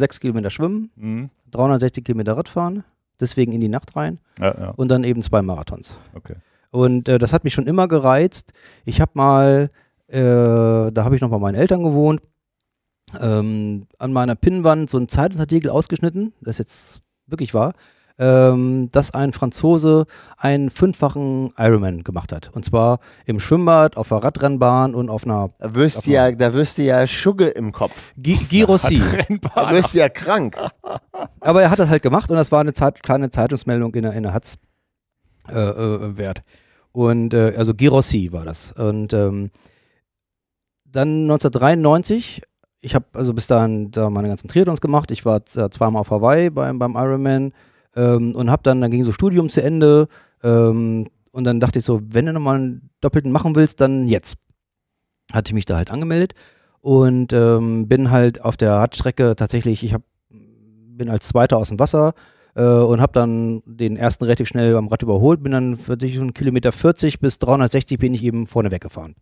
7,6 Kilometer schwimmen, Mhm. 360 Kilometer Radfahren, deswegen in die Nacht rein Ja, ja, und dann eben zwei Marathons. okay. Und äh, das hat mich schon immer gereizt. Ich habe mal, äh, da habe ich noch bei meinen Eltern gewohnt, ähm, an meiner Pinnwand so einen Zeitungsartikel ausgeschnitten, das jetzt wirklich war, ähm, dass ein Franzose einen fünffachen Ironman gemacht hat. Und zwar im Schwimmbad, auf der Radrennbahn und auf einer Da wirst du ja, da wirst du ja Schugge im Kopf. Gi Girossi. Da wirst du ja krank. Aber er hat das halt gemacht und das war eine Zeit, kleine Zeitungsmeldung in der, in der Hatz äh, äh, wert. Und äh, also Girossi war das. Und ähm, dann 1993, ich habe also bis dahin da meine ganzen Triathlons gemacht. Ich war äh, zweimal auf Hawaii beim, beim Ironman. Ähm, und habe dann, dann ging so Studium zu Ende ähm, und dann dachte ich so, wenn du nochmal einen Doppelten machen willst, dann jetzt. Hatte ich mich da halt angemeldet und ähm, bin halt auf der Radstrecke tatsächlich, ich hab, bin als Zweiter aus dem Wasser äh, und habe dann den ersten relativ schnell am Rad überholt, bin dann für schon Kilometer 40 bis 360 bin ich eben vorne weggefahren.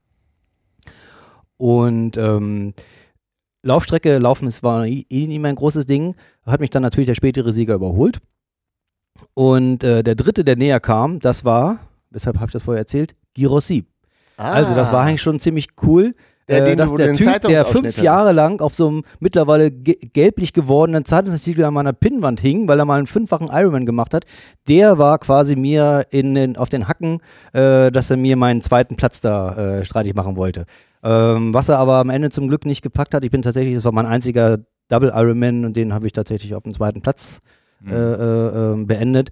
Und ähm, Laufstrecke, Laufen ist, war eh nie mein großes Ding, hat mich dann natürlich der spätere Sieger überholt. Und äh, der dritte, der näher kam, das war, weshalb habe ich das vorher erzählt, Girossi. Ah. Also das war eigentlich schon ziemlich cool, Der, äh, den dass der Typ, der fünf. Jahre lang auf so einem mittlerweile ge gelblich gewordenen Zeitungsartikel an meiner Pinnwand hing, weil er mal einen fünffachen Ironman gemacht hat, der war quasi mir in den, auf den Hacken, äh, dass er mir meinen zweiten Platz da äh, streitig machen wollte. Ähm, was er aber am Ende zum Glück nicht gepackt hat, ich bin tatsächlich, das war mein einziger Double Ironman und den habe ich tatsächlich auf dem zweiten Platz Mhm. äh, äh, äh, beendet.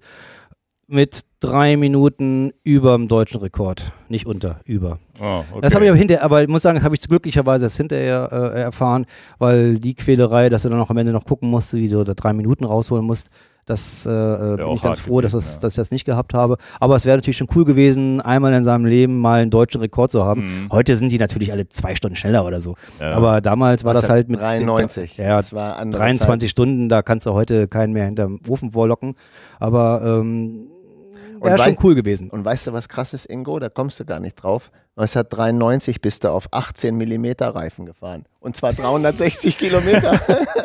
Mit drei Minuten über dem deutschen Rekord. Nicht unter, über. Oh, okay. Das habe ich aber hinterher, aber ich muss sagen, habe ich glücklicherweise erst hinterher äh, erfahren, weil die Quälerei, dass du dann auch am Ende noch gucken musst, wie du da drei Minuten rausholen musst, das äh, äh, bin ich ganz froh, dass, gewesen, das, ja. dass ich das nicht gehabt habe. Aber es wäre natürlich schon cool gewesen, einmal in seinem Leben mal einen deutschen Rekord zu haben. Mhm. Heute sind die natürlich alle zwei Stunden schneller oder so. Ja. Aber damals war das halt mit 93. Ja, das war andere 23 Stunden, da kannst du heute keinen mehr hinterm Ofen vorlocken. Aber ähm, wäre schon cool gewesen. Und weißt du, was krass ist, Ingo? Da kommst du gar nicht drauf. 1993 bist du auf 18 Millimeter Reifen gefahren. Und zwar 360 Kilometer.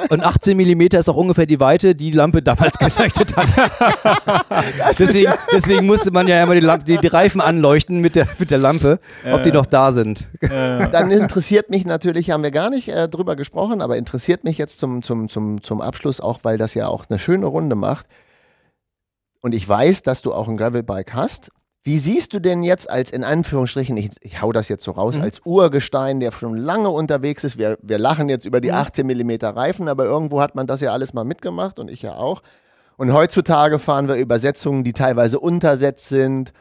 Und 18 Millimeter ist auch ungefähr die Weite, die die Lampe damals geleuchtet hat. deswegen, deswegen musste man ja immer die, Lamp die, die Reifen anleuchten mit der, mit der Lampe, ob die noch da sind. Dann interessiert mich natürlich, haben wir gar nicht äh, drüber gesprochen, aber interessiert mich jetzt zum, zum, zum, zum Abschluss auch, weil das ja auch eine schöne Runde macht. Und ich weiß, dass du auch ein Gravelbike hast. Wie siehst du denn jetzt als, in Anführungsstrichen, ich, ich hau das jetzt so raus, als Urgestein, der schon lange unterwegs ist, wir, wir lachen jetzt über die 18 Millimeter Reifen, aber irgendwo hat man das ja alles mal mitgemacht und ich ja auch. Und heutzutage fahren wir Übersetzungen, die teilweise untersetzt sind.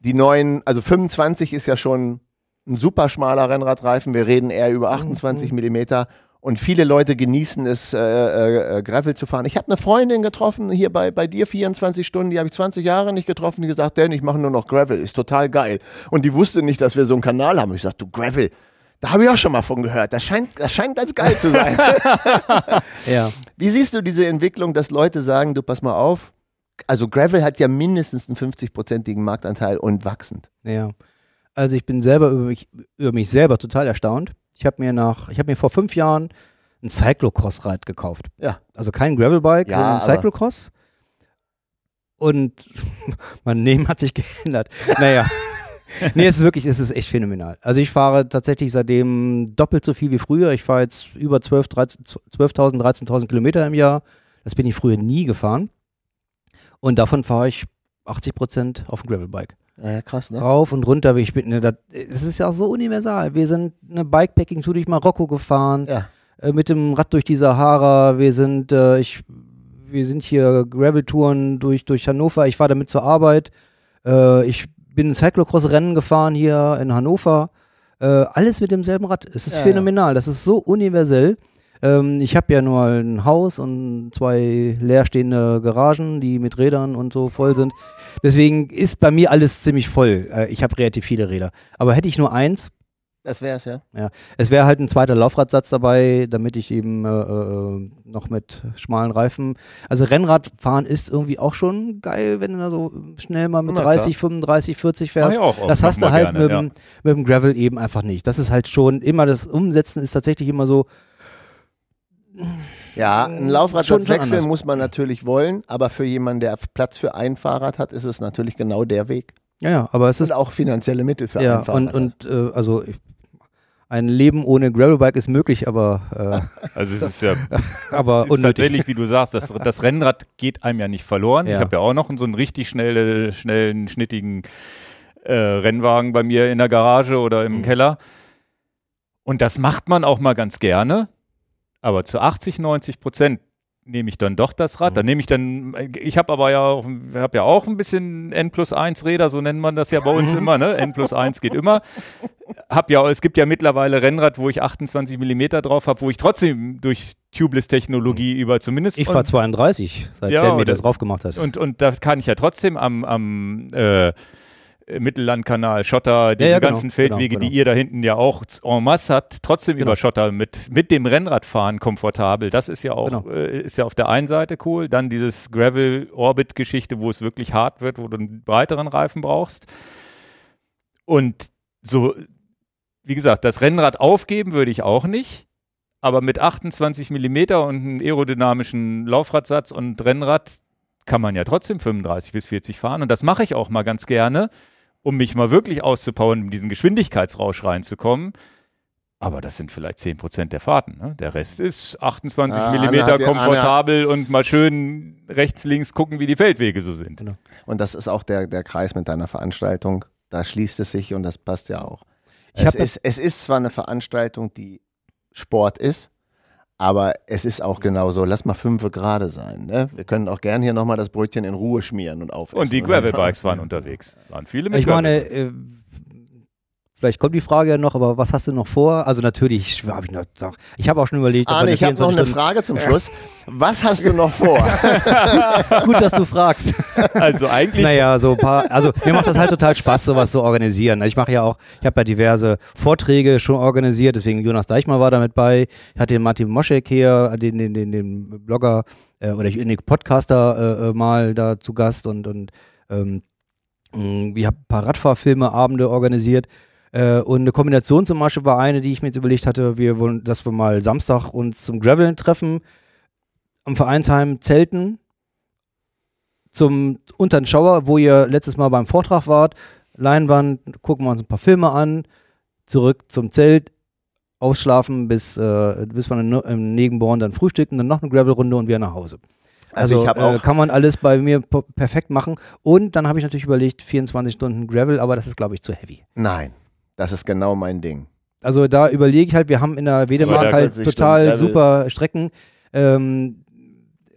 Die neuen, also 25 ist ja schon ein super schmaler Rennradreifen. Wir reden eher über 28 Millimeter. Und viele Leute genießen es, äh, äh, Gravel zu fahren. Ich habe eine Freundin getroffen, hier bei, bei dir 24 Stunden, die habe ich 20 Jahre nicht getroffen, die gesagt, Dan, ich mache nur noch Gravel, ist total geil. Und die wusste nicht, dass wir so einen Kanal haben. Ich sagte, du Gravel, da habe ich auch schon mal von gehört. Das scheint, das scheint ganz geil zu sein. Ja. Wie siehst du diese Entwicklung, dass Leute sagen, du pass mal auf, also Gravel hat ja mindestens einen 50-prozentigen Marktanteil und wachsend. Ja. Also ich bin selber über mich, über mich selber total erstaunt. Ich habe mir nach, ich habe mir vor fünf Jahren ein Cyclocross-Rad gekauft. Ja. Also kein Gravelbike, Ja, sondern ein Cyclocross. Und mein Leben hat sich geändert. Naja. nee, es ist wirklich, es ist echt phänomenal. Also ich fahre tatsächlich seitdem doppelt so viel wie früher. Ich fahre jetzt über 12 13 12.000, 13.000 Kilometer im Jahr. Das bin ich früher nie gefahren. Und davon fahre ich 80 Prozent auf dem Gravelbike Ja, krass, ne? rauf und runter. wie Ich bin, ne, das, es ist ja auch so universal. Wir sind eine Bikepacking-Tour durch Marokko gefahren, Ja. äh, mit dem Rad durch die Sahara. Wir sind, äh, ich, wir sind hier Gravel-Touren durch, durch Hannover. Ich fahre damit zur Arbeit. Äh, ich bin Cyclocross-Rennen gefahren hier in Hannover. Äh, alles mit demselben Rad. Es ist ja. phänomenal. Das ist so universell. Ähm, ich habe ja nur ein Haus und zwei leerstehende Garagen, die mit Rädern und so voll sind. Deswegen ist bei mir alles ziemlich voll. Äh, ich habe relativ viele Räder. Aber hätte ich nur eins, Das wär's, ja. es wäre halt ein zweiter Laufradsatz dabei, damit ich eben äh, äh, noch mit schmalen Reifen. Also Rennradfahren ist irgendwie auch schon geil, wenn du da so schnell mal mit Na klar. 30, 35, 40 Mach fährst. auch das hast du halt gerne, mit, ja. mit dem Gravel eben einfach nicht. Das ist halt schon immer das Umsetzen ist tatsächlich immer so. Ja, ein Schon- Laufradsatz schon wechseln anders. muss man natürlich wollen, aber für jemanden, der Platz für ein Fahrrad hat, ist es natürlich genau der Weg. Ja, ja, aber es ist Und auch finanzielle Mittel für ja ein Fahrrad. und und äh, also ich, ein Leben ohne Gravelbike ist möglich, aber Also es ist ja äh, aber ist unnötig. tatsächlich, wie du sagst, das, das Rennrad geht einem ja nicht verloren. Ja. Ich habe ja auch noch so einen richtig schnell, schnellen, schnittigen äh, Rennwagen bei mir in der Garage oder Mhm. im Keller. Und das macht man auch mal ganz gerne. Aber zu 80, 90 Prozent nehme ich dann doch das Rad. Dann nehme ich dann, ich habe aber ja auch, hab ja auch ein bisschen N plus 1 Räder, so nennt man das ja bei uns immer, ne? N plus 1 geht immer. Hab ja, es gibt ja mittlerweile Rennrad, wo ich 28 Millimeter drauf habe, wo ich trotzdem durch Tubeless-Technologie über zumindest. Ich war 32, seit Ja, der mir das drauf gemacht hat. und, und da kann ich ja trotzdem am, am äh, Mittellandkanal, Schotter, die Ja, ja, genau, ganzen Feldwege, genau, genau. die ihr da hinten ja auch en masse habt, trotzdem Genau. über Schotter mit, mit dem Rennradfahren komfortabel. Das ist ja auch, Genau. äh, ist ja auf der einen Seite cool. Dann dieses Gravel-Orbit-Geschichte, wo es wirklich hart wird, wo du einen breiteren Reifen brauchst. Und so, wie gesagt, das Rennrad aufgeben würde ich auch nicht. Aber mit 28 Millimeter und einem aerodynamischen Laufradsatz und Rennrad kann man ja trotzdem 35 bis 40 fahren. Und das mache ich auch mal ganz gerne, um mich mal wirklich auszupowern, in diesen Geschwindigkeitsrausch reinzukommen. Aber das sind vielleicht 10% der Fahrten. Ne? Der Rest ist 28 Ah, Millimeter komfortabel und mal schön rechts, links gucken, wie die Feldwege so sind. Und das ist auch der, der Kreis mit deiner Veranstaltung. Da schließt es sich und das passt ja auch. Ich Es ist, es ist zwar eine Veranstaltung, die Sport ist, aber es ist auch genauso, lass mal fünf gerade sein. Ne? Wir können auch gern hier nochmal das Brötchen in Ruhe schmieren und aufessen. Und die. Gravelbikes waren unterwegs. Waren viele mit Ich meine, äh, vielleicht kommt die Frage ja noch, aber was hast du noch vor? Also natürlich habe ich noch, ich habe auch schon überlegt, ob Arne, ich habe noch 24 eine Stunden- Frage zum Schluss. Was hast du noch vor? Gut, dass du fragst. Also eigentlich naja, so ein paar, also mir macht das halt total Spaß, sowas zu organisieren. Ich mache ja auch, ich habe ja diverse Vorträge schon organisiert, deswegen Jonas Deichmann war da mit bei. Ich hatte den Martin Moschek hier, den, den, den, den Blogger äh, oder den Podcaster äh, äh, mal da zu Gast und, und ähm, mh, wir haben ein paar Radfahrfilme, Abende organisiert. Äh, und eine Kombination zum Beispiel war eine, die ich mir jetzt überlegt hatte, wir wollen, dass wir mal Samstag uns zum Graveln treffen, am Vereinsheim zelten, zum unter den Schauer, wo ihr letztes Mal beim Vortrag wart, Leinwand, gucken wir uns ein paar Filme an, zurück zum Zelt, ausschlafen, bis, äh, bis wir in, im Negenborn dann frühstücken, dann noch eine Gravel-Runde und wieder nach Hause. Also Also, äh, kann man alles bei mir perfekt machen. Und dann habe ich natürlich überlegt, 24 Stunden Gravel, aber das ist, glaube ich, zu heavy. Nein, das ist genau mein Ding. Also da überlege ich halt, wir haben in der Wedemark halt 40 total super Strecken. Ähm,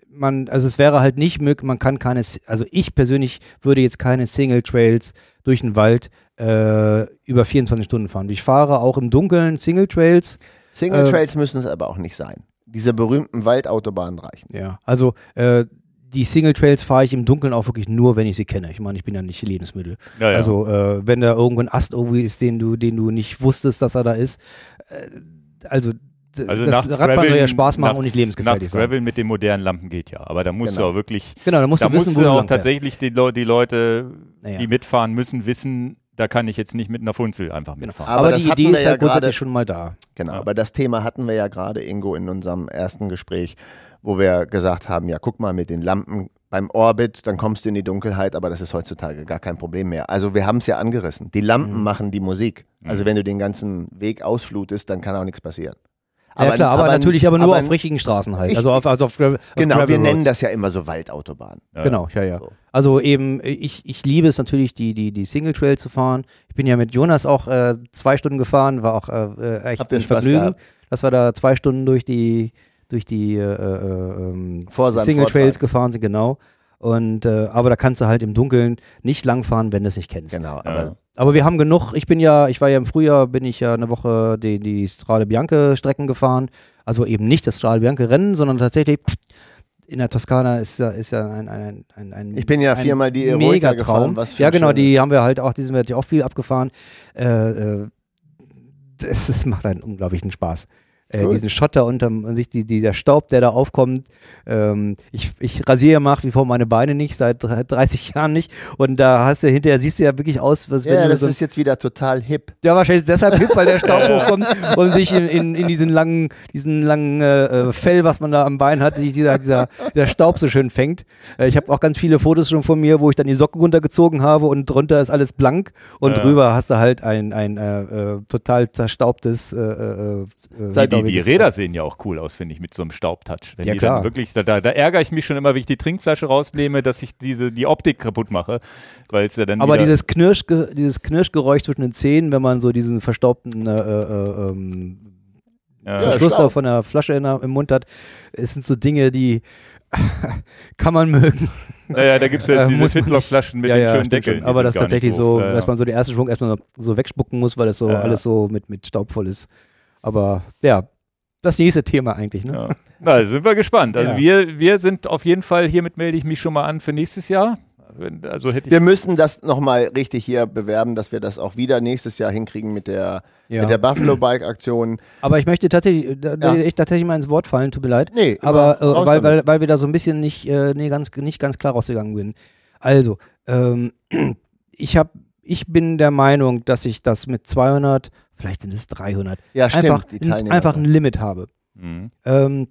man, also es wäre halt nicht möglich, man kann keine, also ich persönlich würde jetzt keine Single Trails durch den Wald äh, über 24 Stunden fahren. Ich fahre auch im Dunkeln Single Trails. Single Äh, Trails müssen es aber auch nicht sein. Diese berühmten Waldautobahnen reichen. Ja. Also äh, die Single Trails fahre ich im Dunkeln auch wirklich nur, wenn ich sie kenne. Ich meine, ich bin ja nicht Lebensmittel. Ja, ja. Also äh, wenn da irgendwo ein Ast irgendwie ist, den du, den du nicht wusstest, dass er da ist. Äh, also, Also das nachts Radfahren soll ja Spaß machen und nachts- nicht lebensgefährlich nachts sein. Gravel mit den modernen Lampen geht ja, aber da musst Genau. du auch wirklich, Genau, da musst da du wissen, musst wo du du auch tatsächlich die, Leu- die Leute, Naja. die mitfahren müssen, wissen, da kann ich jetzt nicht mit einer Funzel einfach mitfahren. Aber Aber, das die hatten Idee wir ist ja grundsätzlich gerade- schon mal da. Genau, Ja. aber das Thema hatten wir ja gerade, Ingo, in unserem ersten Gespräch, wo wir gesagt haben, ja, guck mal mit den Lampen beim Orbit, dann kommst du in die Dunkelheit, aber das ist heutzutage gar kein Problem mehr. Also wir haben es ja angerissen. Die Lampen Mhm. machen die Musik. Also wenn du den ganzen Weg ausflutest, dann kann auch nichts passieren. ja klar, aber, natürlich aber nur aber- auf richtigen Straßen halt. Ich- also auf, also auf, auf Genau, Gravel wir nennen Roads. das ja immer so Waldautobahn. Ja. Genau, ja, ja. So. Also eben, ich, ich liebe es natürlich, die, die, die Single Trail zu fahren. Ich bin ja mit Jonas auch äh, zwei Stunden gefahren, war auch äh, äh, echt Habt ein Vergnügen, dass wir da zwei Stunden durch die, durch die äh, äh, ähm, Single Trails gefahren sind, genau. Und äh, aber da kannst du halt im Dunkeln nicht langfahren, wenn du es nicht kennst. Genau, Ja. aber Aber wir haben genug. Ich bin ja, ich war ja im Frühjahr, bin ich ja eine Woche die, die Strade Bianche Strecken gefahren. Also eben nicht das Strade Bianche Rennen, sondern tatsächlich in der Toskana ist ja, ist ja ein, ein, ein, ein ich bin ja ein viermal die Eroica mega gefahren. Traum. Was für Ja, genau, die schönes- haben wir halt auch, die sind wir natürlich auch viel abgefahren. Äh, äh, das, das macht einen unglaublichen Spaß. Äh, Cool. diesen Schotter unterm und sich die, die, der Staub, der da aufkommt. Ähm, ich, ich rasiere nach wie vor meine Beine nicht, seit dre- 30 Jahren nicht. Und da hast du hinterher, siehst du ja wirklich aus, was wenn Ja, du das so ist jetzt wieder total hip. ja, wahrscheinlich deshalb hip, weil der Staub hochkommt und sich in, in, in diesen langen, diesen langen äh, äh, Fell, was man da am Bein hat, sich dieser, dieser, dieser Staub so schön fängt. Äh, ich habe auch ganz viele Fotos schon von mir, wo ich dann die Socken runtergezogen habe und drunter ist alles blank und Ja. drüber hast du halt ein, ein äh, äh, total zerstaubtes äh, äh, äh, Seid Die, die Räder sehen ja auch cool aus, finde ich, mit so einem Staubtouch. Wenn Ja, klar. wirklich, da, da, da ärgere ich mich schon immer, wenn ich die Trinkflasche rausnehme, dass ich diese, die Optik kaputt mache, weil es ja dann Aber dieses, Knirsch, dieses Knirschgeräusch zwischen den Zähnen, wenn man so diesen verstaubten äh, äh, äh, ähm, Ja. Verschluss da von der Flasche in im Mund hat. Es sind so Dinge, die kann man mögen. Naja, da gibt es jetzt Äh, diese Fitlock-Flaschen mit ja, den ja, schönen Deckeln. schon. Aber das ist tatsächlich so. Ja, dass man so den ersten Schwung erstmal so wegspucken muss, weil das so Ja. alles so mit, mit Staub voll ist. Aber ja, das nächste Thema eigentlich. Ne? Ja. Na, sind wir gespannt. Also Ja. wir, wir sind auf jeden Fall, hiermit melde ich mich schon mal an für nächstes Jahr. Also hätte ich Wir müssen das nochmal richtig hier bewerben, dass wir das auch wieder nächstes Jahr hinkriegen mit der, Ja. mit der Buffalo Bike Aktion. Aber ich möchte tatsächlich, da, Ja. ich tatsächlich mal ins Wort fallen, tut mir leid. Nee, Aber äh, weil, weil, weil wir da so ein bisschen nicht, äh, nee, ganz, nicht ganz klar rausgegangen sind. Also, ähm, ich habe, ich bin der Meinung, dass ich das mit 200, vielleicht sind es 300, ja, stimmt, einfach, die ein, Teilnehmer. einfach ein Limit habe. Mhm. Ähm,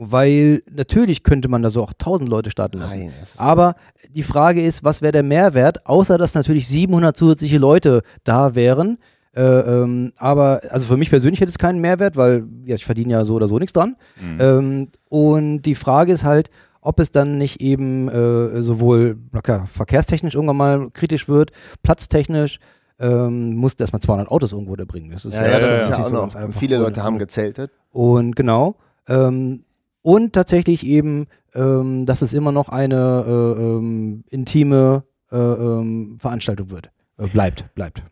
weil natürlich könnte man da so auch 1000 Leute starten lassen. Nein, Aber die Frage ist, was wäre der Mehrwert, außer dass natürlich 700 zusätzliche Leute da wären. Äh, ähm, aber also für mich persönlich hätte es keinen Mehrwert, weil ja, ich verdiene ja so oder so nichts dran. Mhm. Ähm, und die Frage ist halt, ob es dann nicht eben äh, sowohl locker verkehrstechnisch irgendwann mal kritisch wird, platztechnisch. Ähm, musst erstmal 200 Autos irgendwo da bringen. Das ist ja, ja, das ja, ist ja. ja auch so noch. einfach. viele Und- Leute haben gezeltet. und genau. Ähm, und tatsächlich eben, ähm, dass es immer noch eine äh, ähm, intime äh, ähm, Veranstaltung wird. Äh, bleibt, bleibt.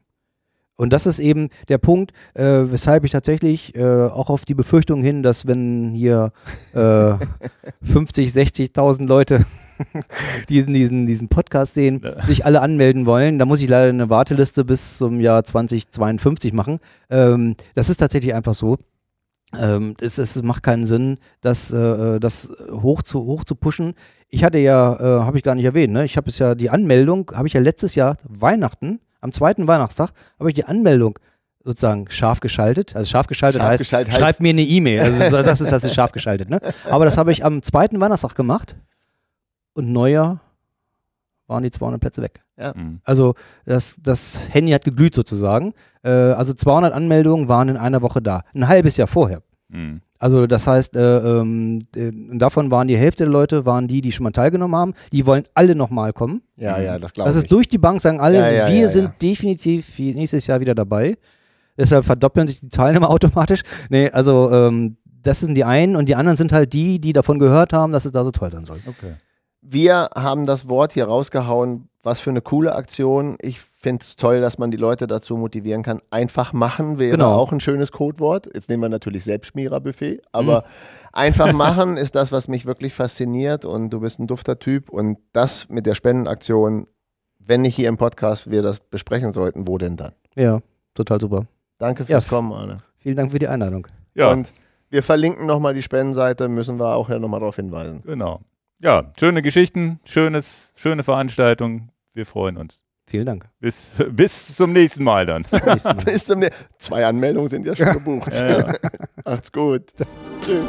Und das ist eben der Punkt, äh, weshalb ich tatsächlich äh, auch auf die Befürchtung hin, dass wenn hier äh, 50, 60.000 Leute diesen, diesen, diesen Podcast sehen, sich alle anmelden wollen, da muss ich leider eine Warteliste bis zum Jahr 2052 machen. Ähm, das ist tatsächlich einfach so. Ähm, es, es macht keinen Sinn, das, äh, das hoch zu, hoch zu pushen. Ich hatte ja, äh, habe ich gar nicht erwähnt, ne? ich habe es ja, die Anmeldung, habe ich ja letztes Jahr Weihnachten, am zweiten Weihnachtstag, habe ich die Anmeldung sozusagen scharf geschaltet. Also scharf geschaltet Scharf heißt, geschaltet heißt- schreibt mir eine E-Mail. Also das ist, das ist scharf geschaltet. Ne? Aber das habe ich am zweiten Weihnachtstag gemacht und Neujahr waren die 200 Plätze weg. Mhm. Also das, das Handy hat geglüht sozusagen. Äh, also 200 Anmeldungen waren in einer Woche da. Ein halbes Jahr vorher. Mhm. Also das heißt, äh, ähm, äh, davon waren die Hälfte der Leute, waren die, die schon mal teilgenommen haben. Die wollen alle nochmal kommen. Ja, ja, das glaube Das ich. ist durch die Bank, sagen alle, Ja, ja, wir ja, sind ja. definitiv nächstes Jahr wieder dabei. Deshalb verdoppeln sich die Teilnehmer automatisch. Nee, also ähm, das sind die einen und die anderen sind halt die, die davon gehört haben, dass es da so toll sein soll. Okay. Wir haben das Wort hier rausgehauen. Was für eine coole Aktion. Ich finde es toll, dass man die Leute dazu motivieren kann. Einfach machen wäre Genau. auch ein schönes Codewort. Jetzt nehmen wir natürlich Selbstschmierer-Buffet, aber einfach machen ist das, was mich wirklich fasziniert und du bist ein dufter Typ und das mit der Spendenaktion, wenn nicht hier im Podcast wir das besprechen sollten, wo denn dann? Ja, total super. Danke Ja, fürs Kommen, Arne. Vielen Dank für die Einladung. Ja, Und wir verlinken nochmal die Spendenseite, müssen wir auch ja nochmal darauf hinweisen. genau. Ja, schöne Geschichten, schönes, schöne Veranstaltung. Wir freuen uns. Vielen Dank. Bis, bis zum nächsten Mal dann. Bis zum nächsten Mal. Bis zum nä- Zwei Anmeldungen sind ja schon gebucht. Ja, ja. Macht's gut. Tschüss.